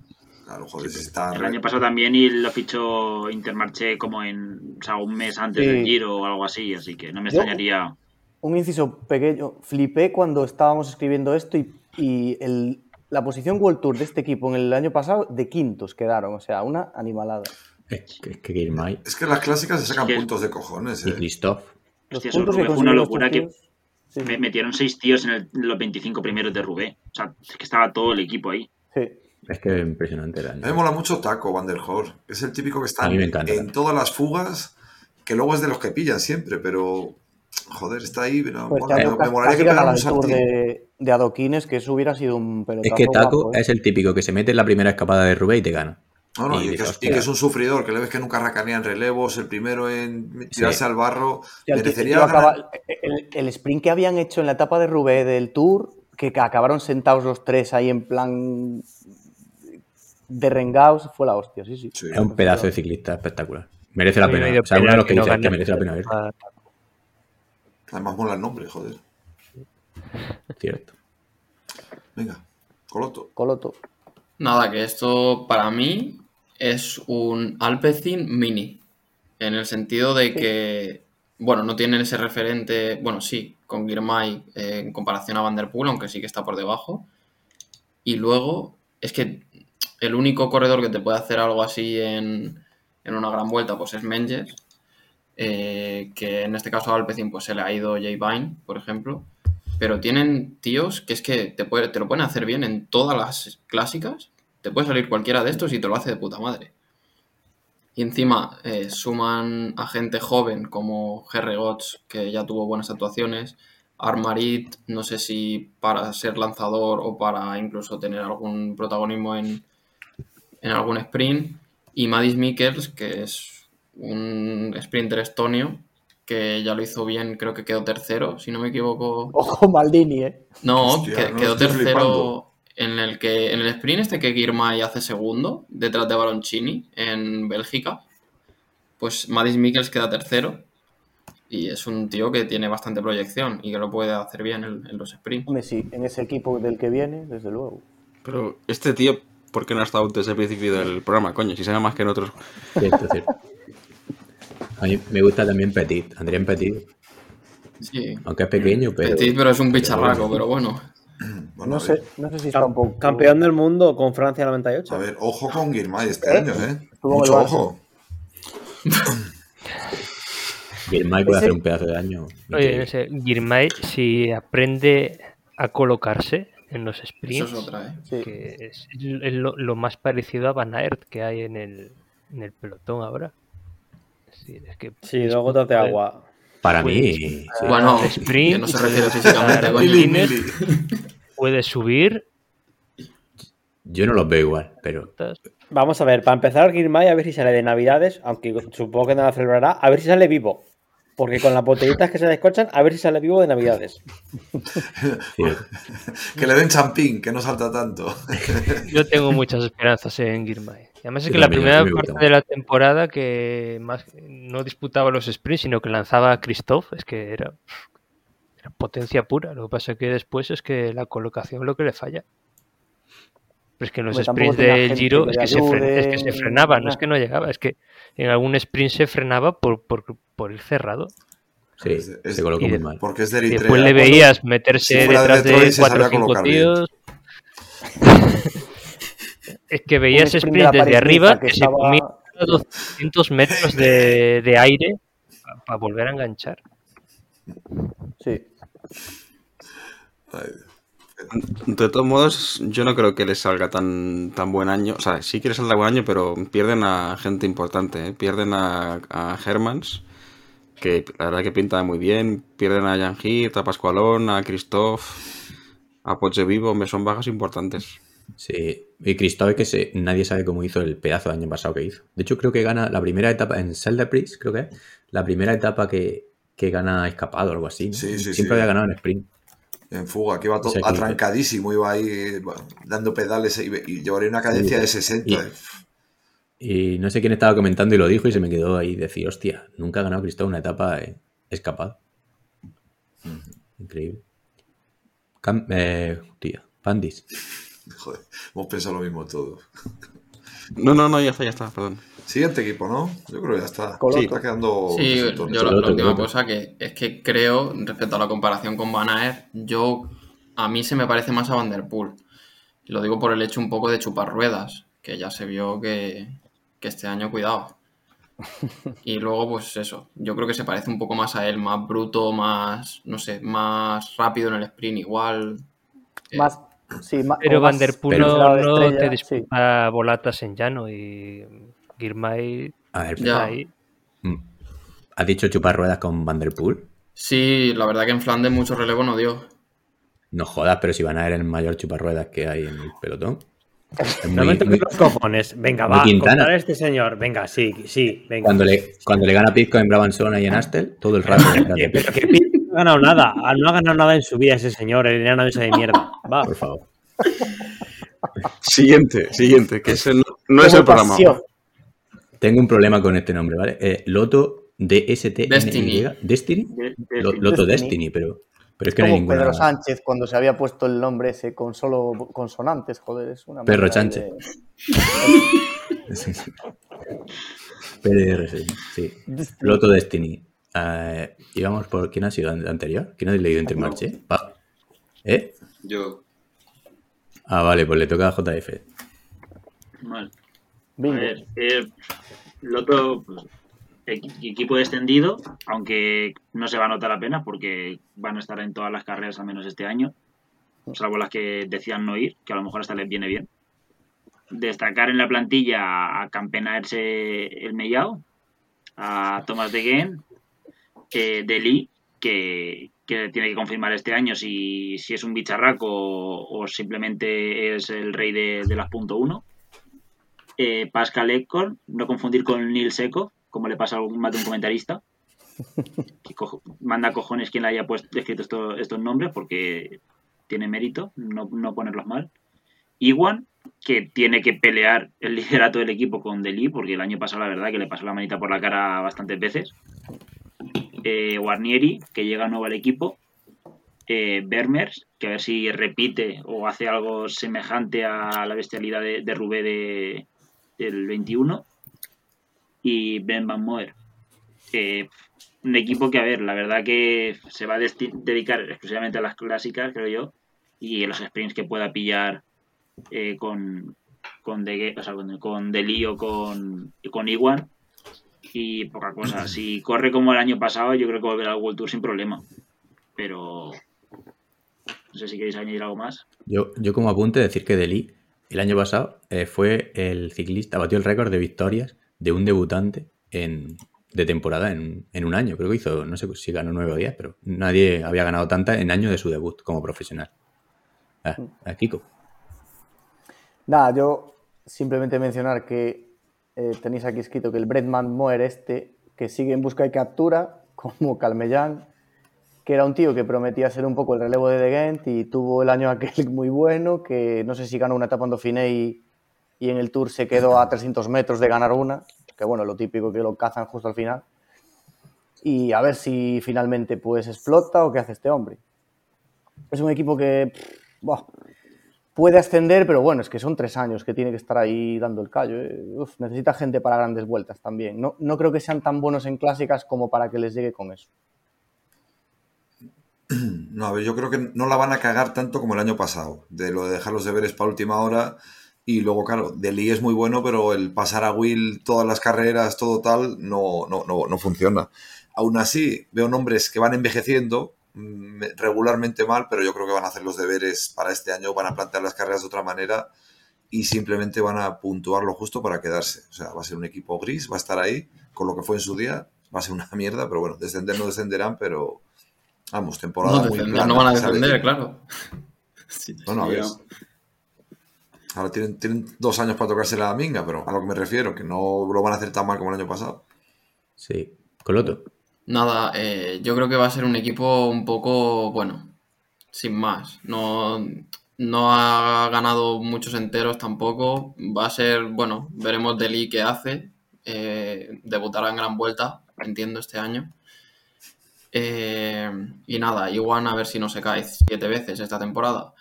Claro, joder, si está. El año pasado también y lo fichó Intermarché como en o sea, un mes antes Sí. del Giro o algo así, así que no me Yo- extrañaría. Un inciso pequeño. Flipé cuando estábamos escribiendo esto y, y el- la posición World Tour de este equipo en el año pasado de quintos quedaron. O sea, una animalada. Es que, es que Girmay Es que en las clásicas se sacan Sí. puntos de cojones, y ¿eh? Christoph. Los Hostia, puntos fue una locura que tíos- sí, me metieron seis tíos en, el- en los 25 primeros de Rubé. O sea, es que estaba todo el equipo ahí. sí. Es que es impresionante el año. A mí me mola mucho Taco Van der Horn. Es el típico que está en todas las fugas, que luego es de los que pillan siempre, pero. Joder, está ahí. pero Pues este me, molaría que pegara un saltín. de, de adoquines, que eso hubiera sido un pelotazo Es que Taco guapo, ¿eh? es el típico que se mete en la primera escapada de Rubé y te gana. No, no, Y y, que es, y hostia. que es un sufridor, que le ves que nunca racanea en relevos, el primero en tirarse Sí. al barro. Merecería acaba- el, el sprint que habían hecho en la etapa de Roubaix del Tour, que ca- acabaron sentados los tres ahí en plan derrengados, fue la hostia, sí, sí. Sí. Es un pedazo de ciclista espectacular. Merece la pena. O sea, uno de los que que no dices que merece la pena ver. Además mola el nombre, joder. Cierto. Venga, Coloto. Coloto. Nada, que esto para mí es un Alpecin mini. En el sentido de que, bueno, no tienen ese referente, bueno, sí, con Girmay eh, en comparación a Van Der Poel, aunque sí que está por debajo. Y luego, es que el único corredor que te puede hacer algo así en, en una gran vuelta, pues es Menges. Eh, que en este caso a Alpecin pues se le ha ido Jay Vine, por ejemplo. Pero tienen tíos que es que te, puede- te lo pueden hacer bien en todas las clásicas. Te puede salir cualquiera de estos y te lo hace de puta madre. Y encima eh, suman a gente joven como Gerre Gotts, que ya tuvo buenas actuaciones. Armarit, no sé si para ser lanzador o para incluso tener algún protagonismo en, en algún sprint. Y Madis Mikkels, que es un sprinter estonio, que ya lo hizo bien, creo que quedó tercero, si no me equivoco. Ojo, Maldini, ¿eh? No, Hostia, que- no, quedó tercero flipando. en el que en el sprint este que Girmay hace segundo, detrás de Baroncini en Bélgica. Pues Madis Mikkels queda tercero y es un tío que tiene bastante proyección y que lo puede hacer bien en, en los sprints. Hombre, sí, en ese equipo del que viene, desde luego. Pero este tío, ¿por qué no ha estado desde el principio del programa, coño? Si sabe más que en otros. Cierto, cierto. A mí me gusta también Petit. Adrián Petit. Sí, Aunque es pequeño, pero. Petit, pero es un bicharraco, pero bueno. Bueno, No sé, no sé si está un poco... Campeón del mundo con Francia 98. a ver, ojo con Girmay este año, ¿eh? Estuvo en Mucho ojo. Girmay puede Ese- hacer un pedazo de daño. Oye, no sé, Girmay, si aprende a colocarse en los Eso sprints, es otra, ¿eh? Sí. que es, es lo, lo más parecido a Van Aert que hay en el, en el pelotón ahora. Sí, es que Sí, dos gotas de agua. Para Pues, mí. sí. Bueno, sprint, no se refiere puede físicamente, dar coño. Mili, Guinness. mili. puede subir. Yo no los veo igual, pero Vamos a ver, para empezar, Girmay, a ver si sale de Navidades, aunque supongo que no la celebrará, a ver si sale vivo. Porque con las botellitas que se descochan, a ver si sale vivo de Navidades. Que le den champín, que no salta tanto. Yo tengo muchas esperanzas en Girmay. Y Además es que la también, primera parte de la temporada que más no disputaba los sprints, sino que lanzaba a Christoph, es que era, era potencia pura. Lo que pasa que después es que la colocación es lo que le falla. Pero es que en los sprints del Giro que es que, se fren- es que ayude, se frenaba, no es que no llegaba, es que en algún sprint se frenaba por, por, por ir cerrado. sí, Es- es- se colocó muy de- mal. Porque es de Y Eritrea. después le veías meterse si de detrás de se 4 o sabía 5 colocar bien. tíos. es que veías sprint sprint desde arriba que que, se estaba- comía 200 metros de, de aire para volver a enganchar. Sí. De todos modos, yo no creo que les salga tan, tan buen año. O sea, sí que les salga buen año, pero pierden a gente importante. ¿eh? Pierden a, a Hermans, que la verdad que pinta muy bien. Pierden a Jan Hirt, a Pascualón, a Christoph, a Poche Vivo. Me son bajas importantes. Sí, y Cristóbal que se, nadie sabe cómo hizo el pedazo de año pasado que hizo. De hecho, creo que gana la primera etapa en Zelda Priest, creo que es, la primera etapa que, que gana escapado o algo así. ¿no? Sí, sí, Siempre sí. había ganado en sprint. En fuga, que iba todo O sea, que- atrancadísimo, iba ahí bueno, dando pedales y, y llevaría una cadencia de 60. Y no sé quién estaba comentando y lo dijo y se me quedó ahí decir, hostia, nunca ha ganado Cristóbal una etapa eh, escapado. Increíble. Cam- eh, tía, Pandis. Joder, hemos pensado lo mismo todo. No, no, no, ya está, ya está, perdón. Siguiente equipo, ¿no? Yo creo que ya está. Sí, está quedando. Sí, yo la, última cosa que es que creo, respecto a la comparación con Van Aert, yo a mí se me parece más a Van Der Poel. Y lo digo por el hecho un poco de chupar ruedas, que ya se vio que, que este año cuidado. Y luego, pues eso, yo creo que se parece un poco más a él, más bruto, más, no sé, más rápido en el sprint igual. Eh, Más, sí, Pero o Van más Der Poel Pero- no, de no estrella, te sí. disputa bolatas en llano y Girmay A ver, Ya. ahí. mm, ¿has dicho chupar ruedas con Van Der Poel? Sí, la verdad que en Flandes mucho relevo no dio. No jodas, pero si van a ver el mayor chuparruedas que hay en el pelotón. No me toques muy- los cojones. Venga, va, Quintana. contar a este señor. Venga, sí, sí, venga. cuando, le, cuando le gana Pisco en Brabanson ahí en Astel, todo el rato. Pero que Pitt no ha ganado nada. Ah, No ha ganado nada en su vida ese señor, el enano ese de mierda. Va. Por favor. Siguiente, siguiente, que ese no, no es el programa. Tengo un problema con este nombre, ¿vale? Eh, Loto DST. Destiny. Destiny. De- de- Lo- Loto Destiny. Destiny, pero, pero es que no hay ninguna. Pedro Sánchez cuando se había puesto el nombre ese con solo consonantes, joder, es una Perro Sánchez. de- PDR, sí. sí. Loto Destiny. Eh, íbamos por. ¿Quién ha sido an- anterior? ¿Quién ha leído Intermarché? Pa- ¿Eh? Yo. Ah, vale, pues le toca a JF. Vale. A ver, eh, Loto, pues, equi- equipo descendido, aunque no se va a notar apenas porque van a estar en todas las carreras al menos este año, salvo las que decían no ir, que a lo mejor hasta les viene bien. Destacar en la plantilla a Campenaerse el Mellao, a Tomás de Gen, eh, de Lee, que, que tiene que confirmar este año si, si es un bicharraco o, o simplemente es el rey de, de las punto uno eh, Pascal Ekkorn, no confundir con Neil Seco, como le pasa a algún más de un comentarista, que cojo- manda cojones quien le haya puesto, escrito esto- estos nombres porque tiene mérito no, no ponerlos mal. Iwan, que tiene que pelear el liderato del equipo con Deli, porque el año pasado la verdad que le pasó la manita por la cara bastantes veces. Eh, Guarnieri, que llega nuevo al equipo. Eh, que a ver si repite o hace algo semejante a la bestialidad de, Rubé de, del 21. Y Ben Van Moer. Un equipo que, a ver, la verdad que se va a dedicar exclusivamente a las clásicas, creo yo, y los sprints que pueda pillar eh, con, con, De, o con, con con, con Iwan. Y poca cosa. Si corre como el año pasado, yo creo que volverá al World Tour sin problema. Pero no sé si queréis añadir algo más. Yo, yo como apunte decir que Deli el año pasado eh, fue el ciclista, batió el récord de victorias de un debutante en, de temporada en, en un año. Creo que hizo, no sé si ganó 9 o 10, pero nadie había ganado tanta en año de su debut como profesional. Ah, a Kiko. Nada, yo simplemente mencionar que eh, tenéis aquí escrito que el Bretman Moer este, que sigue en busca y captura, como Calmellán, que era un tío que prometía ser un poco el relevo de De Gent y tuvo el año aquel muy bueno, que no sé si ganó una etapa en Dauphiné y, y en el Tour se quedó a 300 metros de ganar una, que bueno, lo típico que lo cazan justo al final. Y a ver si finalmente pues explota o qué hace este hombre. Es un equipo que pff, puede ascender, pero bueno, es que son tres años que tiene que estar ahí dando el callo. ¿eh? Necesita gente para grandes vueltas también. No, no creo que sean tan buenos en clásicas como para que les llegue con eso. No, a ver, yo creo que no la van a cagar tanto como el año pasado, de lo de dejar los deberes para última hora. Y luego, claro, Deli es muy bueno, pero el pasar a Will todas las carreras, todo tal, no, no, no, no funciona. Aún así, veo nombres que van envejeciendo regularmente mal, pero yo creo que van a hacer los deberes para este año, van a plantear las carreras de otra manera y simplemente van a puntuar lo justo para quedarse. O sea, va a ser un equipo gris, va a estar ahí con lo que fue en su día, va a ser una mierda, pero bueno, descender no descenderán, pero vamos, temporada No, muy plana, no van a ¿sabes? defender, claro. Sí. Bueno, a ver. Ahora tienen, tienen dos años para tocarse la minga, pero a lo que me refiero, que no lo van a hacer tan mal como el año pasado. Sí. Coloto. Nada, eh, yo creo que va a ser un equipo un poco, bueno, sin más. No, no ha ganado muchos enteros tampoco. Va a ser, bueno, veremos Deli qué hace. Eh, debutará en gran vuelta, entiendo, este año. Eh, y nada, Iwan a ver si no se cae siete veces esta temporada.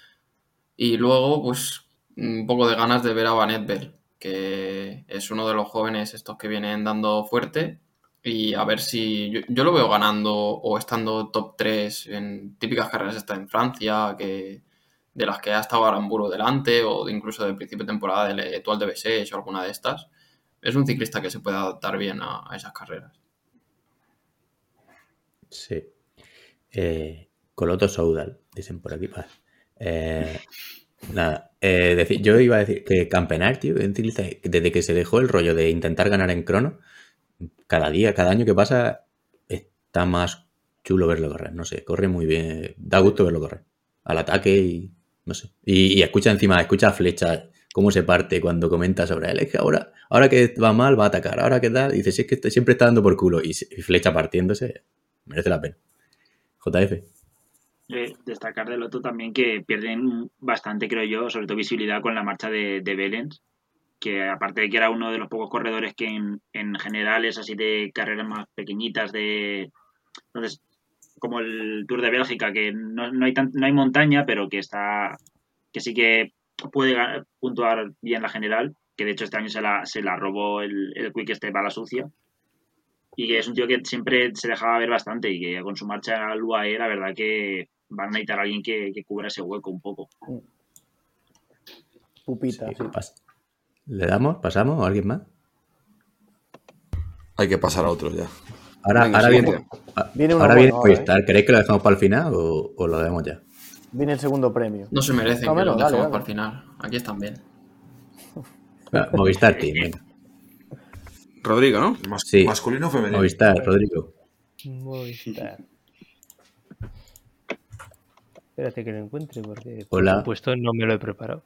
Y luego, pues, un poco de ganas de ver a Van Edberg, que es uno de los jóvenes estos que vienen dando fuerte. Y a ver si yo, yo lo veo ganando o estando top 3 en típicas carreras está en Francia, que de las que ha estado Aramburu delante, o incluso de principio de temporada del Etoile de Bessèges o alguna de estas. Es un ciclista que se puede adaptar bien a, esas carreras. Sí. Eh, Coloto Soudal, dicen por aquí. Eh, nada, eh, yo iba a decir que Campenar, tío, desde que se dejó el rollo de intentar ganar en crono, cada día, cada año que pasa, está más chulo verlo correr. No sé, corre muy bien, da gusto verlo correr. Al ataque y no sé. Y, escucha encima, escucha Flecha cómo se parte cuando comenta sobre él. Es que ahora, ahora que va mal, va a atacar. Ahora que tal, dice, si es que este- siempre está dando por culo. Y, Flecha partiéndose, merece la pena. JF. Eh, destacar de Loto también que pierden bastante, creo yo, sobre todo visibilidad con la marcha de, de Belens, que aparte de que era uno de los pocos corredores que en, en generales así de carreras más pequeñitas de entonces como el Tour de Bélgica que no, no hay tan- no hay montaña pero que está que sí que puede puntuar bien la general que de hecho este año se la, se la robó el, el Quick Step a la sucia y que es un tío que siempre se dejaba ver bastante y que con su marcha al UAE la verdad que van a necesitar a alguien que, que cubra ese hueco un poco. Pupita, Sí, sí. pas- ¿Le damos? ¿Pasamos? ¿O alguien más? Hay que pasar a otros ya. Ahora, Venga, ahora viene, Viene ahora viene Movistar. ¿Queréis que lo dejemos para el final o, o lo dejamos ya? Viene el segundo premio. No se merecen No, que dale, dejemos dale. para el final. Aquí están bien. Movistar Team, venga. Rodrigo, ¿no? Mas- Sí. Masculino o femenino. Movistar, Rodrigo. Movistar. Espérate que lo encuentre porque Hola. por supuesto no me lo he preparado.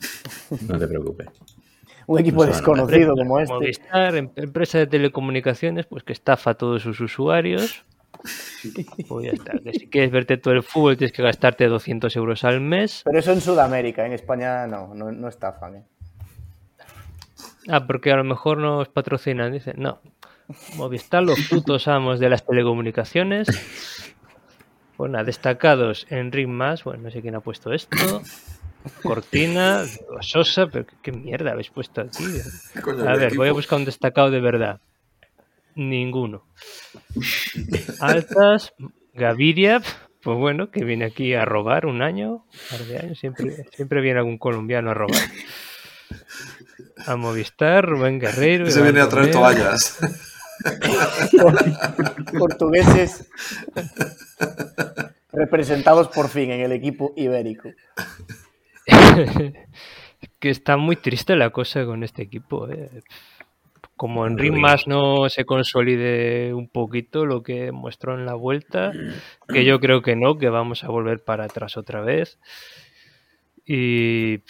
No te preocupes. Un equipo No desconocido como este. Movistar, em- empresa de telecomunicaciones, pues que estafa a todos sus usuarios. Pues ya está. Que si quieres verte todo el fútbol tienes que gastarte 200 euros al mes. Pero eso en Sudamérica, en España no, no, no estafan. ¿eh? Ah, porque a lo mejor nos patrocinan. Dicen, no. Movistar, los putos amos de las telecomunicaciones. Pues nada, destacados en Ring Más. Bueno, no sé quién ha puesto esto. Cortina, Sosa, pero qué, qué mierda habéis puesto aquí. Coño, A ver, voy a buscar un destacado de verdad. Ninguno. Altas, Gaviria, pues bueno, que viene aquí a robar un año, un par de años, siempre, siempre viene algún colombiano a robar. A Movistar, Rubén Guerrero. Se viene a traer Romero. toallas. Portugueses representados por fin en el equipo ibérico. que está muy triste la cosa con este equipo. eh. Como en más no se consolide un poquito lo que mostró en la vuelta, que yo creo que no, que vamos a volver para atrás otra vez. Y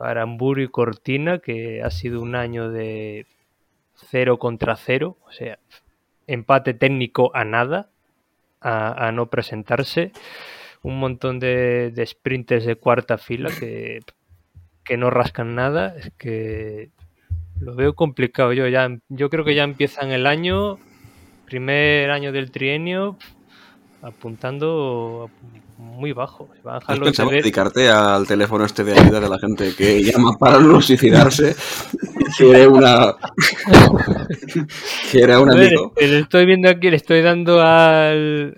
Aramburu y Cortina, que ha sido un año de cero contra cero, o sea, empate técnico a nada, a, a no presentarse. Un montón de, de sprinters de cuarta fila que, que no rascan nada. Es que lo veo complicado. Yo ya, yo creo que ya empiezan el año, primer año del trienio, apuntando muy bajo. ¿Has pensado deberes- dedicarte al teléfono este de ayuda de la gente que llama para no suicidarse? Quiere una... Quiere un A ver, amigo. que le estoy viendo aquí, le estoy dando al,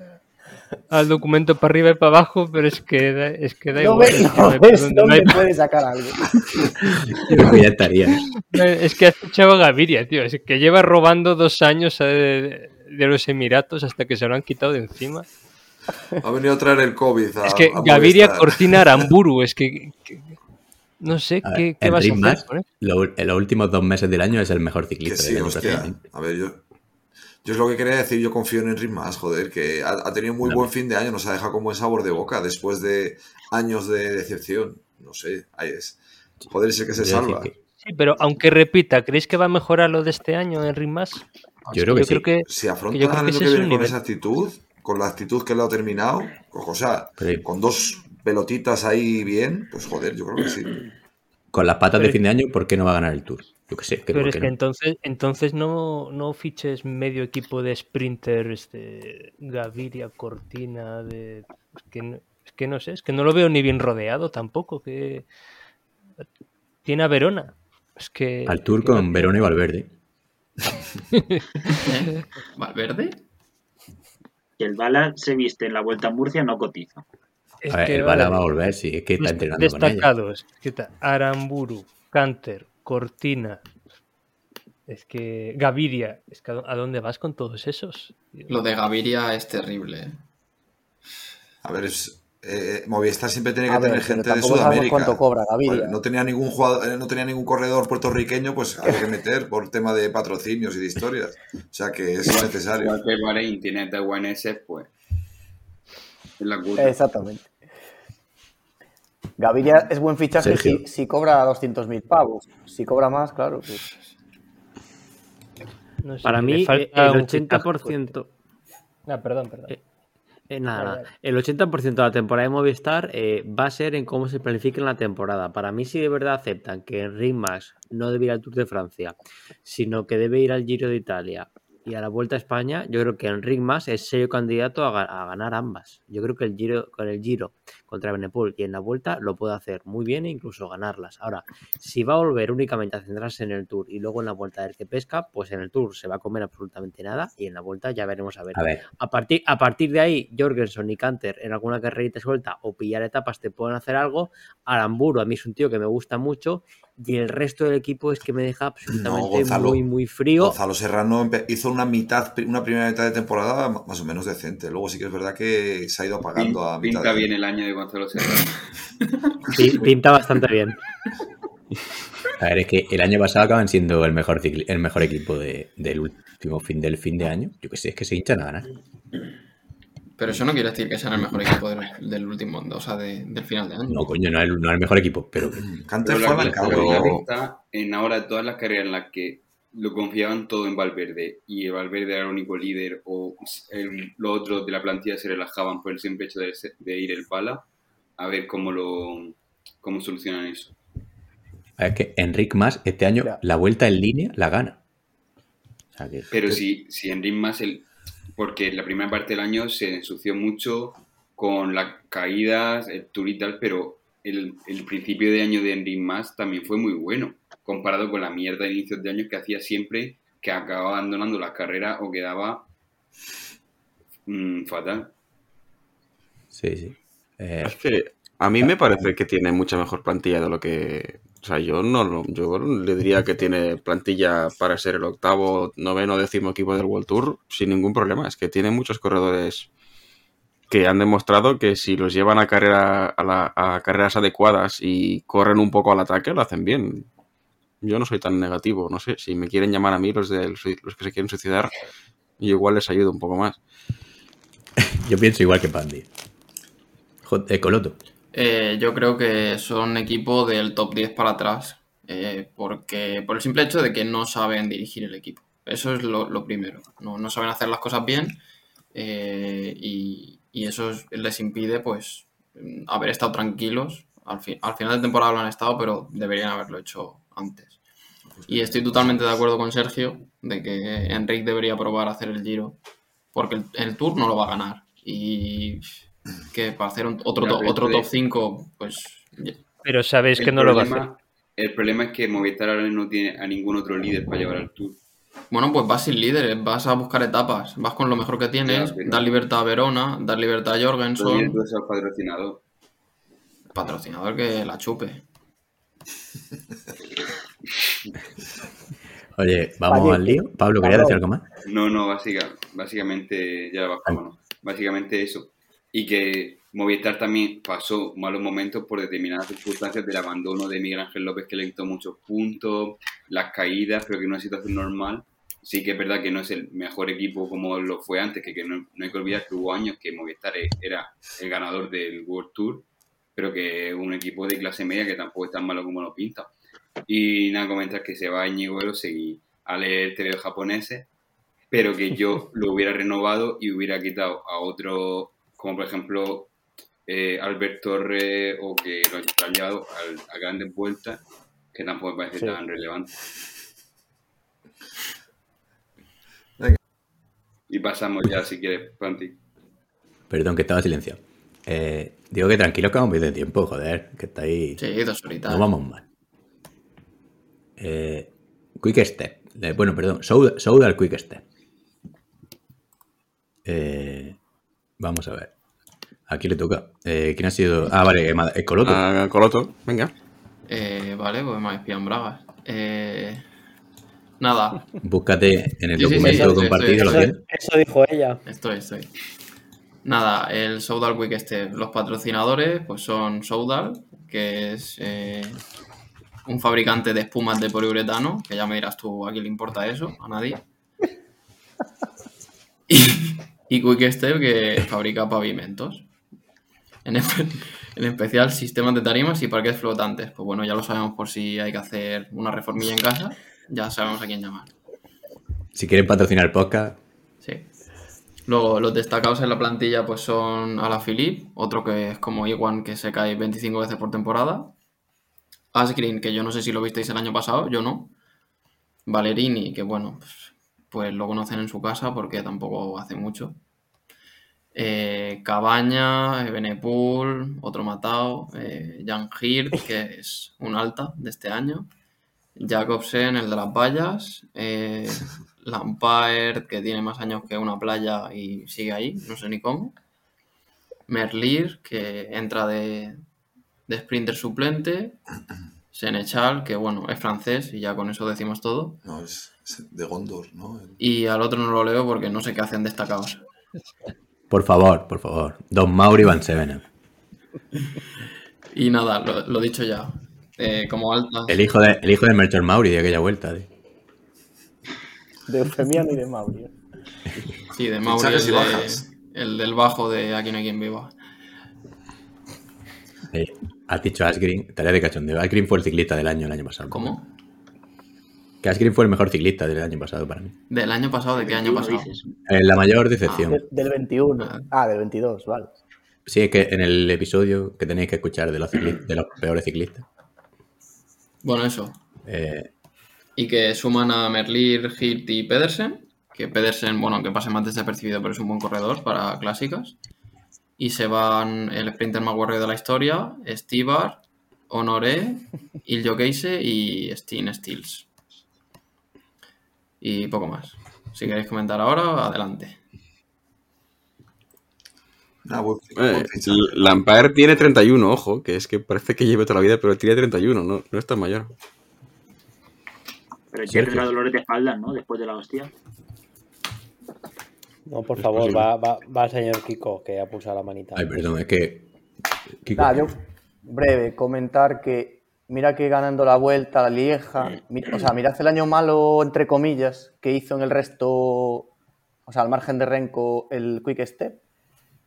al documento para arriba y para abajo, pero es que da, es que da No igual. ves, es que no ves no puede sacar algo. Yo creo que ya estaría. Es que has fichado a Gaviria, tío. Es que lleva robando dos años eh, de, de los Emiratos hasta que se lo han quitado de encima. Ha venido a traer el COVID a, Es que a Gaviria. Cortina Aramburu, es que, que- no sé A qué, ver, qué vas a hacer él. lo- en los últimos dos meses del año es el mejor Que ciclista sí, del año, hostia. prácticamente. A ver, yo, yo es lo que quería decir. Yo confío en Enric más, joder, que ha, ha tenido muy buen fin de año. Nos ha dejado con buen sabor de boca después de años de decepción. No sé, ahí es. Joder, es el que se salva. que- Sí, pero aunque repita, ¿creéis que va a mejorar lo de este año, Enric Mas? Yo creo que yo sí. creo que Si afronta que yo creo que que viene con nivel. esa actitud, con la actitud que le ha terminado, o sea, con dos pelotitas ahí bien, pues joder, yo creo que sí. Con las patas Pero- de fin de año, ¿por qué no va a ganar el Tour? Yo qué sé. que Pero es que no. entonces, entonces no, no fiches medio equipo de sprinters de Gaviria, Cortina, de. Es que, no, es que no sé, es que no lo veo ni bien rodeado tampoco. Que tiene a Verona. Es que. Al Tour con Verona y Valverde. ¿Eh? ¿Valverde? Que el Bala se viste en la vuelta a Murcia, no cotiza. Es A ver, que, el Bala vale, va a volver, sí, es que está entrenando con ella. Destacados. Aramburu, Canter, Cortina. Es que. Gaviria. Es que ¿a dó- ¿A dónde vas con todos esos? Lo de Gaviria es terrible. ¿eh? A ver, es, eh, Movistar siempre tiene que A tener gente de Sudamérica. cuánto cobra Gaviria. Vale, no tenía ningún jugador, eh, no tenía ningún corredor puertorriqueño, pues había que meter por tema de patrocinios y de historias. O sea que es innecesario. Igual que Bahrein tiene taiwaneses, pues. Es la culpa. Exactamente. Gaviria es buen fichaje si, si cobra 200.000 pavos. Si cobra más, claro. pues- No sé, Para mí, falta eh, el un fichaje fuerte. 80%. Ah, perdón, perdón. Eh, Eh, nada, Vale, nada. vale. El 80% de la temporada de Movistar eh, va a ser en cómo se planifique la temporada. Para mí, si de verdad aceptan que Enric Mas no debe ir al Tour de Francia, sino que debe ir al Giro de Italia y a la Vuelta a España, yo creo que Enric Mas es serio candidato a, a ganar ambas. Yo creo que el Giro, con el Giro contra Benepul y en la Vuelta lo puede hacer muy bien e incluso ganarlas. Ahora, si va a volver únicamente a centrarse en el Tour y luego en la Vuelta a ver qué pesca, pues en el Tour se va a comer absolutamente nada y en la Vuelta ya veremos a ver. A ver, A partir, a partir de ahí, Jorgensen y Canter en alguna carrerita suelta o pillar etapas te pueden hacer algo. Aramburu a mí es un tío que me gusta mucho y el resto del equipo es que me deja absolutamente Gonzalo. muy, muy frío. Gonzalo Serrano hizo una mitad, una primera mitad de temporada más o menos decente. Luego sí que es verdad que se ha ido apagando a mitad. Pinta de- bien el año de Gonzalo Serrano. Pi- Pinta bastante bien. a ver, es que el año pasado acaban siendo el mejor, el mejor equipo de- del último fin del fin de año. Yo que sé, es que se hinchan a ganar. Pero eso no quiere decir que sean el mejor equipo del, del último, o sea, de- del final de año. No, coño, no es el, no es el mejor equipo, pero Canter Pero fue la, en ahora todas las carreras en las que lo confiaban todo en Valverde y el Valverde era el único líder o el- los otros de la plantilla se relajaban por el simple hecho de, ser- de ir el pala, a ver cómo lo cómo solucionan eso. es que Enric Mas este año la vuelta en línea la gana. O sea que- Pero si, si en más el porque la primera parte del año se ensució mucho con las caídas, el tour y tal, pero el, el principio de año de Enric Mas también fue muy bueno, comparado con la mierda de inicios de año que hacía siempre, que acababa abandonando la carrera o quedaba mm, fatal. Sí, sí. Eh, Es que a mí me parece que tiene mucha mejor plantilla de lo que. O sea, yo no lo- yo le diría que tiene plantilla para ser el octavo, noveno, décimo equipo del World Tour sin ningún problema. Es que tiene muchos corredores que han demostrado que si los llevan a carrera a, la- a carreras adecuadas y corren un poco al ataque, lo hacen bien. Yo no soy tan negativo, no sé, si me quieren llamar a mí los de los que se quieren suicidar, yo igual les ayudo un poco más. yo pienso igual que Pandi. Jo- eh, Coloto. Eh, yo creo que son equipo del top 10 para atrás, eh, porque por el simple hecho de que no saben dirigir el equipo. Eso es lo, lo primero. No, no saben hacer las cosas bien eh, y, y eso es- les impide pues haber estado tranquilos. Al, fi- al final de temporada lo han estado, pero deberían haberlo hecho antes. Y estoy totalmente de acuerdo con Sergio de que Enrique debería probar a hacer el giro, porque el, el Tour no lo va a ganar. Y que para hacer un- otro, to- otro estoy- top 5, pues Pero sabéis que no lo va a hacer. El problema es que Movistar ahora no tiene a ningún otro líder para llevar al Tour. Bueno, pues vas sin líderes, vas a buscar etapas, vas con lo mejor que tienes, pero- das libertad a Verona, das libertad a Jorgensen, tú eres el patrocinador. patrocinador que la chupe. Oye, ¿vamos al lío? Pablo, ¿querías decir algo más? No, no, básica, básicamente ya bajamos, ¿no? Básicamente eso. Y que Movistar también pasó malos momentos por determinadas circunstancias del abandono de Miguel Ángel López, que le quitó muchos puntos, las caídas, pero que en una situación normal. Sí que es verdad que no es el mejor equipo como lo fue antes, que, que no, no hay que olvidar que hubo años que Movistar e- era el ganador del World Tour, pero que es un equipo de clase media que tampoco es tan malo como lo pinta. Y nada, comentar que se va a Íñigo Seguí a leer TV japoneses, pero que yo lo hubiera renovado y hubiera quitado a otro, como por ejemplo eh, Albert Torres o que lo han llevado al- a, grandes vueltas, que tampoco me parece Sí. tan relevante. Venga. Y pasamos ya, si quieres, Panti. Perdón, que estaba silenciado. Eh, digo que tranquilos que vamos bien de tiempo, joder, que está ahí. Sí, dos horitas. No vamos mal. Eh, quick Step. Eh, bueno, perdón, Souda, Souda al Quick Step. Eh, vamos a ver. Aquí le toca. Eh, ¿Quién ha sido? Ah, vale, Ema- Escoloto. A Coloto, venga. Eh, vale, pues me espiado en Bragas. Eh, nada, Búscate en el Sí, documento sí, sí, compartido. sí. ¿lo Eso, dijo ella. estoy, estoy. Nada, el Soudal Quick Step. Los patrocinadores pues son Soudal, que es eh, un fabricante de espumas de poliuretano, que ya me dirás tú a quién le importa eso, a nadie. Y, y Quick Step, que fabrica pavimentos. En, espe- en especial sistemas de tarimas y parques flotantes. Pues bueno, ya lo sabemos por si hay que hacer una reformilla en casa, ya sabemos a quién llamar. Si quieren patrocinar el podcast, Sí. Luego, los destacados en la plantilla pues son Alaphilippe, otro que es como Iwan, que se cae 25 veces por temporada. Asgreen, que yo no sé si lo visteis el año pasado, yo no. Valerini, que bueno, pues, pues lo conocen en su casa porque tampoco hace mucho. Eh, Cabaña, Benepool, otro matado, eh, Jan Hirt, que es un alta de este año. Jacobsen, el de las vallas. Eh, Lampard, que tiene más años que una playa y sigue ahí, no sé ni cómo. Merlir, que entra de, de sprinter suplente. Senechal, que bueno, es francés y ya con eso decimos todo. No, es, es de Gondor, ¿no? El- Y al otro no lo leo porque no sé qué hacen destacados. por favor, por favor. Don Mauri Van Sevenen. Y nada, lo, lo dicho ya. Eh, como altas. El hijo de, el hijo de Melchor Mauri de aquella vuelta. tío. De Eufemiano y de Mauri. Sí, de Mauri, el, de- bajas. el del bajo de Aquí no hay quien viva. Eh, has dicho Asgreen, tarea de cachondeo. Asgreen fue el ciclista del año el año pasado. ¿Cómo? Que Asgreen fue el mejor ciclista del año pasado para mí. ¿Del año pasado? ¿De qué año pasado? dices. Eh, la mayor decepción. De- del 21. Ah. Ah, del 22, vale. Sí, es que en el episodio que tenéis que escuchar de los, cicli- de los peores ciclistas. Bueno, eso. eh, Y que suman a Merlir, Hirt y Pedersen. Que Pedersen, bueno, aunque pase más desapercibido, pero es un buen corredor para clásicas. Y se van el sprinter más guarro de la historia, Stibar, Honoré, Iljo Keise y Steen Stills. Y poco más. Si queréis comentar ahora, adelante. Ah, buen, Eh. Lampard tiene 31, ojo, que es que parece que lleve toda la vida, pero tiene 31, no, no es tan mayor. Pero ya tendrá dolores de espalda, ¿no? Después de la hostia. No, por favor, va, va, va el señor Kiko, que ha pulsado la manita. ay, perdón, es que. Kiko, Nada, yo, breve, comentar que mira que ganando la vuelta, la Lieja, mi- o sea, mirad el año malo, entre comillas, que hizo en el resto, o sea, al margen de Renko, el Quick Step,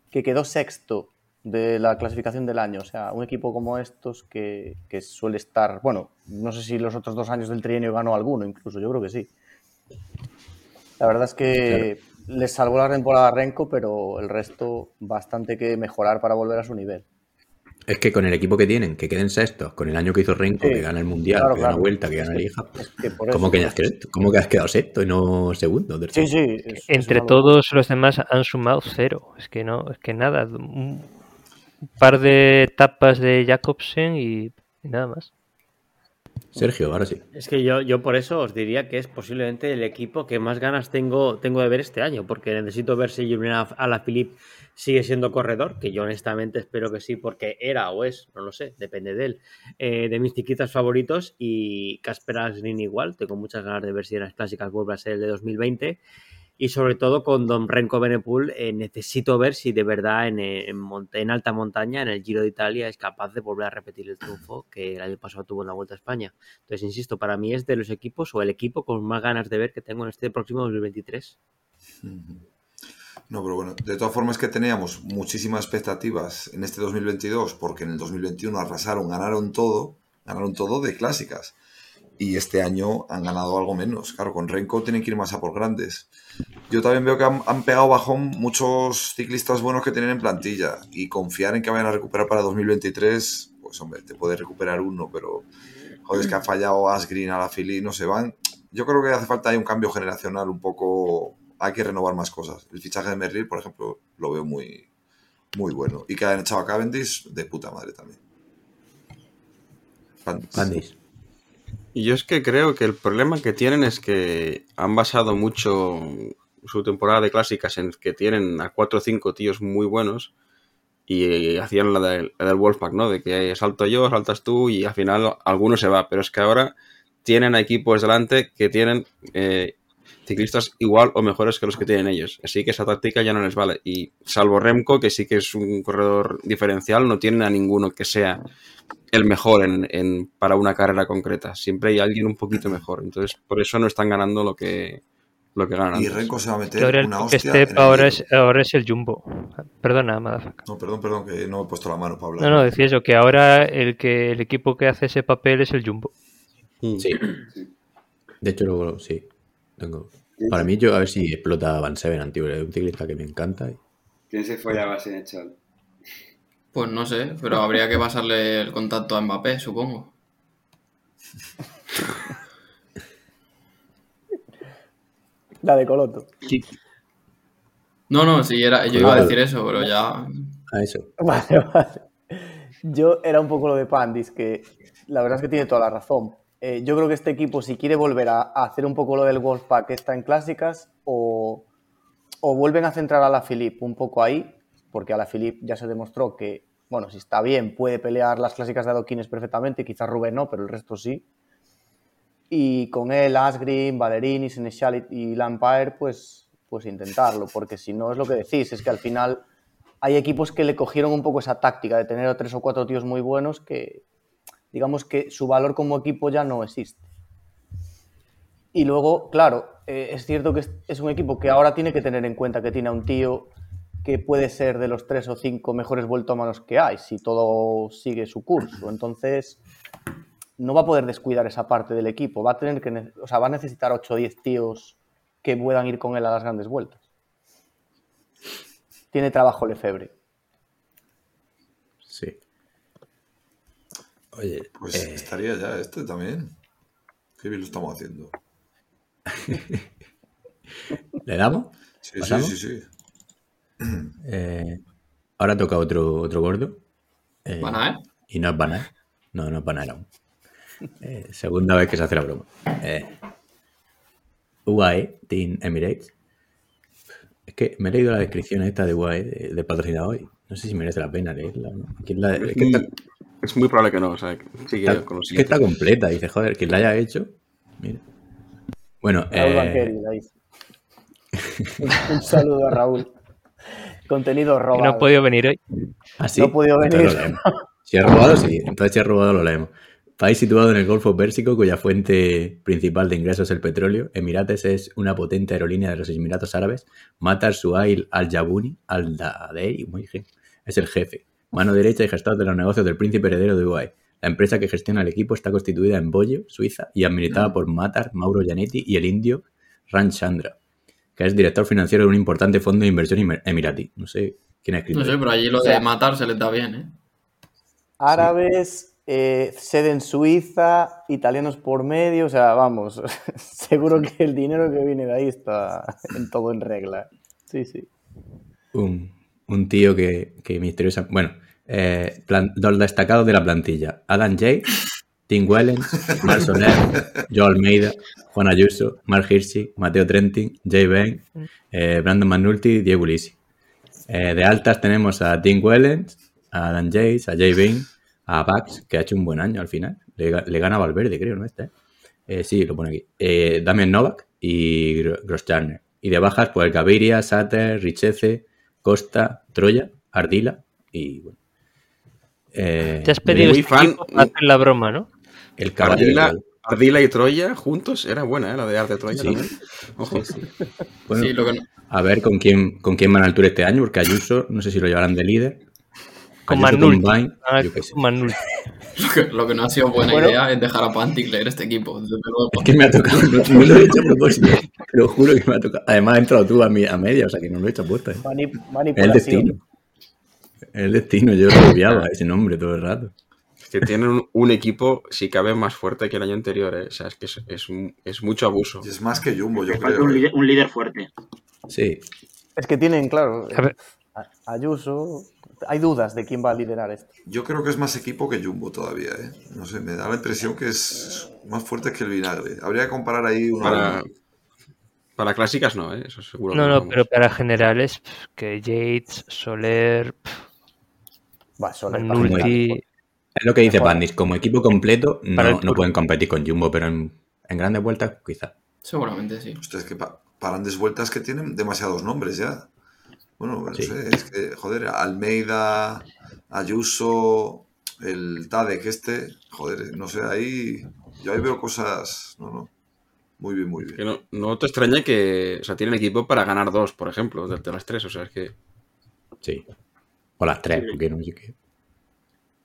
que quedó sexto de la clasificación del año. O sea, un equipo como estos que, que suele estar, bueno, no sé si los otros dos años del trienio ganó alguno, incluso, yo creo que sí. La verdad es que les salvó la temporada a Renko, pero el resto bastante que mejorar para volver a su nivel. Es que con el equipo que tienen, que queden sextos, con el año que hizo Renko, Sí, que gana el Mundial, claro, que gana claro. Vuelta, que gana Liga, Es que ¿cómo que, has, ¿cómo que has quedado sexto y no segundo? Sí, tercero? sí. es Entre todos los demás han sumado cero. Es que no, es que nada. Un par de etapas de Jacobsen y, y nada más. Sergio, ahora sí. Es que yo, yo por eso os diría que es posiblemente el equipo que más ganas tengo, tengo de ver este año, porque necesito ver si Julian Alaphilippe sigue siendo corredor, que yo honestamente espero que sí, porque era o es, no lo sé, depende de él, eh, de mis chiquitas favoritos, y Casper Asgreen igual, tengo muchas ganas de ver si en las clásicas vuelve a ser el de 2020, y sobre todo con Don Renko Benepool eh, necesito ver si de verdad en, en, en alta montaña, en el Giro de Italia, es capaz de volver a repetir el triunfo que el año pasado tuvo en la Vuelta a España. Entonces, insisto, para mí es de los equipos o el equipo con más ganas de ver que tengo en este próximo 2023. No, pero bueno, de todas formas que teníamos muchísimas expectativas en este 2022, porque en el 2021 arrasaron, ganaron todo, ganaron todo de clásicas. Y este año han ganado algo menos. Claro, con Renko tienen que ir más a por grandes. Yo también veo que han, pegado bajón muchos ciclistas buenos que tienen en plantilla. Y confiar en que vayan a recuperar para 2023, pues hombre, te puede recuperar uno, pero joder, es que ha fallado Asgreen, Alaphilippe, no se van. Yo creo que hace falta ahí un cambio generacional un poco hay que renovar más cosas. El fichaje de Merrill, por ejemplo, lo veo muy, muy bueno. Y que hayan echado a Cavendish, de puta madre también. Cavendish. Y yo es que creo que el problema que tienen es que han basado mucho su temporada de clásicas en que tienen a cuatro o cinco tíos muy buenos y hacían la del, la del Wolfpack, ¿no? De que salto yo, saltas tú y al final alguno se va. Pero es que ahora tienen a equipos delante que tienen eh, ciclistas igual o mejores que los que tienen ellos. Así que esa táctica ya no les vale. Y salvo Remco, que sí que es un corredor diferencial, no tienen a ninguno que sea el mejor en, en, para una carrera concreta. Siempre hay alguien un poquito mejor. Entonces, por eso no están ganando lo que, lo que ganan. Y. Renko se va a meter Ahora una hostia. ahora es, ahora es el Jumbo. Perdona, Madafaka. No, perdón, perdón, que no he puesto la mano para hablar. No, no, decía eso, que ahora el que el equipo que hace ese papel es el Jumbo. Mm. Sí. De hecho, luego sí. Tengo. Para mí, yo a ver si explota Van Seven antiguo. Es un ciclista que me encanta. ¿Quién se follaba a Senechal? Pues no sé, pero habría que pasarle el contacto a Mbappé, supongo. La de Coloto. No, no, sí, era, yo iba a decir eso, pero ya. A eso. Vale, vale. Yo era un poco lo de Pandis, que la verdad es que tiene toda la razón. Eh, yo creo que este equipo, si quiere volver a, a hacer un poco lo del Wolfpack que está en clásicas, o, o vuelven a centrar a la Philippe un poco ahí, porque a la Philippe ya se demostró que, bueno, si está bien, puede pelear las clásicas de adoquines perfectamente, quizás Rubén no, pero el resto sí. Y con él, Asgreen, Valerini, Senechal y Lampire, pues, pues intentarlo, porque si no es lo que decís, es que al final hay equipos que le cogieron un poco esa táctica de tener a tres o cuatro tíos muy buenos que, digamos que su valor como equipo ya no existe. Y luego, claro, eh, es cierto que es, un equipo que ahora tiene que tener en cuenta que tiene a un tío que puede ser de los tres o cinco mejores vueltómanos que hay, si todo sigue su curso. Entonces, no va a poder descuidar esa parte del equipo. Va a tener que, o sea, va a necesitar 8 o 10 tíos que puedan ir con él a las grandes vueltas. Tiene trabajo Lefebvre. Sí. Oye, Pues eh, estaría ya este también. Qué bien lo estamos haciendo. ¿le damos? Sí, sí, sí, sí. Eh, ahora toca otro, otro gordo. Eh, ¿Van a ver? Y no es banal. No, no es banal aún. Eh, segunda vez que se hace la broma. Eh, UAE, Team Emirates. Es que me he leído la descripción esta de UAE, de, de patrocinador, y no sé si merece la pena leerla. ¿no? ¿Quién la- es, que está, Es muy probable que no. O sea, sigue está- con los es que está completa. Dice, joder, quien la haya hecho. Mira. Bueno, Raúl eh, Banqueri, un saludo a Raúl. Contenido robado. no ha podido venir hoy. ¿así? No ha podido venir. Si he robado, sí. Entonces, si he robado, lo leemos. País situado en el Golfo Pérsico, cuya fuente principal de ingresos es el petróleo. Emirates es una potente aerolínea de los Emiratos Árabes. Matar Suhail al-Jabuni al-Dadei, muy bien, es el jefe. mano derecha y gestor de los negocios del príncipe heredero de Uruguay. La empresa que gestiona el equipo está constituida en Bollo, Suiza, y administrada por Matar, Mauro Gianetti y el indio Ran Chandra, que es director financiero de un importante fondo de inversión emiratí. No sé quién ha escrito. No sé, pero allí lo O sea- de matar se les da bien, ¿eh? Árabes, eh, sede en Suiza, italianos por medio, o sea, vamos, seguro que el dinero que viene de ahí está en todo en regla. Sí, sí. un, un tío que, que misteriosa. Bueno, eh, plan- los destacados de la plantilla: Adam Jay, Tim Wellens, Mark Soler, Joe Almeida, Juan Ayuso, Mark Hirschi, Mateo Trentin, Jay Bain, eh, Brandon McNulty, Diego Ulisi. Eh, de altas tenemos a Tim Wellens, a Adam Jays, a Jay Bain, a Bax, que ha hecho un buen año al final. Le, le gana a Valverde, creo, ¿no? Este, ¿eh? Eh, sí, lo pone aquí. Eh, Damian Novak y Gro- Grosjarner. Y de bajas, pues Gaviria, Sater, Richeze, Costa, Troya, Ardila y bueno. Eh, Te has pedido este fan- equipo para hacer la broma, ¿no? El caballo Ardila, y Troya juntos era buena, ¿eh? La de Arte Troya Sí. también. Ojo. Bueno, Sí, lo que, a ver con quién, con quién van al Tour este año, porque Ayuso, no sé si lo llevarán de líder. Con. Vine, Ah, lo que- lo que no ha sido buena Bueno. idea es dejar a Pantic leer este equipo. Es que me ha tocado, no, no lo he hecho a propósito. Te lo juro que me ha tocado. Además, has entrado tú a, mi- a media, o sea que no lo he hecho a puesta. ¿eh? Es el destino. Es el destino, yo lo obviaba ese nombre todo el rato. Que tienen un, equipo, si cabe, más fuerte que el año anterior, ¿eh? O sea, es que es, es, un- es mucho abuso. Y es más que Jumbo, yo creo. un ¿eh? líder, un líder fuerte. Sí, Es que tienen, claro, Ayuso. Hay dudas de quién va a liderar esto. Yo creo que es más equipo que Jumbo todavía, ¿eh? No sé, me da la impresión que es más fuerte que el vinagre. Habría que comparar ahí uno a Para, para clásicas no, ¿eh? Eso seguro. No, que no, vamos. pero para generales, que Yates, Soler, Va, Soler, Manulti. Es lo que dice. Pandis. Como equipo completo, Para no, pueden competir con Jumbo, pero en, en grandes vueltas, quizás. Seguramente sí. Ustedes que pa- paran vueltas que tienen demasiados nombres ya. Bueno, no Sí. sé, es que, joder, Almeida, Ayuso, el Tadek este, joder, no sé, ahí yo ahí veo cosas, no, no, muy bien, muy Que bien. no, no te extraña que, o sea, tienen equipo para ganar dos, por ejemplo, de, de las tres, o sea, es que... Sí. O las tres, Sí. porque no sé qué.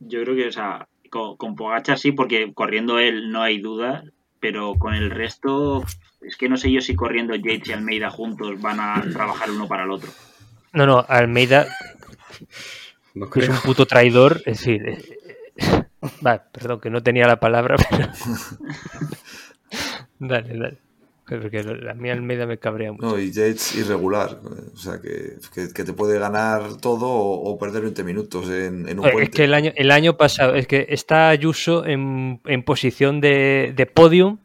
Yo creo que, o sea, con, con Pogacar sí, porque corriendo él no hay duda, pero con el resto, es que no sé yo si corriendo Yates y Almeida juntos van a trabajar uno para el otro. No, no, Almeida No es un puto traidor. Es decir, eh, eh, va, perdón, que no tenía la palabra, pero. dale, dale. Porque la mía Almeida me cabrea mucho. No, y Yates irregular, o sea, que, que- que te puede ganar todo o, o perder 20 minutos en, en un puente. Es que el año, el año pasado, es que está Ayuso en, en posición de, de podium.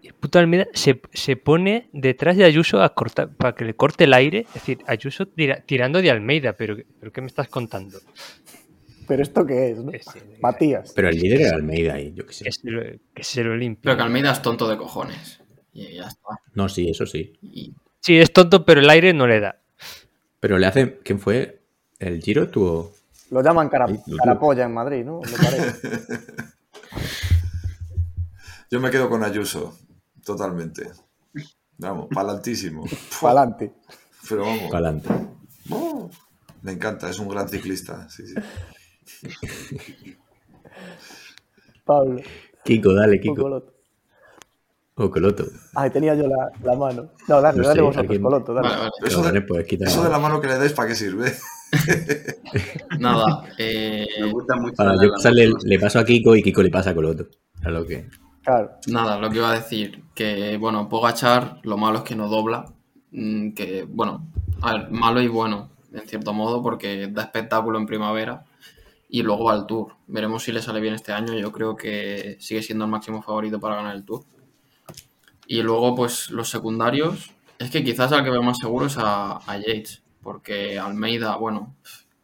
Y el puto Almeida se, se pone detrás de Ayuso a cortar, para que le corte el aire. Es decir, Ayuso tira- tirando de Almeida, pero, pero ¿qué me estás contando? Pero esto qué es, Matías. Pero el líder era Almeida y yo qué sé. que se lo, que se lo limpie. Pero que Almeida es tonto de cojones. Y ya está. No, sí, eso sí. Y Sí, es tonto, pero el aire no le da. Pero le hace. ¿Quién fue? ¿El Giro tuvo.? Lo llaman cara, lo carapolla en Madrid, ¿no? Me parece. Yo me quedo con Ayuso, totalmente. Vamos, palantísimo. Pa'lante. Pero vamos, para adelante. oh, me encanta, es un gran ciclista. Sí, sí. Pablo. Kiko, dale, Kiko. O Coloto. Ay, tenía yo la, la mano. No, dale, No dale sé, vosotros, alguien- Coloto, dale. Vale, vale. Eso, de, pues quita eso de la mano que le dais, ¿para qué sirve? Nada. eh, Me gusta mucho. Para yo la- le paso a Kiko y Kiko le pasa a Coloto. A lo que. Claro. Nada, lo que iba a decir, que bueno, Pogachar, lo malo es que no dobla, mm, que bueno, a ver, malo y bueno, en cierto modo, porque da espectáculo en primavera y luego va al Tour. Veremos si le sale bien este año, yo creo que sigue siendo el máximo favorito para ganar el Tour. Y luego, pues los secundarios, es que quizás al que veo más seguro es a, a Yates, porque Almeida, bueno,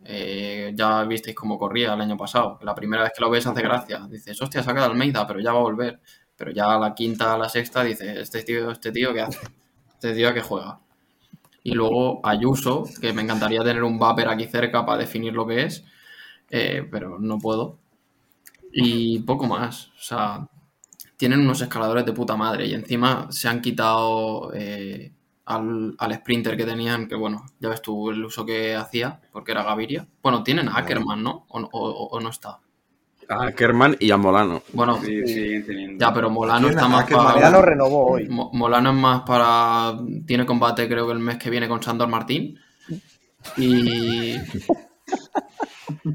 eh, ya visteis cómo corría el año pasado. La primera vez que lo ves hace gracia. Dices, hostia, saca de Almeida, pero ya va a volver. Pero ya a la quinta, a la sexta, dices, este tío, este tío, ¿qué hace? Este tío que juega. Y luego Ayuso, que me encantaría tener un Vapor aquí cerca para definir lo que es, eh, pero no puedo. Y poco más. O sea, tienen unos escaladores de puta madre y encima se han quitado eh, al, al sprinter que tenían, que bueno, ya ves tú el uso que hacía, porque era Gaviria. Bueno, tienen a Ackerman, ¿no? O, o- o no está. A Kerman y a Molano. Bueno, Sí, teniendo. ya, pero Molano está ¿A más Ackerman? para... Mariano renovó hoy. Mo- Molano es más para. Tiene combate, creo que el mes que viene con Sandor Martín. Y.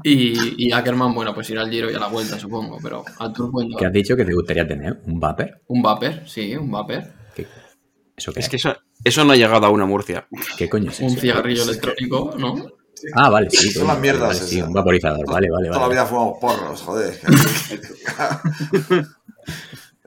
Y, y Ackerman, bueno, pues irá al giro y a la vuelta, supongo. Pero al Tour ¿Qué has dicho que te gustaría tener? ¿Un Vapor? Un Vapor, sí, un Vapor. ¿Eso qué Es es? que eso, eso no ha llegado aún a Murcia. ¿Qué coño es Un eso? cigarrillo electrónico, ¿no? Ah, vale, sí. Son las mierdas vale, sí, un vaporizador. Vale, vale, Toda la vale. vida fumamos porros, joder.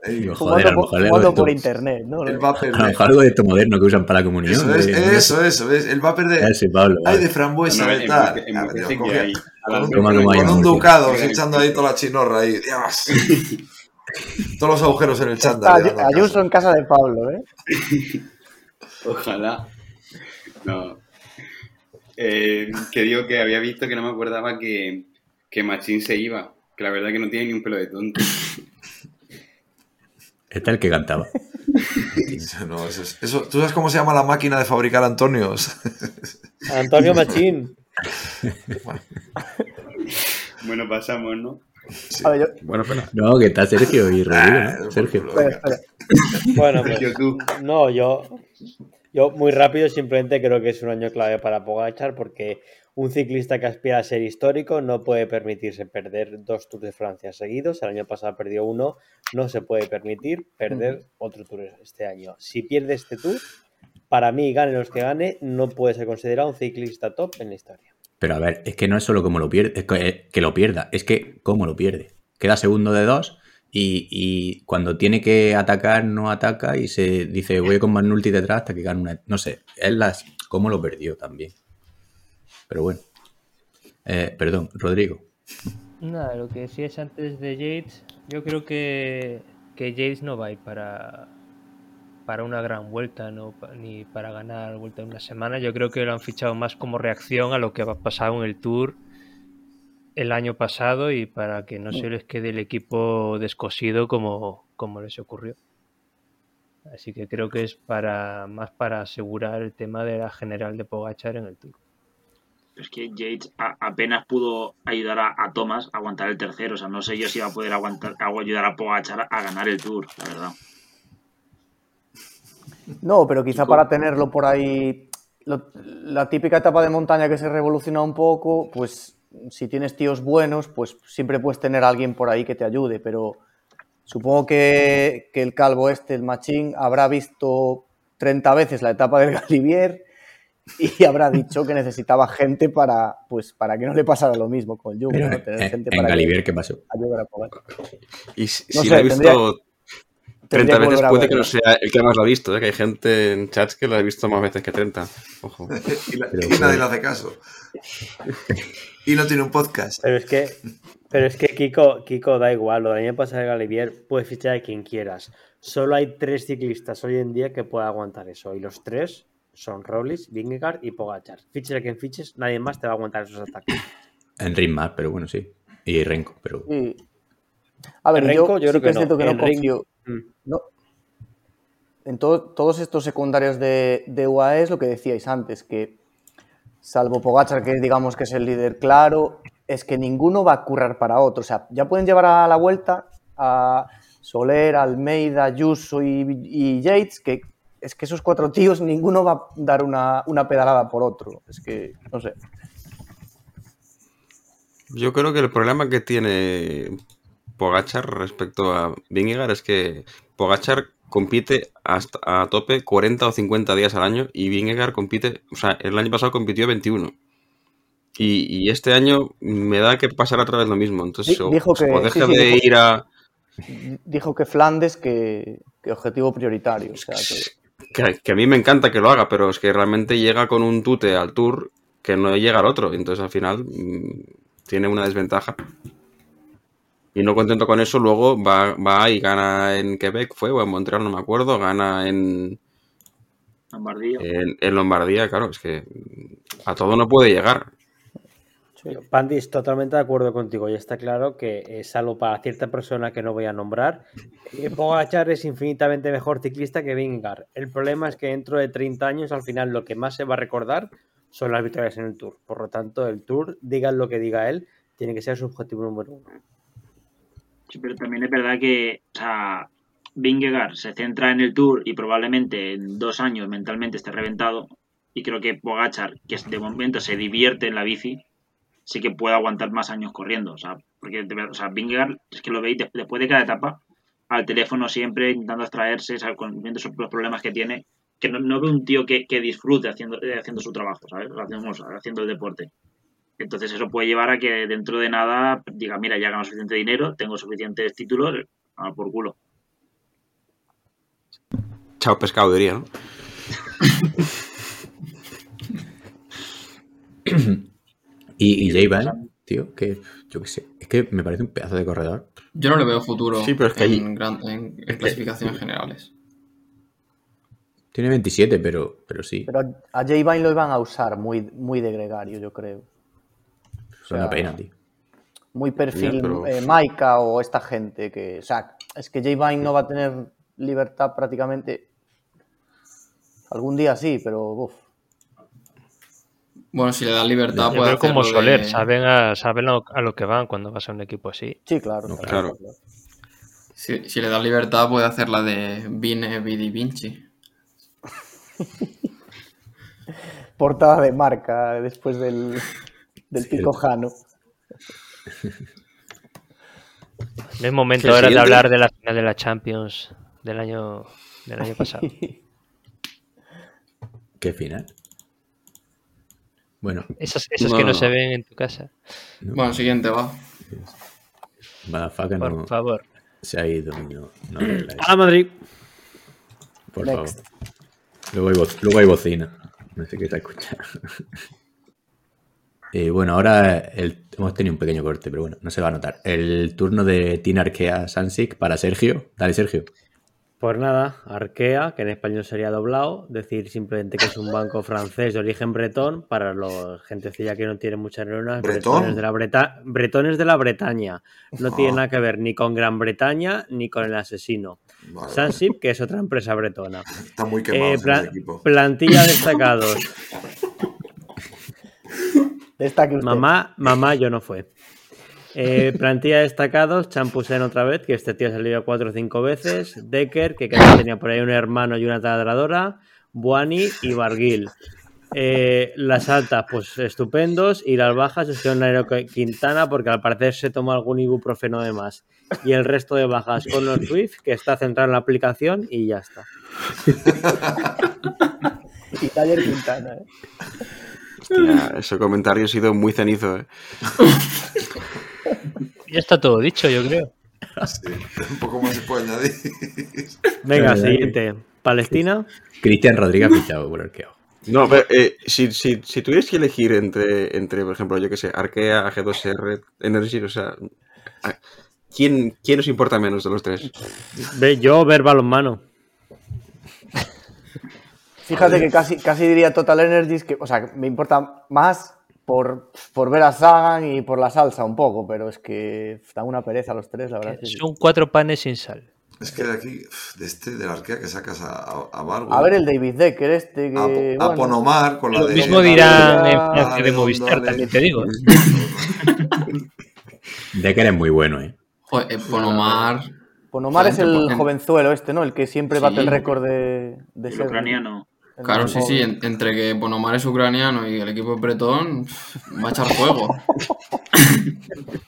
Digo, joder, a Jugando, lo por, mejor algo jugando de por esto- internet, ¿no? el vapor A lo de... mejor algo de esto moderno que usan para la comunión. Eso es, de- eso, eso. Ah, sí, Pablo. Ay, vale. de frambuesa, No, tal. En Ah, coge- hay. Con un, ducado, echando ahí toda la chinorra ahí. Dios. Todos los agujeros en el chándal. Ayuso casa. en casa de Pablo, ¿eh? Ojalá. No. Eh, que digo que había visto que no me acordaba que, que Machín se iba. Que la verdad que no tiene ni un pelo de tonto. Este es el que cantaba. No, eso es- eso- ¿Tú sabes cómo se llama la máquina de fabricar Antonios? Antonio Machín. Bueno, pasamos, ¿no? Ver, yo, Bueno, pero No, que está Sergio y Rodrigo, Ah, ¿no? por Sergio. espera, espera. Bueno, pues, Sergio, tú. no, yo, yo muy rápido simplemente creo que es un año clave para Pogachar porque un ciclista que aspira a ser histórico no puede permitirse perder dos Tours de Francia seguidos. El año pasado perdió uno, no se puede permitir perder otro Tour este año. Si pierde este Tour, para mí, gane los que gane, no puede ser considerado un ciclista top en la historia. Pero a ver, es que no es solo cómo lo pierde, es que, eh, que lo pierda, es que cómo lo pierde. Queda segundo de dos y, y cuando tiene que atacar, no ataca y se dice voy con Manulti detrás hasta que gane una. No sé, es las cómo lo perdió también. Pero bueno. Eh, perdón, Rodrigo. Nada, lo que decías antes de Yates, yo creo que, que Yates no va a ir para, para una gran vuelta, no ni para ganar vuelta en una semana. Yo creo que lo han fichado más como reacción a lo que ha pasado en el Tour el año pasado y para que no se les quede el equipo descosido como, como les ocurrió. Así que creo que es para más para asegurar el tema de la general de Pogachar en el Tour. Es que Yates a- apenas pudo ayudar a, a Thomas a aguantar el tercero. O sea, no sé yo si va a poder aguantar, a ayudar a Pogachar a ganar el Tour, la verdad. No, pero quizá para tenerlo por ahí, lo- la típica etapa de montaña que se revoluciona un poco, pues si tienes tíos buenos, pues siempre puedes tener a alguien por ahí que te ayude, pero supongo que, que el calvo este, el machín, habrá visto 30 veces la etapa del Galivier y habrá dicho que necesitaba gente para, pues, para que no le pasara lo mismo con Jung, Pero ¿no? en, Tener gente en para que Galivier, ¿qué pasó? a. Y si, No si sé, la he visto tendría- 30 tendría que veces, puede que no sea el que más lo ha visto, ¿eh? que hay gente en chats que lo ha visto más veces que 30. Ojo. y, la- Pero y bueno. nadie le hace caso. Y no tiene un podcast. Pero es que, pero es que Kiko, Kiko da igual, lo del año pasado de Galivier puedes fichar a quien quieras. Solo hay tres ciclistas hoy en día que puedan aguantar eso. Y los tres son Robles, Vingegaard y Pogachar. Fiches a quien fiches, nadie más te va a aguantar esos ataques. En ritmo más, pero bueno, sí. Y Renko, pero. Sí. A ver, yo, Renko, yo sí creo que no. que no En confío. Mm. No. En to- todos estos secundarios de, de UAE es lo que decíais antes, que salvo Pogachar, que digamos que es el líder claro, es que ninguno va a currar para otro. O sea, ya pueden llevar a la vuelta a Soler, Almeida, Ayuso y, y Yates, que es que esos cuatro tíos, ninguno va a dar una, una pedalada por otro. Es que, no sé. Yo creo que el problema que tiene Pogachar respecto a Vingegaard es que Pogachar compite hasta a tope 40 o 50 días al año y Vingegaard compite, o sea, el año pasado compitió 21. Y, y este año me da que pasará otra vez lo mismo. Entonces, o, dijo que- o deje sí, sí, de dijo- ir a. Dijo que Flandes que, que objetivo prioritario. O sea, que, Que, que a mí me encanta que lo haga, pero es que realmente llega con un tute al tour que no llega al otro. Entonces, al final, mm, tiene una desventaja. Y no contento con eso, luego va, va y gana en Quebec, fue, o en Montreal, no me acuerdo, gana en, Lombardía. en, en Lombardía, claro, es que a todo no puede llegar. Pandis, totalmente de acuerdo contigo. Y está claro que, eh, salvo para cierta persona que no voy a nombrar, eh, Pogacar es infinitamente mejor ciclista que Vingegaard. El problema es que dentro de 30 años, al final, lo que más se va a recordar son las victorias en el Tour. Por lo tanto, el Tour, digan lo que diga él, tiene que ser su objetivo número uno. Sí, pero también es verdad que, o sea, Vingegaard se centra en el Tour y probablemente en dos años mentalmente esté reventado. Y creo que Pogachar, que de momento se divierte en la bici, sí que puede aguantar más años corriendo. O sea, porque o sea, Vingegaard, es que lo veis de- después de cada etapa, al teléfono siempre intentando abstraerse, ¿sabes? Con- viendo los problemas que tiene. Que no, no veo un tío que, que disfrute haciendo, eh, haciendo su trabajo, ¿sabes? Haciendo, haciendo el deporte. Entonces eso puede llevar a que dentro de nada diga, mira, ya gano suficiente dinero, tengo suficientes títulos, a por culo. Chao pescado, diría, ¿no? Y, y J Balvin, tío, que yo qué sé, es que me parece un pedazo de corredor. Yo no le veo futuro Sí, pero es que en, ahí- gran- en- en clasificaciones generales. Tiene 27, pero, pero sí, Pero a J Vine lo iban a usar muy, muy de gregario, yo creo. es una pena, tío. Muy perfil pero- eh, Maika o esta gente que. O sea, es que J Vine no va a tener libertad prácticamente. Algún día sí, pero. uf. Bueno, si le dan libertad, puede creo como Soler, de- saben, a, saben lo- a lo que van cuando vas a un equipo así. Sí, claro. No, claro. Si, si le dan libertad, puede hacer la de Vine Vidi Vinci. Portada de marca después del, del pico Jano. No es momento ahora de hablar de la final de la Champions del año, del año pasado. ¿Qué final? Bueno, Esas, esas que No. no se ven en tu casa. Bueno, siguiente, va. Motherfucker Por no favor. se ha ido. No, ¡A Madrid! por Next. favor. Luego hay, luego hay bocina. No sé qué se escucha. Eh, bueno, ahora el- hemos tenido un pequeño corte, pero bueno, no se va a notar. El turno de Tina Arkea Sansic para Sergio. Dale, Sergio. Pues nada, Arkea, que en español sería doblado, decir simplemente que es un banco francés de origen bretón para los gentecilla que no tiene muchas neuronas. ¿Bretón? Bretones de la, Breta- bretones de la Bretaña. No tiene Ah. nada que ver ni con Gran Bretaña ni con el asesino. Vale, Sansip, que es otra empresa bretona. Está muy quemado Eh, ese plan- equipo. plantilla destacados. Destaque usted. Mamá, mamá, yo no fue. Eh, plantilla de destacados, Champusen otra vez, que este tío ha salido cuatro o cinco veces. Decker, que creo que tenía por ahí un hermano y una taladradora. Buani y Barguil. Eh, las altas, pues estupendos. Y las bajas, estuvieron Nairo Quintana, porque al parecer se tomó algún ibuprofeno de más. Y el resto de bajas con los Swift, que está centrado en la aplicación y ya está. Y Taller Quintana, ¿eh? Hostia, ese comentario ha sido muy cenizo, ¿eh? Ya está todo dicho, yo creo. Sí, un poco más se puede añadir. Venga, siguiente. Palestina. Cristian Rodríguez fichado por Arkea. No, pero eh, si, si, si tuvieras que elegir entre, entre, por ejemplo, yo que sé, Arkea, G2R, Energy, o sea, ¿quién, ¿quién os importa menos de los tres? Ve, yo ver balonmano. Fíjate que casi, casi diría Total Energies que, o sea, me importa más por, por ver a Sagan y por la salsa un poco, pero es que dan una pereza los tres, la verdad. que. Son cuatro panes sin sal. Es que de aquí, de este, del arquea que sacas a, a, a A ver el David Decker este que... a, a bueno, Ponomar con la Lo de... mismo dirán en Francia de Movistar, dale. también te digo. Decker es muy bueno, ¿eh? Joder, eh, Ponomar. Ponomar es el en- jovenzuelo este, ¿no? El que siempre Sí. bate el récord de, de El ser... ucraniano. Claro, sí, sí. en- entre que Ponomar es ucraniano y el equipo es bretón, va a echar fuego.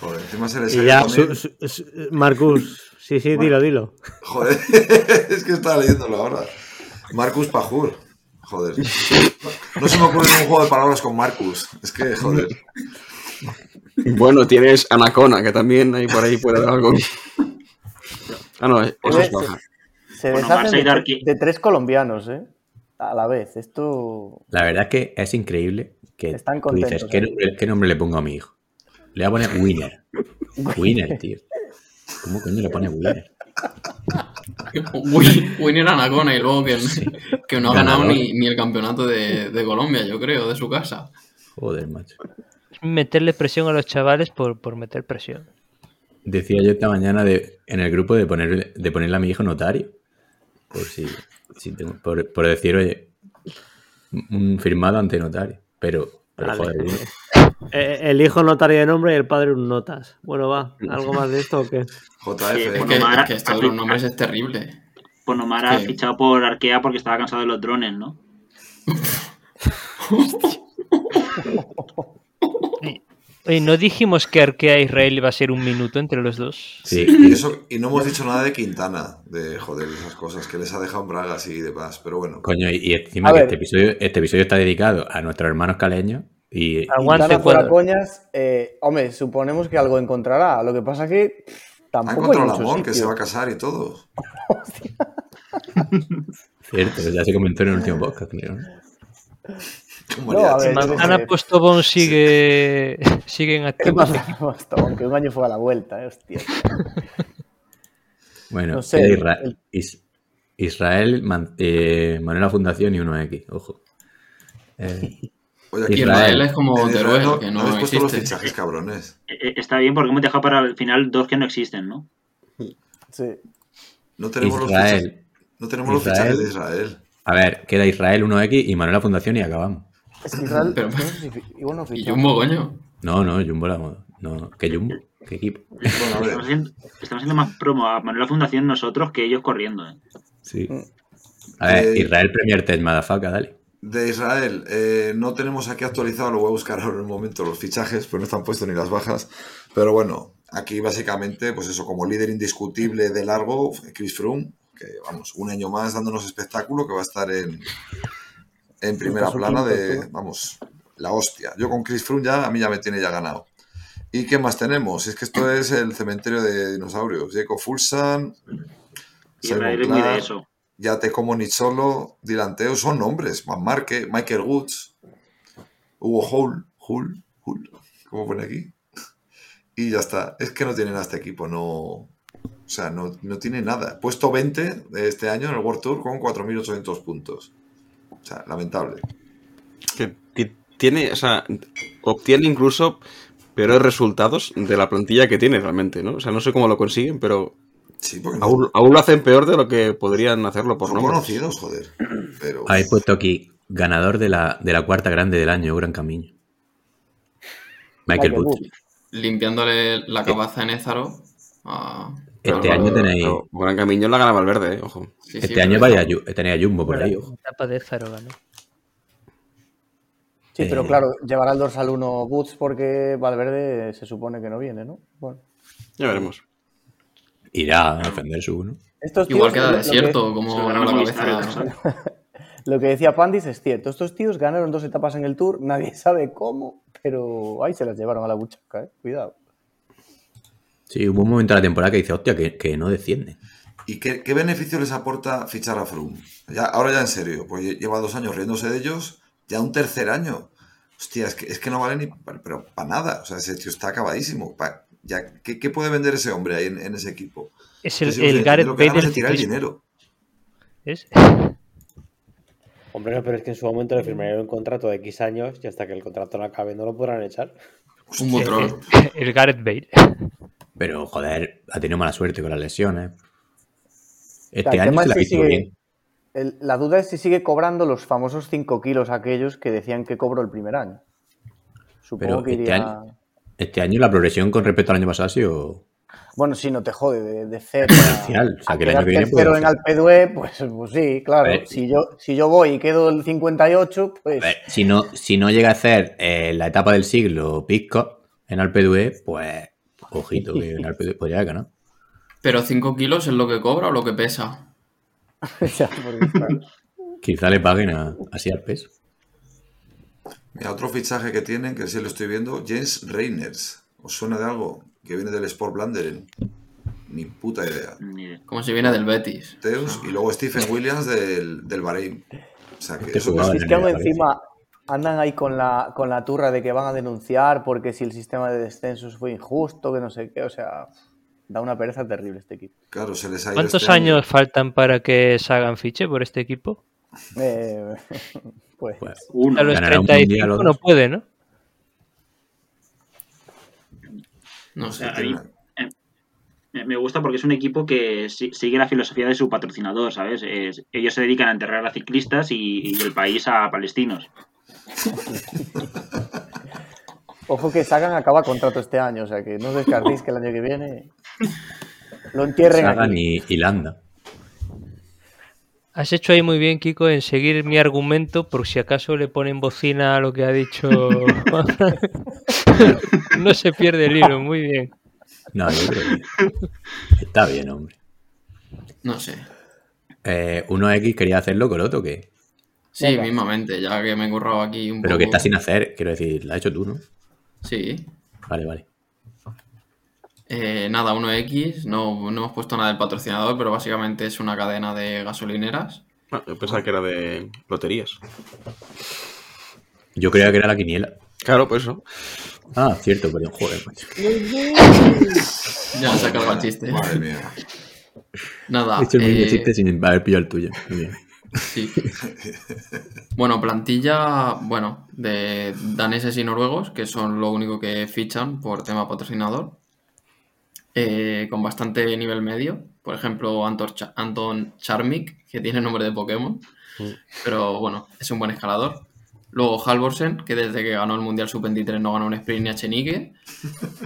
Joder, encima se le Y salió ya, también. su- su- su- Marcus. Sí, sí, dilo, dilo. Joder, es que estaba leyéndolo ahora. Marcus Pajur. Joder. No se me ocurre ningún juego de palabras con Marcus. Es que, joder. Bueno, tienes Anacona, que también ahí por ahí puede haber algo. Ah, no, eso es baja. Se Bueno, deshacen de, tres colombianos, ¿eh? A la vez. Esto... La verdad es que es increíble que Están tú dices, contentos, ¿qué ¿eh? nombre, qué nombre le pongo a mi hijo? Le voy a poner Winner. Winner, tío. ¿Cómo coño le pone Winner? Win- Winner Anacona y luego que, que no ha ganado ni, ni el campeonato de, de Colombia, yo creo, de su casa. Joder, macho. Meterle presión a los chavales por, por meter presión. Decía yo esta mañana de, en el grupo de, poner, de ponerle a mi hijo notario. Por si, si tengo- por, por decir, oye, un firmado ante notario. Pero, pero Vale. joder, Eh, el hijo notario de nombre y el padre un notas. Bueno, va. ¿Algo más de esto o qué? JF. Sí, Es Bueno, que, es que esto de los nombres es terrible. Pues Nomar ha fichado por Arkea porque estaba cansado de los drones, ¿no? Oye, ¿no dijimos que Arkea Israel iba a ser un minuto entre los dos? sí, Y, eso, y no hemos dicho nada de Quintana, de joder, esas cosas, que les ha dejado en bragas y demás, pero bueno. coño, y, y encima A que ver. este episodio, este episodio está dedicado a nuestros hermanos caleños y, Aguante, fuera coñas, eh, hombre, suponemos que algo encontrará. Lo que pasa que pff, Ha tampoco hay encontrado el amor, que se sitio. va a casar y todo. cierto, ya se comentó en el último podcast, ¿no? Como No, ver, Manzana eh, Postobón sigue, sigue en ¿Qué activo. pasa? Hasta aunque un año fue a la vuelta, eh, hostia. Bueno, No sé, queda el- Isra- el- Is- Israel, Man- eh, Manuela Fundación y 1X, ojo. Eh, Oye, aquí Y Israel. Israel es como Israel Teruel, que no puesto los existe. fichajes, cabrones. Eh, eh, Está bien porque hemos dejado para el final dos que no existen, ¿no? Sí. No tenemos los Israel. fichajes, no tenemos los Israel. fichajes de Israel. A ver, queda Israel 1X y Manuela Fundación y acabamos. Es que Israel, Pero- no sé si fi- igual no Y. Jumbo, coño. No, no, Jumbo la No, ¿qué Jumbo? ¿Qué equipo? Bueno, Estamos haciendo, estamos haciendo más promo a Manuela Fundación nosotros que ellos corriendo. ¿eh? Sí. Mm. A ver, Eh, Israel Premier Test, motherfucker, dale. de Israel, eh, no tenemos aquí actualizado, lo voy a buscar ahora en un momento, los fichajes, pues no están puestos ni las bajas. Pero bueno, aquí básicamente, pues eso, como líder indiscutible de largo, Chris Froome, que vamos, un año más dándonos espectáculo, que va a estar en, en primera plana de, tú. vamos, la hostia. Yo con Chris Froome ya, a mí ya me tiene ya ganado. ¿Y qué más tenemos? Es que esto es el cementerio de dinosaurios. Jacob Fulsan, Clark, eso. ya te como Nicholo, Dilanteo, son nombres. Van Marque, Michael Woods, Hugo Hull, Hull, Hull, ¿cómo pone aquí? Y ya está. Es que no tienen a este equipo, no. O sea, no, no tiene nada. Puesto 20 de este año en el World Tour con 4.800 puntos. O sea, lamentable. Que ti- tiene, o sea, obtiene incluso peores resultados de la plantilla que tiene realmente, ¿no? O sea, no sé cómo lo consiguen, pero Sí, porque no, aún, aún lo hacen peor de lo que podrían hacerlo por son nombres. conocidos, joder. Pero. Habéis puesto aquí, ganador de la, de la cuarta grande del año, Gran Camino. Michael Woods. Woods. Limpiándole la cabaza en Ézaro. a- Este Pero- año tenéis. Pero Gran Camino la gana Valverde, eh, ojo. Sí, sí, Este pero año vaya, tenéis a Jumbo por ahí, ojo. Etapa de Zaro ganó. Sí, pero Eh, claro, llevará el dorsal 1 Boots porque Valverde se supone que no viene, ¿no? Bueno. Ya veremos. Irá a defender su uno. Estos tíos, Igual queda desierto, como la cabeza. Lo que decía Pandis es cierto. Estos tíos ganaron dos etapas en el Tour, nadie sabe cómo, pero ahí se las llevaron a la buchaca, ¿eh? Cuidado. Sí, hubo un momento de la temporada que dice, hostia, que, que no desciende. ¿Y qué, qué beneficio les aporta fichar a Froome? Ya, ahora ya en serio, pues lle- lleva dos años riéndose de ellos, ya un tercer año. Hostia, es que, es que no vale ni para, pero para nada. O sea, ese tío está acabadísimo. Pa- ya, ¿qué, qué puede vender ese hombre ahí en, en ese equipo? Es el, sigo el sin Gareth Bale del tirar el dinero. ¿Es? Hombre, no, pero es que en su momento le firmarían un contrato de X años y hasta que el contrato no acabe no lo podrán echar. Un butrón. El Gareth Bale. Pero, joder, ha tenido mala suerte con las lesiones. Este año se la es si sigue- bien. el- la duda es si sigue cobrando los famosos 5 kilos aquellos que decían que cobró el primer año. Supongo Pero que este iría... año- Este año la progresión con respecto al año pasado ha sido Bueno, sí, no te jode, de, de cero. a- exponencial. O sea, que el año quedar que viene tercero puede en ser. Alpe d'Huez, pues, pues sí, claro. Ver. Si yo, si yo voy y quedo el 58, pues... Ver, si no, si no llega a hacer eh, la etapa del siglo Pisco en Alpe d'Huez, pues ojito que d'Huez podría ganar. Pero 5 kilos es lo que cobra o lo que pesa. Quizá le paguen a- así al peso. Mira, otro fichaje que tienen, que sí lo estoy viendo, James Reiners. ¿Os suena de algo? Que viene del Sport Blanderen. Ni puta idea. Como si viene del Betis. Teus y luego Stephen Williams del, del Bahrein. O sea, que Este Es que el encima andan ahí con la, con la turra de que van a denunciar porque si el sistema de descensos fue injusto, que no sé qué, o sea, da una pereza terrible este equipo. Claro, se les ha ido ¿Cuántos este años faltan para que se hagan fiche por este equipo? Eh, pues, pues uno. a los 35 los... no puede, ¿no? No, o ahí, eh, me gusta porque es un equipo que sigue la filosofía de su patrocinador, ¿sabes? Ellos se dedican a enterrar a ciclistas y el país a palestinos. Ojo que Sagan acaba contrato este año, o sea que no os descartéis que el año que viene lo entierren Sagan aquí. y, y Landa. Has hecho ahí muy bien, Kiko, en seguir mi argumento por si acaso le ponen bocina a lo que ha dicho. no se pierde el hilo, muy bien. No, yo creo que está bien, hombre. No sé. Eh, 1X quería hacerlo con otro que. Sí, Venga. mismamente, ya que me he currado aquí un Pero poco. que está sin hacer, quiero decir, la has hecho tú, ¿no? Sí. Vale, vale. Eh, nada, 1X, no, no hemos puesto nada del patrocinador, pero básicamente es una cadena de gasolineras. Ah, yo pensaba que era de loterías. Yo creía que era la quiniela. Claro, pues eso. Ah, cierto, pero joder, macho. Ya se cargado el chiste. Madre mía. Nada. He hecho el mismo eh, chiste sin haber pillado el tuyo. Muy bien. Sí. Bueno, plantilla, bueno, de daneses y noruegos, que son lo único que fichan por tema patrocinador, eh, con bastante nivel medio. Por ejemplo, Anton, Cha- Anton Charmik, que tiene nombre de Pokémon, pero bueno, es un buen escalador. Luego Halvorsen, que desde que ganó el Mundial Sub-23 no ganó un sprint ni a Chenique.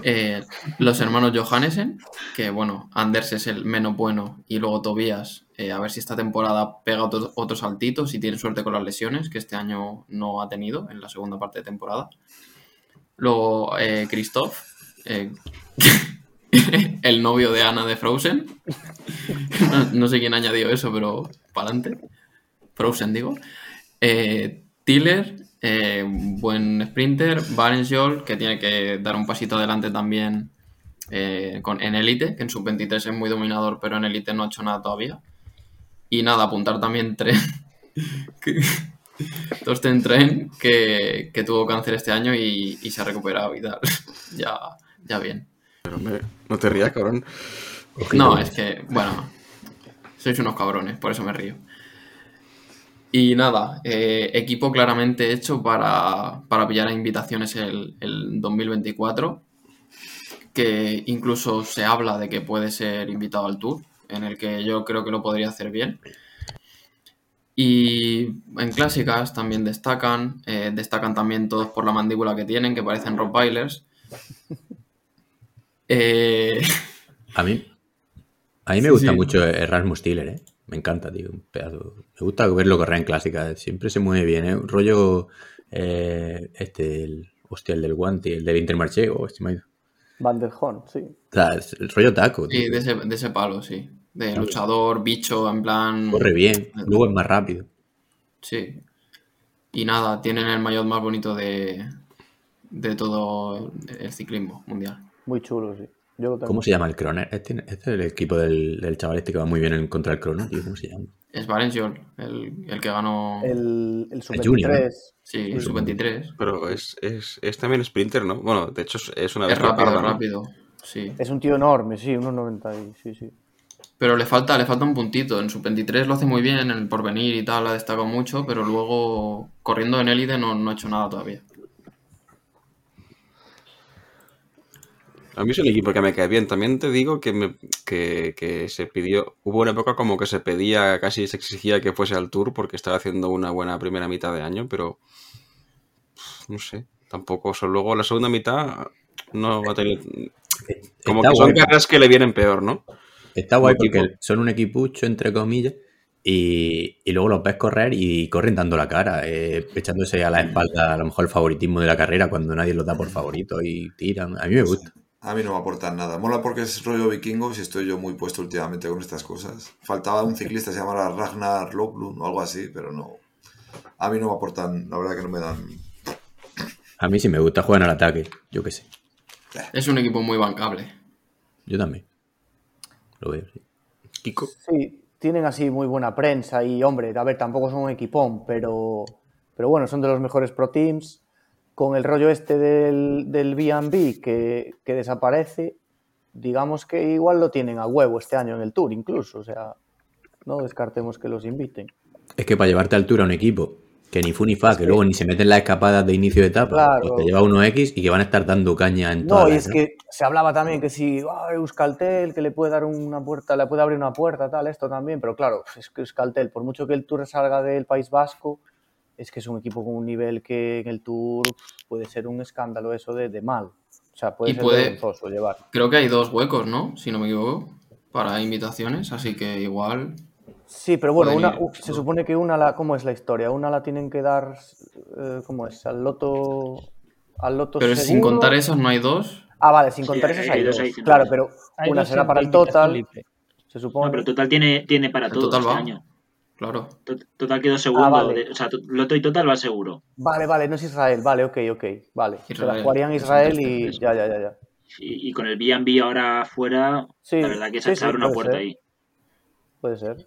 Eh, los hermanos Johannesen, que bueno, Anders es el menos bueno y luego Tobias, eh, a ver si esta temporada pega otro, otro saltito, si tiene suerte con las lesiones, que este año no ha tenido en la segunda parte de temporada. Luego eh, Christoph, eh, el novio de Ana de Frozen. no, sé quién añadió eso, pero para adelante. Frozen, digo. Tiller, buen sprinter. Barensjol, que tiene que dar un pasito adelante también con, en Elite, que en sub-23 es muy dominador, pero en Elite no ha hecho nada todavía. Y nada, apuntar también Tren. que- Torsten Tren, que, que tuvo cáncer este año y, y se ha recuperado y tal. ya, ya bien. Pero hombre, no te rías, cabrón. Ojito. No, es que, bueno, sois unos cabrones, por eso me río. Y nada, eh, equipo claramente hecho para, para pillar a invitaciones el, el 2024, que incluso se habla de que puede ser invitado al Tour, en el que yo creo que lo podría hacer bien. Y en clásicas también destacan, eh, destacan también todos por la mandíbula que tienen, que parecen Rottweilers. Eh, A mí, a mí me Sí, gusta sí. mucho Erasmus Tiller, ¿eh? Me encanta, tío. Un pedazo. Me gusta verlo correr en clásica. Siempre se mueve bien, ¿eh? Un rollo. eh, este, el. Hostia, el del guante, el del Intermarché. Oh, se me ha ido. Van der Horn, sí. O sea, el rollo taco, tío. sí, de ese, de ese palo, sí. De luchador, bicho, en plan... Corre bien. Luego es más rápido. Sí. Y nada, tienen el maillot más bonito de, de todo el ciclismo mundial. Muy chulo, sí. Yo lo tengo. ¿Cómo se llama el Croner? Este, este es el equipo del, del chaval este que va muy bien en contra el Crono, tío. ¿Cómo se llama? Es Valenciol, el, el que ganó... El, el El Junior, sub-23. Sí, el sub-23. Pero es, es, es también sprinter, ¿no? Bueno, de hecho es- una Es vez rápido, es rápido. Sí. Es un tío enorme, sí, unos 90 y... Sí, sí. Pero le falta, le falta un puntito. En sub-23 lo hace muy bien, en el porvenir y tal, ha destacado mucho, pero luego corriendo en élite no, no ha hecho nada todavía. A mí es el equipo que me cae bien. También te digo que, me- que, que se pidió, hubo una época como que se pedía, casi se exigía que fuese al Tour porque estaba haciendo una buena primera mitad de año, pero no sé, tampoco. O sea, luego la segunda mitad no va a tener... Como Está que son carreras que le vienen peor, ¿no? Está guay porque son un equipucho, entre comillas, y, y luego los ves correr y corren dando la cara, eh, echándose a la espalda a lo mejor el favoritismo de la carrera cuando nadie los da por favorito y tiran. A mí me gusta. A mí no me aportan nada. Mola porque es rollo vikingos y estoy yo muy puesto últimamente con estas cosas. Faltaba un ciclista, se llamara Ragnar Loklund o algo así, pero no. A mí no me aportan, la verdad que no me dan. A mí sí me gusta, juegan al ataque, yo qué sé. Es un equipo muy bancable. Yo también. Lo veo, sí. Kiko. Sí, tienen así muy buena prensa y, hombre, a ver, tampoco son un equipón, pero, pero bueno, son de los mejores pro teams. Con el rollo este del, del B&B que, que desaparece, digamos que igual lo tienen a huevo este año en el Tour incluso, o sea, no descartemos que los inviten. Es que para llevarte a altura a un equipo que ni fu ni fa, que luego ni se meten las escapadas de inicio de etapa, Claro. pues te lleva uno X y que van a estar dando caña en No, todas y es que se hablaba también que si ah, Euskaltel, que le puede dar una puerta, le puede abrir una puerta, tal, esto también, pero claro, es que Euskaltel, por mucho que el Tour salga del País Vasco, es que es un equipo con un nivel que en el Tour puede ser un escándalo eso de, de mal. O sea, puede Y ser puede- vergonzoso llevar. Creo que hay dos huecos, ¿no? Si no me equivoco, para invitaciones, así que igual. Sí, pero bueno, una, ir. se supone que una, la, ¿cómo es la historia? Una la tienen que dar, eh, ¿cómo es? Al loto, al loto Pero sin seguro. contar esas, no hay dos. Ah, vale, sin Sí, contar hay- esas hay hay dos. Claro, pero Hay una será para el total, libre. se supone. No, pero Total tiene, tiene para todo total este va. año. Claro. Tot- Total quedó segundo. Ah, vale. de- o sea, to- Loto y Total va seguro. Vale, vale, no es Israel, vale, ok, ok, vale. Se la Israel, jugarían Israel y ya, ya, ya, ya. Y, y con el B&B ahora fuera, Sí, la verdad que sí, se, sí, abre una puerta ser. ahí. Puede ser.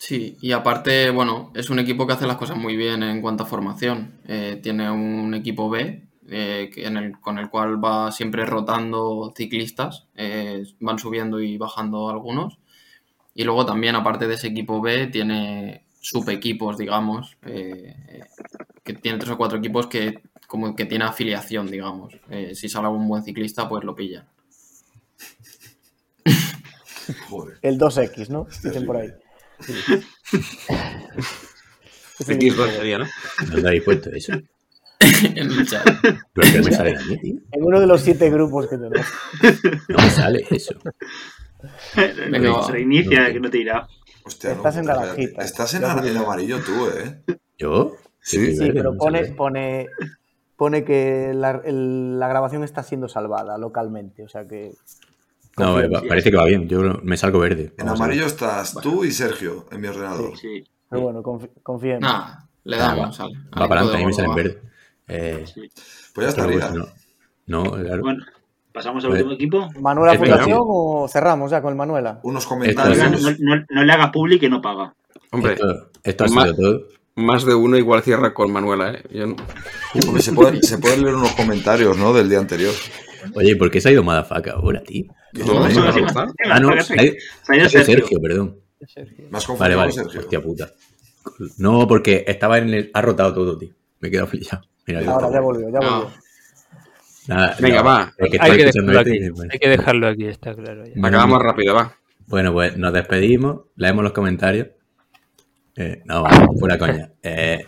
Sí, y aparte, bueno, es un equipo que hace las cosas muy bien en cuanto a formación. Eh, tiene un equipo B eh, que- en el, con el cual va siempre rotando ciclistas, eh, van subiendo y bajando algunos. Y luego también, aparte de ese equipo B, tiene subequipos, digamos, eh, eh, que tiene tres o cuatro equipos que como que tiene afiliación, digamos. Eh, si sale algún buen ciclista, pues lo pillan. Joder. El 2X, ¿no? Dicen por ahí. X2 sería, ¿no? ¿Dónde habéis puesto eso? en el chat. Pero que me sale a mí, tío. En uno de los siete grupos que tenemos. No me sale eso. Venga. Reinicia, No, que no te irá. Hostia, Estás no, en naranjita. Estás en, amarillo tú, ¿eh? ¿Yo? Sí, Sí, pero no pone, pone, pone que la, el- la grabación está siendo salvada localmente. O sea que. No, eh, parece que va bien. Yo me salgo verde. En Vamos amarillo estás tú y Sergio en mi ordenador. Sí, Pero bueno, confi- confía en mí. Nada, le Ah, damos va, al va para adelante, a mí me sale en verde. Eh, sí. Pues ya estaría. pues no. No, claro. Bueno, pasamos al último equipo. ¿Manuela Venga, Fundación o cerramos ya con el Manuela? Unos Esto No, comentarios. no- no- no le hagas public que no paga. Hombre, Esto, esto ha sido todo. más de uno igual cierra con Manuela, ¿eh? Yo no- Hombre, se, pueden, se pueden leer unos comentarios, ¿no? Del día anterior. Oye, ¿por qué se ha ido Madafaka ahora, tío? No, no, no, está. Ah, no, se ha Se ido, ha ido se ha ido Sergio. Sergio, perdón. Vale, confundido vale. con Sergio. Hostia puta. No, porque estaba en el. Ha rotado todo, tío. Me he quedado flipado. Mira, Ahora ya volvió, ya volvió. Nada, Venga, no, va. es que Hay que dejarlo aquí. dices, bueno. Hay que dejarlo aquí, está claro. ya. Acabamos rápido, va. Bueno, pues nos despedimos, leemos los comentarios. Eh, no, vale, fuera coña. Eh,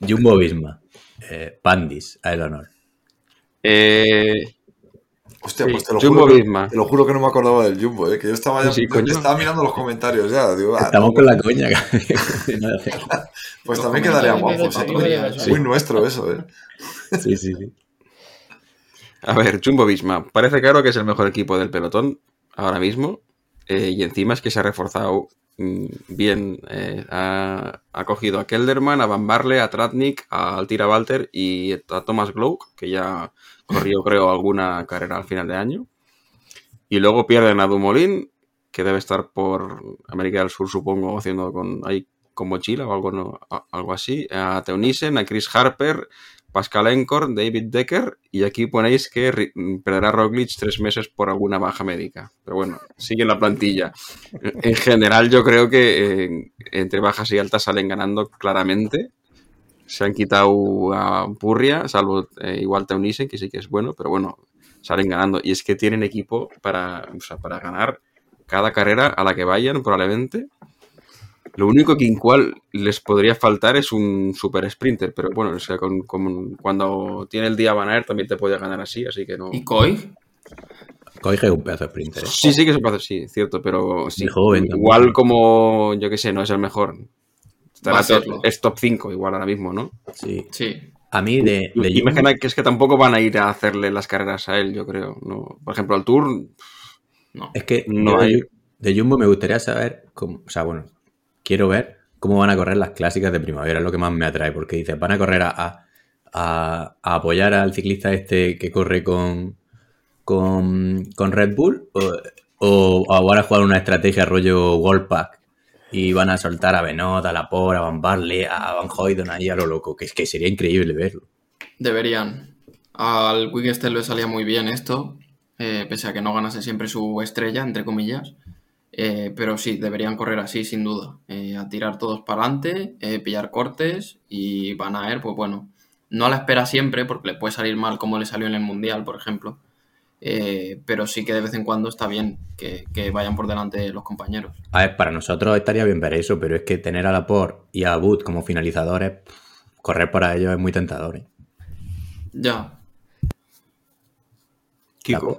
Jumbo Visma, eh, Pandis, a el honor. Eh, Hostia, Sí, pues te lo, Jumbo juro que, Visma. te lo juro que no me acordaba del Jumbo, ¿eh? Que yo estaba ya, Sí, yo coño. estaba mirando los comentarios ya. Digo, ah, Estamos no, con la coña. pues también quedaría guapo. sí. Muy nuestro eso, ¿eh? sí, sí, sí. a ver, Jumbo Visma. Parece claro que es el mejor equipo del pelotón ahora mismo. eh, y encima es que se ha reforzado mm, bien. eh, ha, ha cogido a Kelderman, a Van Barle, a Tratnik, a Altira Walter y a Thomas Glock, que ya corrió, creo, alguna carrera al final de año. Y luego pierden a Dumoulin, que debe estar por América del Sur, supongo, haciendo con ahí con mochila o algo, no- algo así. A Teunissen, a Chris Harper, Pascal Encor, David Decker. Y aquí ponéis que perderá Roglic tres meses por alguna baja médica. Pero bueno, sigue en la plantilla. En general, yo creo que eh, entre bajas y altas salen ganando claramente. Se han quitado a Purria, salvo eh, igual Teunissen, que sí que es bueno, pero bueno, salen ganando. Y es que tienen equipo para, o sea, para ganar cada carrera a la que vayan, probablemente. Lo único que igual les podría faltar es un super sprinter, pero bueno, o sea, con, con- cuando tiene el día Van Aert también te puede ganar así, así que no. ¿Y Koi? Coige un pedazo de sprinter. ¿eh? Sí, sí que se puede hacer, sí, cierto, pero sí, joven también. igual como, yo que sé, no es el mejor. Va Estará es top 5 igual ahora mismo, ¿no? Sí. Sí. A mí de, de imagina que es que tampoco van a ir a hacerle las carreras a él, yo creo. No. Por ejemplo, al Tour, No. Es que No hay. De Jumbo me gustaría saber, cómo, o sea, bueno, quiero ver cómo van a correr las clásicas de primavera, es lo que más me atrae, porque dices, van a correr a, a- a- a apoyar al ciclista este que corre con, con, con Red Bull, o, o, o van a jugar una estrategia rollo World Pack y van a soltar a Benot, a Lapor, a Van Barle, a Van Hoydon ahí a lo loco, que es que sería increíble verlo. Deberían. Al Quickstep le salía muy bien esto, eh, pese a que no ganase siempre su estrella, entre comillas. Eh, pero sí, deberían correr así, sin duda. Eh, a tirar todos para adelante, pillar cortes y Van Aert, pues bueno, no a la espera siempre porque le puede salir mal como le salió en el Mundial, por ejemplo. Eh, pero sí que de vez en cuando está bien que, que vayan por delante los compañeros. A ver, para nosotros estaría bien ver eso, pero es que tener a Laporte y a Boot como finalizadores, correr para ellos es muy tentador. ¿eh? Ya, Kiko.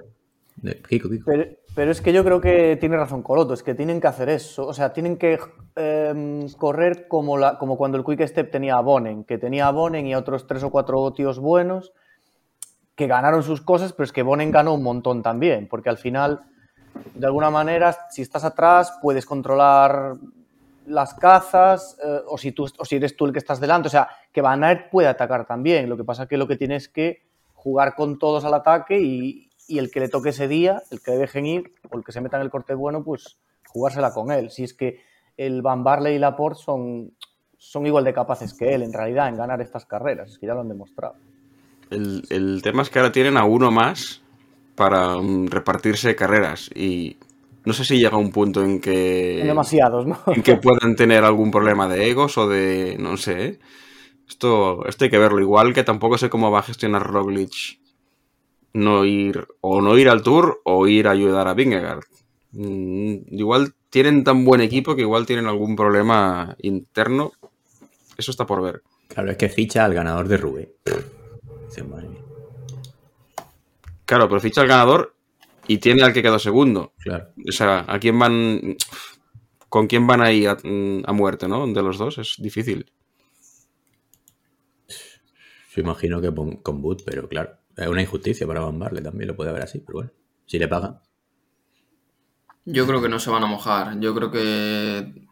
Kiko, Kiko. Pero, pero es que yo creo que tiene razón Coloto, es que tienen que hacer eso. O sea, tienen que em, correr como, la, como cuando el Quick Step tenía a Bonen, que tenía a Bonen y a otros tres o cuatro tíos buenos que ganaron sus cosas, pero es que Bonen ganó un montón también, porque al final, de alguna manera, si estás atrás, puedes controlar las cazas, eh, o, si tú, o si eres tú el que estás delante. O sea, que Van Aert puede atacar también. Lo que pasa que lo que tienes es que jugar con todos al ataque y, y el que le toque ese día, el que le dejen ir, o el que se meta en el corte bueno, pues jugársela con él. Si es que el Van Barley y Laporte son, son igual de capaces que él, en realidad, en ganar estas carreras. Es que ya lo han demostrado. El, el tema es que ahora tienen a uno más para mm, repartirse carreras y no sé si llega un punto en que, demasiados, ¿no? en que puedan tener algún problema de egos o de, no sé. Esto, esto hay que verlo. Igual que tampoco sé cómo va a gestionar Roglic no ir o no ir al Tour o ir a ayudar a Vingegaard. Mm, igual tienen tan buen equipo que igual tienen algún problema interno. Eso está por ver. Claro, es que ficha al ganador de Rubén. Madre mía. Claro, pero ficha al ganador y tiene al que quedó segundo. Claro. O sea, ¿a quién van? ¿Con quién van ahí a, a muerte, no? De los dos es difícil. Yo imagino que con Boot, pero claro, es una injusticia para Van Barle también, lo puede ver así, pero bueno, si le pagan. yo creo que no se van a mojar. Yo creo que.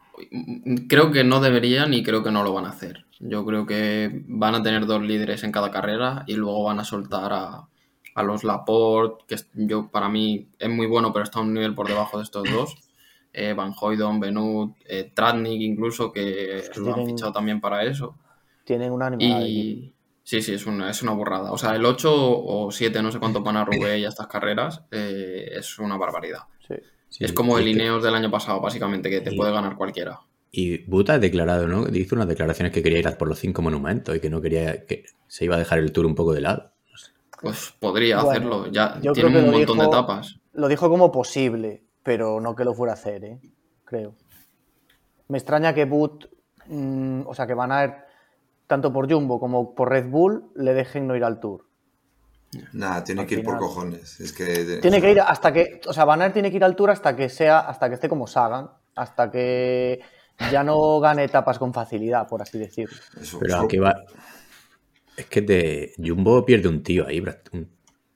Creo que no deberían y creo que no lo van a hacer. Yo creo que van a tener dos líderes en cada carrera y luego van a soltar a, a los Laporte, que es- yo para mí es muy bueno, pero está a un nivel por debajo de estos dos. Eh, Van Hoydon, Benut, eh, Tratnik incluso, que lo han tienen- fichado también para eso. Tienen una animada. Y sí, sí, es una, es una burrada. O sea, el 8 o 7, no sé cuánto van a Rubé y a estas carreras, eh, es una barbaridad. Sí. Sí, es como el Ineos del año pasado, básicamente, que te Y- puede ganar cualquiera. Y Boot ha declarado, ¿no? Hizo unas declaraciones que quería ir a por los cinco monumentos y que no quería, que se iba a dejar el tour un poco de lado. Pues podría Bueno, hacerlo. Ya yo tienen creo que un lo montón de dijo- etapas. Lo dijo como posible, pero no que lo fuera a hacer, ¿eh? creo. Me extraña que Boot, mm, o sea, que Van Aert, tanto por Jumbo como por Red Bull, le dejen no ir al Tour. Nada, tiene Al que ir por cojones. Es que. Tiene que ir hasta que, o sea, Van Aert tiene que ir al Tour hasta que sea, hasta que esté como Sagan, hasta que ya no gane etapas con facilidad, por así decirlo. Eso, Pero aquí va. Es que de Jumbo pierde un tío ahí,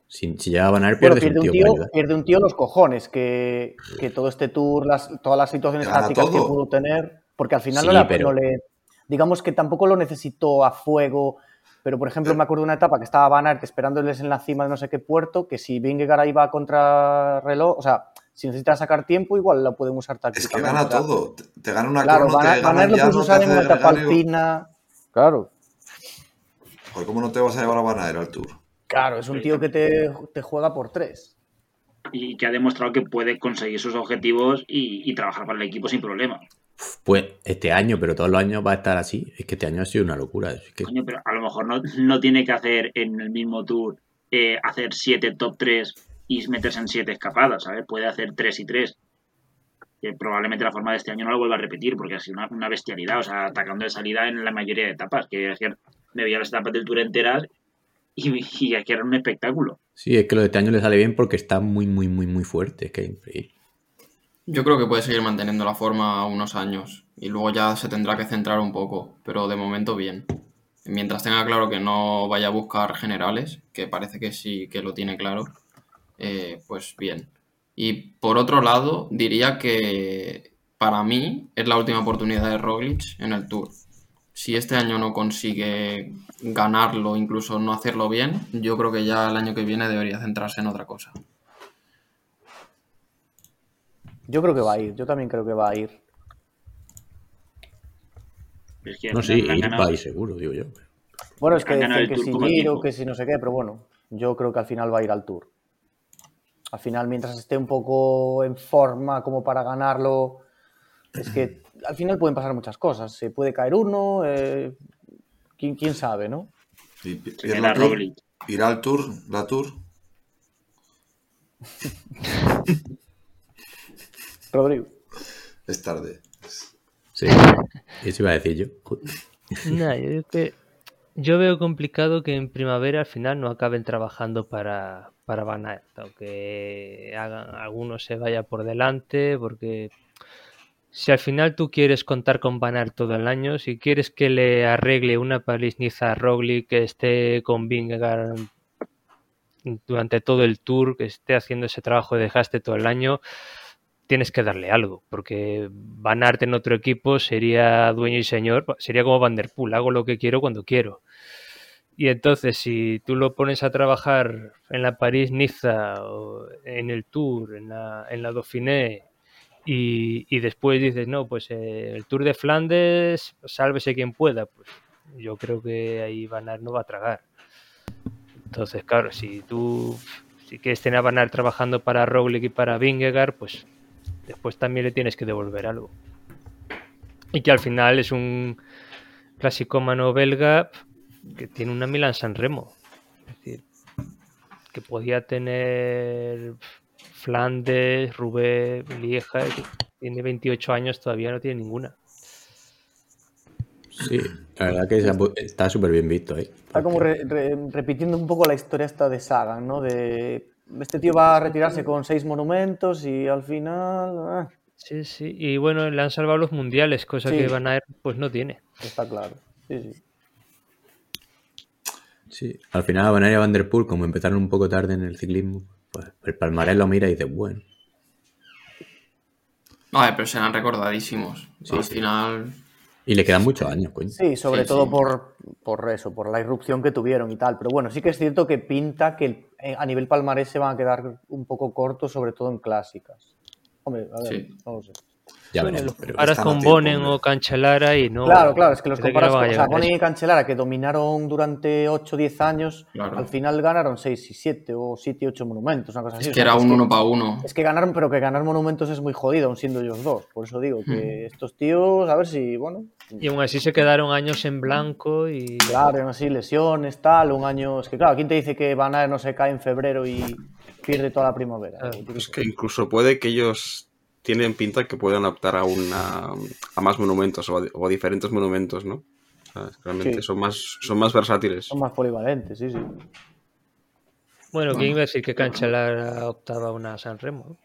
Si, si llega a ganar, pierde un un tío. pierde un tío los cojones, que, que todo este tour, las, todas las situaciones Gana tácticas que pudo tener, porque al final Sí, no, pero- no le- digamos que tampoco lo necesitó a fuego, pero por ejemplo me acuerdo de una etapa que estaba Van Aert esperándoles en la cima de no sé qué puerto, que si Vingegaard iba contra reloj, o sea, si necesita sacar tiempo, igual lo pueden usar Es que tácticamente. gana todo. Te, gana una Claro, crono, Van lo te usar en hace una etapa regaleo. alpina. Claro, Joder, ¿cómo no te vas a llevar a Van Aert al Tour? claro, es un tío que te, te juega por tres. Y que ha demostrado que puede conseguir sus objetivos y, y trabajar para el equipo sin problema. Pues este año, pero todos los años va a estar así. Es que este año ha sido una locura. Es que, Coño, pero a lo mejor no, no tiene que hacer en el mismo tour eh, hacer siete top 3 y meterse en siete escapadas, ¿sabes? Puede hacer tres y tres. Que probablemente la forma de este año no lo vuelva a repetir porque ha sido una, una bestialidad, o sea, atacando de salida en la mayoría de etapas. Que ayer me veía las etapas del tour enteras y, y aquí era un espectáculo. sí, es que lo de este año le sale bien porque está muy, muy, muy, muy fuerte. Es que es increíble. Yo creo que puede seguir manteniendo la forma unos años y luego ya se tendrá que centrar un poco, pero de momento bien. Mientras tenga claro que no vaya a buscar generales, que parece que sí que lo tiene claro, eh, pues bien. Y por otro lado, diría que para mí es la última oportunidad de Roglic en el Tour. Si este año no consigue ganarlo, incluso no hacerlo bien, yo creo que ya el año que viene debería centrarse en otra cosa. Yo creo que va a ir, yo también creo que va a ir. Es que No, sí, va a ir seguro, digo yo. Bueno, es que que Tour si Giro, que si no sé qué, pero bueno, yo creo que al final va a ir al Tour. Al final, mientras esté un poco en forma como para ganarlo, es que al final pueden pasar muchas cosas. Se puede caer uno, eh, ¿quién, quién sabe, ¿no? ¿Irá al Tour? ¿La Tour? Rodrigo. Es tarde. Sí, eso iba a decir yo. justo. Nah, yo, creo que- yo veo complicado que en primavera al final no acaben trabajando para, para Van Aert, aunque hagan, algunos se vaya por delante, porque si al final tú quieres contar con Van todo el año, si quieres que le arregle una París-Niza a Roglic, que esté con Vingegaard durante todo el tour, que esté haciendo ese trabajo de desgaste todo el año, tienes que darle algo, porque Van Aert en otro equipo sería dueño y señor, sería como Van Der Poel, hago lo que quiero cuando quiero. Y entonces, si tú lo pones a trabajar en la París-Niza, en el Tour, en la, en la Dauphiné, y, y después dices, no, pues eh, el Tour de Flandes, sálvese quien pueda, pues yo creo que ahí Van Aert no va a tragar. Entonces, claro, si tú si quieres tener a trabajando para Roglic y para Vingegaard, pues después también le tienes que devolver algo. Y que al final es un clasicómano belga que tiene una Milan San Remo. Es decir, que podía tener Flandes, Roubaix, Lieja, que tiene 28 años, todavía no tiene ninguna. Sí, la verdad que se está súper bien visto ahí. Está como re- re- repitiendo un poco la historia esta de Sagan, ¿no? De este tío va a retirarse con seis monumentos y al final... ah, Sí, sí. Y bueno, le han salvado los mundiales, cosa Sí. que Van Aert pues no tiene. está claro. Sí, sí. Sí, al final Van Aert y Van Der Poel, como empezaron un poco tarde en el ciclismo, pues el palmarés lo mira y dice, bueno, Vale, pero serán recordadísimos. Sí, Al sí. final. y le quedan muchos años, coño. Sí, sobre Sí, todo sí. Por, por eso, por la irrupción que tuvieron y tal. Pero bueno, sí que es cierto que pinta que eh, a nivel palmarés se van a quedar un poco cortos, sobre todo en clásicas. Hombre, a ver, Sí. no lo sé. Ya Bueno, veremos. lo pero- comparas están a con Bonen o Cancelara y no. Claro, claro, es que los comparas con o sea, Bonen y Cancelara, que dominaron durante 8 o 10 años, Claro. al final ganaron 6 y 7 o 7 y 8 monumentos, una cosa así. Es O que sea, era es un uno para uno. Es que ganaron, pero que ganar monumentos es muy jodido, aun siendo ellos dos. Por eso digo que estos tíos, a ver si, bueno, Y aún así se quedaron años en blanco y. claro, aún así lesiones, tal, un año. Es que claro, ¿quién te dice que Van no se cae en febrero y pierde toda la primavera? Es que incluso puede que ellos tienen pinta que puedan optar a, una, a más monumentos o a, o a diferentes monumentos, ¿no? O sea, realmente Sí. son, más, son más versátiles. Son más polivalentes, sí, sí. Bueno, ¿quién iba a decir que Cancelara optaba una San Remo?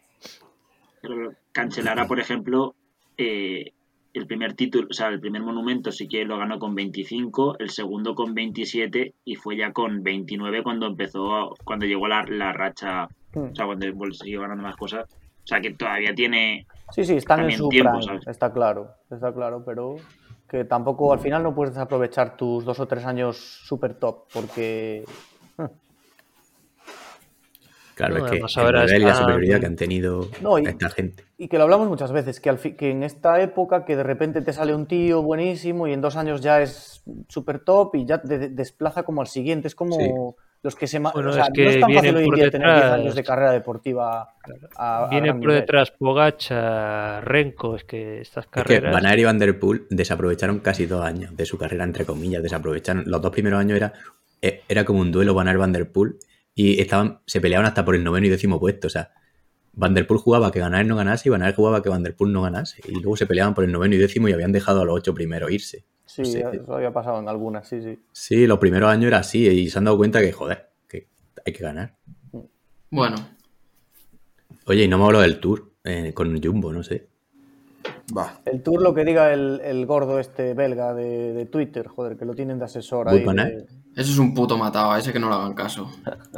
Cancelara, por ejemplo, eh, el primer título, o sea, el primer monumento sí que lo ganó con 25, el segundo con 27 y fue ya con 29 cuando empezó, cuando llegó la, la racha, Hmm. o sea, cuando siguió ganando más cosas. O sea, que todavía tiene... Sí, sí, están en su tiempo, está claro, está claro, pero que tampoco al final no puedes desaprovechar tus dos o tres años super top, porque Claro, No, es que el nivel y la superioridad que han tenido No, y- esta gente. Y que lo hablamos muchas veces, que, al fi- que en esta época que de repente te sale un tío buenísimo y en dos años ya es súper top y ya te de- desplaza como al siguiente. Es como Sí. Los que se... Bueno, o sea, es que no es tan fácil vienen hoy en por día tener 10 detrás. años de carrera deportiva a, a Viene gran por nivel. detrás Pogacha, Renko, es que estas Es que carreras. Van Aert y Van Der Poel desaprovecharon casi dos años de su carrera, entre comillas, desaprovecharon. Los dos primeros años era, eh, era como un duelo Van Aert Van Der Poel y estaban, se peleaban hasta por el noveno y décimo puesto. O sea, Van Der Poel jugaba que Van Aert no ganase y Van jugaba que Van Der Poel no ganase. Y luego se peleaban por el noveno y décimo y habían dejado a los ocho primeros irse. Sí, No sé. eso había pasado en algunas, sí, sí. Sí, los primeros años era así y se han dado cuenta que, joder, que hay que ganar. Bueno, Oye, y no me hablo del Tour eh, con Jumbo, no sé. Va. El tour, lo que diga el, el gordo este belga de, de Twitter, joder, que lo tienen de asesor ahí. de- eso es un puto matado, a ese que no le hagan caso.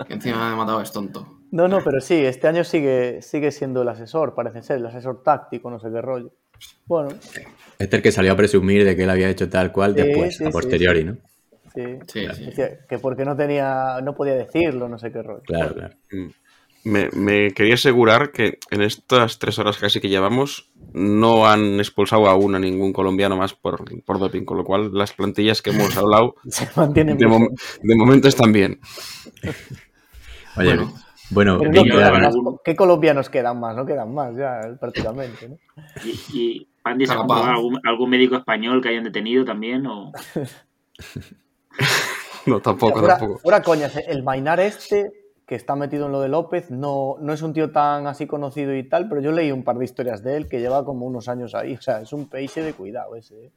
Que encima de matado es tonto. No, no, pero sí, este año sigue, sigue siendo el asesor, parece ser, el asesor táctico, no sé qué rollo. Bueno, Este es el que salió a presumir de que él había hecho tal cual Sí, después, sí, a posteriori, sí. ¿no? sí. Sí, sí. Decía que porque no tenía, no podía decirlo, no sé qué rollo. Claro, claro. Me, me quería asegurar que en estas tres horas casi que llevamos no han expulsado aún a ningún colombiano más por, por doping, con lo cual las plantillas que hemos hablado Se mantienen de, muy mom- de momento están bien. Oye, Bueno. Bueno, no quedan ¿Qué colombianos quedan más? No quedan más ya, prácticamente. ¿no? Y, y Andy, ¿se algún, algún médico español que hayan detenido también? O... No, tampoco, fuera, tampoco. fuera coñas, el Mainar este, que está metido en lo de López, no, no es un tío tan así conocido y tal, pero yo leí un par de historias de él que lleva como unos años ahí. O sea, es un peixe de cuidado ese. ¿eh?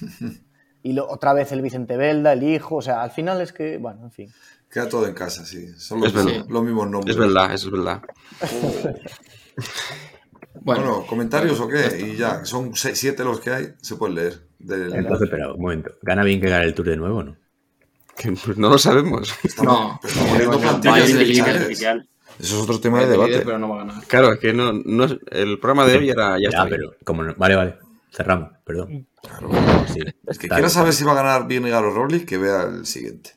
Y lo- otra vez el Vicente Belda, el hijo, o sea, al final es que, bueno, en fin. Queda todo en casa, sí. Son los, Es verdad. los mismos nombres. Es verdad, eso es verdad. Bueno, Bueno, comentarios o qué? Y ya, son seis, siete los que hay, se pueden leer. Del- Entonces, pero un momento. ¿Gana bien que gane el Tour de nuevo o no? Que pues no lo sabemos. estamos, No. estamos poniendo plantillas de. Eso es otro tema de es líder, debate. pero no va a ganar. Claro, es que no, no es- el programa de hoy era ya, Ya, está. pero como no- Vale, vale. Cerramos, perdón. Claro. Sí, El que quiera saber si va a ganar bien o Roglic, que vea el siguiente.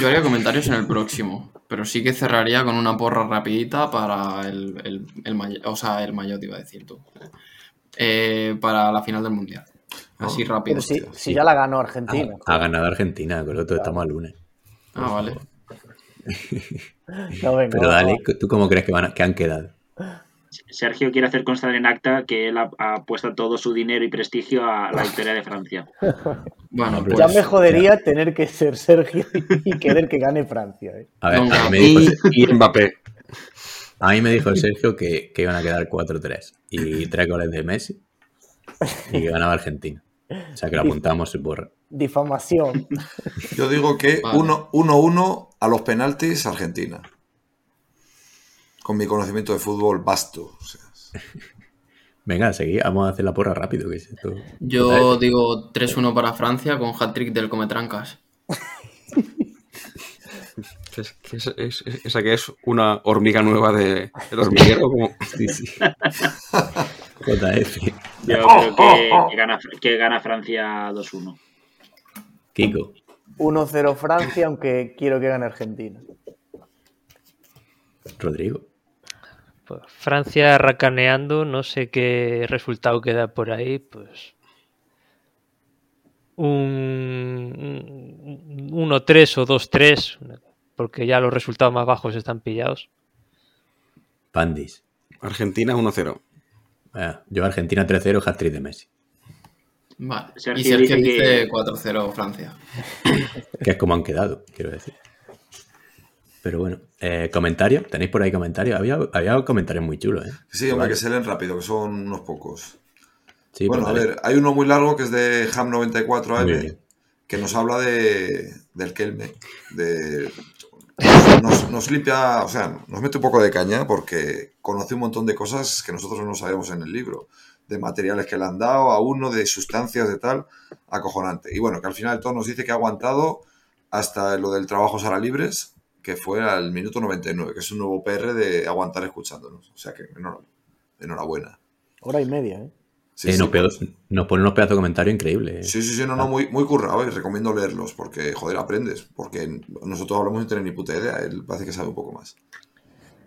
Yo haría comentarios en el próximo, pero sí que cerraría con una porra rapidita para el, el, el May- o sea, el maillot, iba a decir tú. Eh, para la final del Mundial. Así Ah, rápido. Pero si, ya la ganó Argentina. Ha ganado Argentina, con lo otro estamos al lunes. Ah, vale. No, venga, Pero dale. ¿tú cómo crees que, van a- que han quedado? Sergio quiere hacer constar en acta que él ha, ha puesto todo su dinero y prestigio a la victoria de Francia. Bueno, Pero Ya pues me jodería tener que ser Sergio y querer que gane Francia. ¿eh? A ver, a mí, me dijo, Y, y Mbappé. a mí me dijo Sergio que, que iban a quedar 4-3 y tres goles de Messi y que ganaba Argentina. O sea que lo apuntamos su porra. Difamación. Yo digo que Vale. 1-1 a los penaltis Argentina. Con mi conocimiento de fútbol vasto. o sea, Venga, seguí, vamos a hacer la porra rápido. Que es esto. yo digo 3-1 para Francia con hat-trick del Cometrancas. Es- que es- es- es- esa que es una hormiga nueva de, del hormiguero. como- Sí, sí. JF. Yo creo que, que gana, que gana Francia 2-1. Kiko. 1-0 Francia, aunque quiero que gane Argentina. Rodrigo. Pues Francia racaneando, no sé qué resultado queda por ahí, pues un 1-3 o 2-3, porque ya los resultados más bajos están pillados. Pandis. Argentina 1-0. Ah, yo Argentina 3-0, hat-trick de Messi. Vale. Sergio y Sergio dice que- dice 4-0 Francia. Que es como han quedado, quiero decir. Pero bueno, eh, comentarios. ¿Tenéis por ahí comentarios? Había, había comentarios muy chulos, ¿eh? Sí, hombre, Vale. que se leen rápido, que son unos pocos. Sí, bueno, pues a ver, hay uno muy largo que es de Ham94AM, Muy bien. que nos habla de, del Kelme. De, nos, nos limpia, o sea, nos mete un poco de caña porque conoce un montón de cosas que nosotros no sabemos en el libro. De materiales que le han dado a uno, de sustancias, de tal, acojonante. Y bueno, que al final todo nos dice que ha aguantado hasta lo del trabajo Sara Libres, que fue al minuto 99, que es un nuevo PR de aguantar escuchándonos. O sea que enhor- enhorabuena. Hora y media, ¿eh? Sí, Eh, sí, nos, pegó- nos pone unos pedazos de comentarios increíbles. ¿eh? Sí, sí, sí, no, no, muy, muy currado y recomiendo leerlos porque, joder, aprendes. Porque nosotros hablamos sin tener ni puta idea, él parece que sabe un poco más.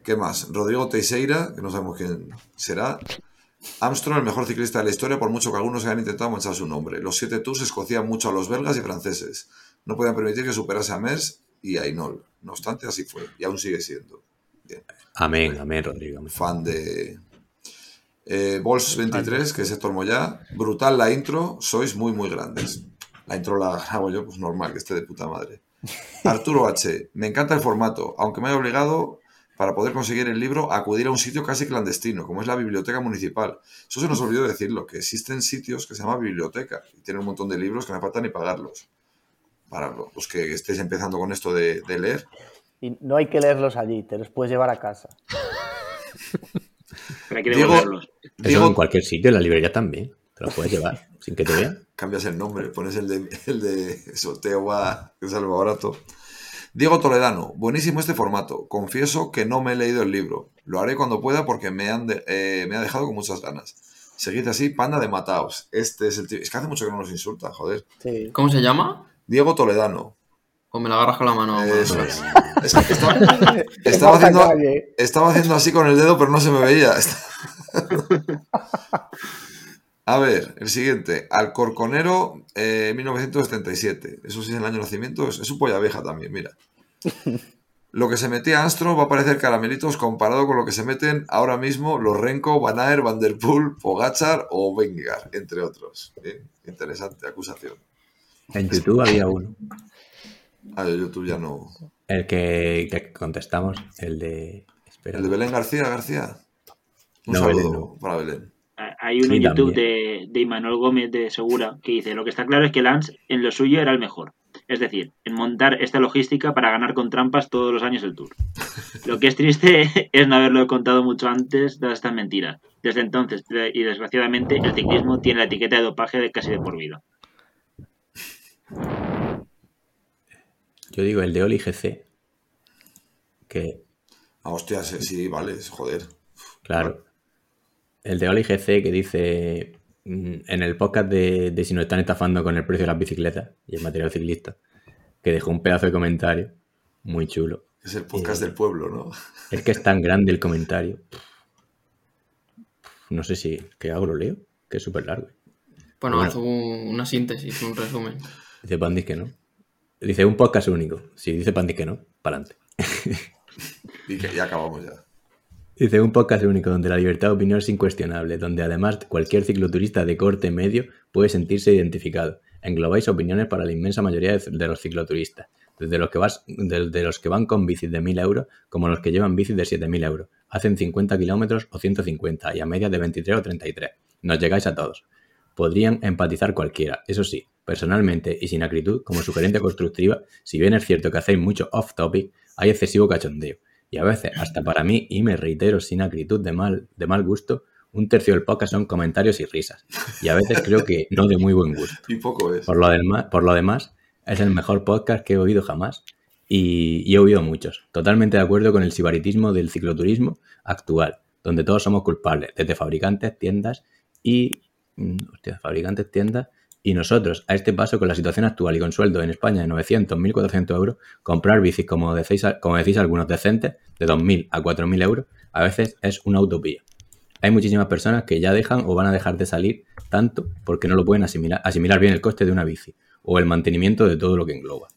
¿Qué más? Rodrigo Teixeira, que no sabemos quién será. Armstrong, el mejor ciclista de la historia, por mucho que algunos hayan intentado manchar su nombre. Los siete Tours escocían mucho a los belgas y franceses. No podían permitir que superase a Mers y a Inol. No obstante, así fue, y aún sigue siendo. Bien. Amén, amén, Rodrigo. amén. Fan de. Eh, Bols23, que es Héctor Moyá. Brutal la intro, sois muy, muy grandes. La intro la hago yo, pues normal, que esté de puta madre. Arturo H. Me encanta el formato, aunque me haya obligado, para poder conseguir el libro, a acudir a un sitio casi clandestino, como es la biblioteca municipal. Eso se nos olvidó decirlo, que existen sitios que se llama biblioteca y tienen un montón de libros que no falta ni pagarlos. Para los que estéis empezando con esto de, de leer. Y no hay que leerlos allí, te los puedes llevar a casa. Pero hay que Diego- devolverlos. Eso Digo- en cualquier sitio, en la librería también. Te lo puedes llevar sin que te vean. cambias el nombre, pones el de, el de sorteo va, que salva barato. Diego Toledano, buenísimo este formato. Confieso que no me he leído el libro. Lo haré cuando pueda porque me, han de- eh, me ha dejado con muchas ganas. Seguid así, panda de mataos. Este es el tío. Es que hace mucho que no nos insulta, joder. Sí. ¿Cómo se llama? Diego Toledano. O me la agarras con la mano. Eso mano. es. Es que estaba, haciendo, Calle. estaba haciendo así con el dedo, pero no se me veía. A ver, el siguiente. Alcorconero, eh, 1977. Eso sí es el año de nacimiento. Es, es un polla vieja también, mira. lo que se metía Astro va a parecer caramelitos comparado con lo que se meten ahora mismo los Renko, Van Aert, Van Der Poel, Pogachar o Vengar, entre otros. Bien, interesante acusación. En YouTube había uno. Ah, yo YouTube ya no. El que, que contestamos, el de. Espera. El de Belén García, García. Un No, saludo Belén no. para Belén. Hay uno Sí, en YouTube también. de, de Imanol Gómez de Segura que dice, lo que está claro es que Lance en lo suyo era el mejor. Es decir, en montar esta logística para ganar con trampas todos los años el Tour. Lo que es triste es no haberlo contado mucho antes de estas mentiras. Desde entonces, y desgraciadamente, el ciclismo tiene la etiqueta de dopaje de casi de por vida. Yo digo el de Oli GC. Que, Ah, hostia, sí, sí, vale, joder. claro. El de Oli GC que dice. mm, En el podcast de, de si nos están estafando con el precio de las bicicletas y el material ciclista. Que dejó un pedazo de comentario. Muy chulo. Es el podcast Eh, del pueblo, ¿no? Es que es tan grande el comentario. No sé si. ¿Qué hago? ¿Lo leo? Que es súper largo. Bueno, Bueno. haz un- una síntesis, un resumen. Dice Pandis que no. Dice un podcast único. Si dice Pandis que no, para adelante. Que ya acabamos ya. Dice un podcast único donde la libertad de opinión es incuestionable, donde además cualquier cicloturista de corte medio puede sentirse identificado. Englobáis opiniones para la inmensa mayoría de, de los cicloturistas, desde los, que vas, desde los que van con bicis de 1000 euros como los que llevan bicis de 7000 euros. Hacen 50 kilómetros o 150 y a media de 23 o 33. Nos llegáis a todos. Podrían empatizar cualquiera, eso sí, personalmente y sin acritud, como sugerencia constructiva, si bien es cierto que hacéis mucho off-topic, hay excesivo cachondeo. Y a veces, hasta para mí, y me reitero sin acritud de mal, de mal gusto, un tercio del podcast son comentarios y risas. Y a veces creo que no de muy buen gusto. Y poco es. Por lo, demás, por lo demás, es el mejor podcast que he oído jamás. Y, y he oído muchos. Totalmente de acuerdo con el sibaritismo del cicloturismo actual, donde todos somos culpables, desde fabricantes, tiendas y. mm, Hostia, fabricantes, tiendas. Y nosotros, a este paso, con la situación actual y con sueldo en España de 900, 1.400 euros, comprar bicis, como decís, como decís algunos decentes, de 2.000 a 4.000 euros, a veces es una utopía. Hay muchísimas personas que ya dejan o van a dejar de salir tanto porque no lo pueden asimilar, asimilar bien el coste de una bici o el mantenimiento de todo lo que engloba.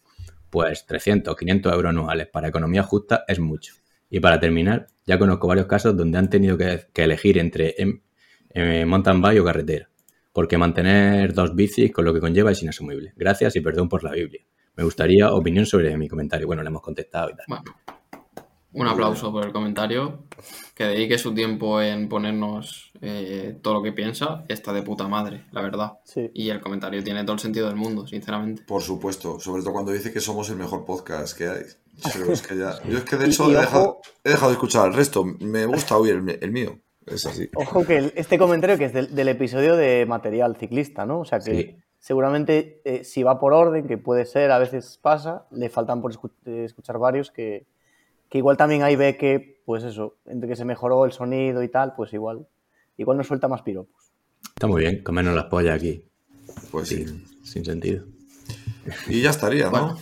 Pues 300 o 500 euros anuales para economía justa es mucho. Y para terminar, ya conozco varios casos donde han tenido que, elegir entre em, eh, mountain bike o carretera, porque mantener dos bicis con lo que conlleva es inasumible. Gracias y perdón por la Biblia. Me gustaría opinión sobre mi comentario. Bueno, le hemos contestado y tal. Bueno, un aplauso por el comentario. Que dedique su tiempo en ponernos eh, todo lo que piensa. Está de puta madre, la verdad. Sí. Y el comentario tiene todo el sentido del mundo, sinceramente. Por supuesto, sobre todo cuando dice que somos el mejor podcast que hay. Pero es que ya- Yo es que de hecho y he, dejado, he dejado de escuchar el resto. Me gusta oír el mío. Es así. Ojo que el- este comentario que es del, del episodio de material ciclista, ¿no? O sea que Sí. seguramente eh, si va por orden, que puede ser, a veces pasa, le faltan por eh, escuchar varios que, que igual también ahí ve que, pues eso, entre que se mejoró el sonido y tal, pues igual, igual nos suelta más piropos. Está muy bien, comernos las pollas aquí, Pues sí. sin, sin sentido. Y ya estaría, ¿no? Bueno.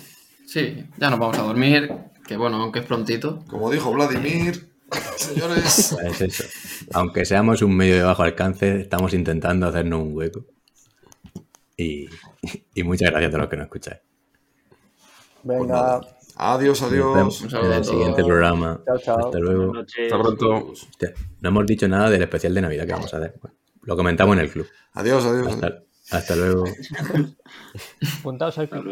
Sí, ya nos vamos a dormir. Que bueno, aunque es prontito. Como dijo Vladimir, señores. Es eso. Aunque seamos un medio de bajo alcance, estamos intentando hacernos un hueco. Y, y muchas gracias a todos los que nos escucháis. Pues Venga, nada. Adiós, Nos adiós. vemos Un en el siguiente programa. Chao, chao. Hasta luego. Hasta pronto. Hostia, no hemos dicho nada del especial de Navidad que vamos a hacer. Bueno, lo comentamos en el club. Adiós, adiós. Hasta, hasta luego. Apuntaos al Hasta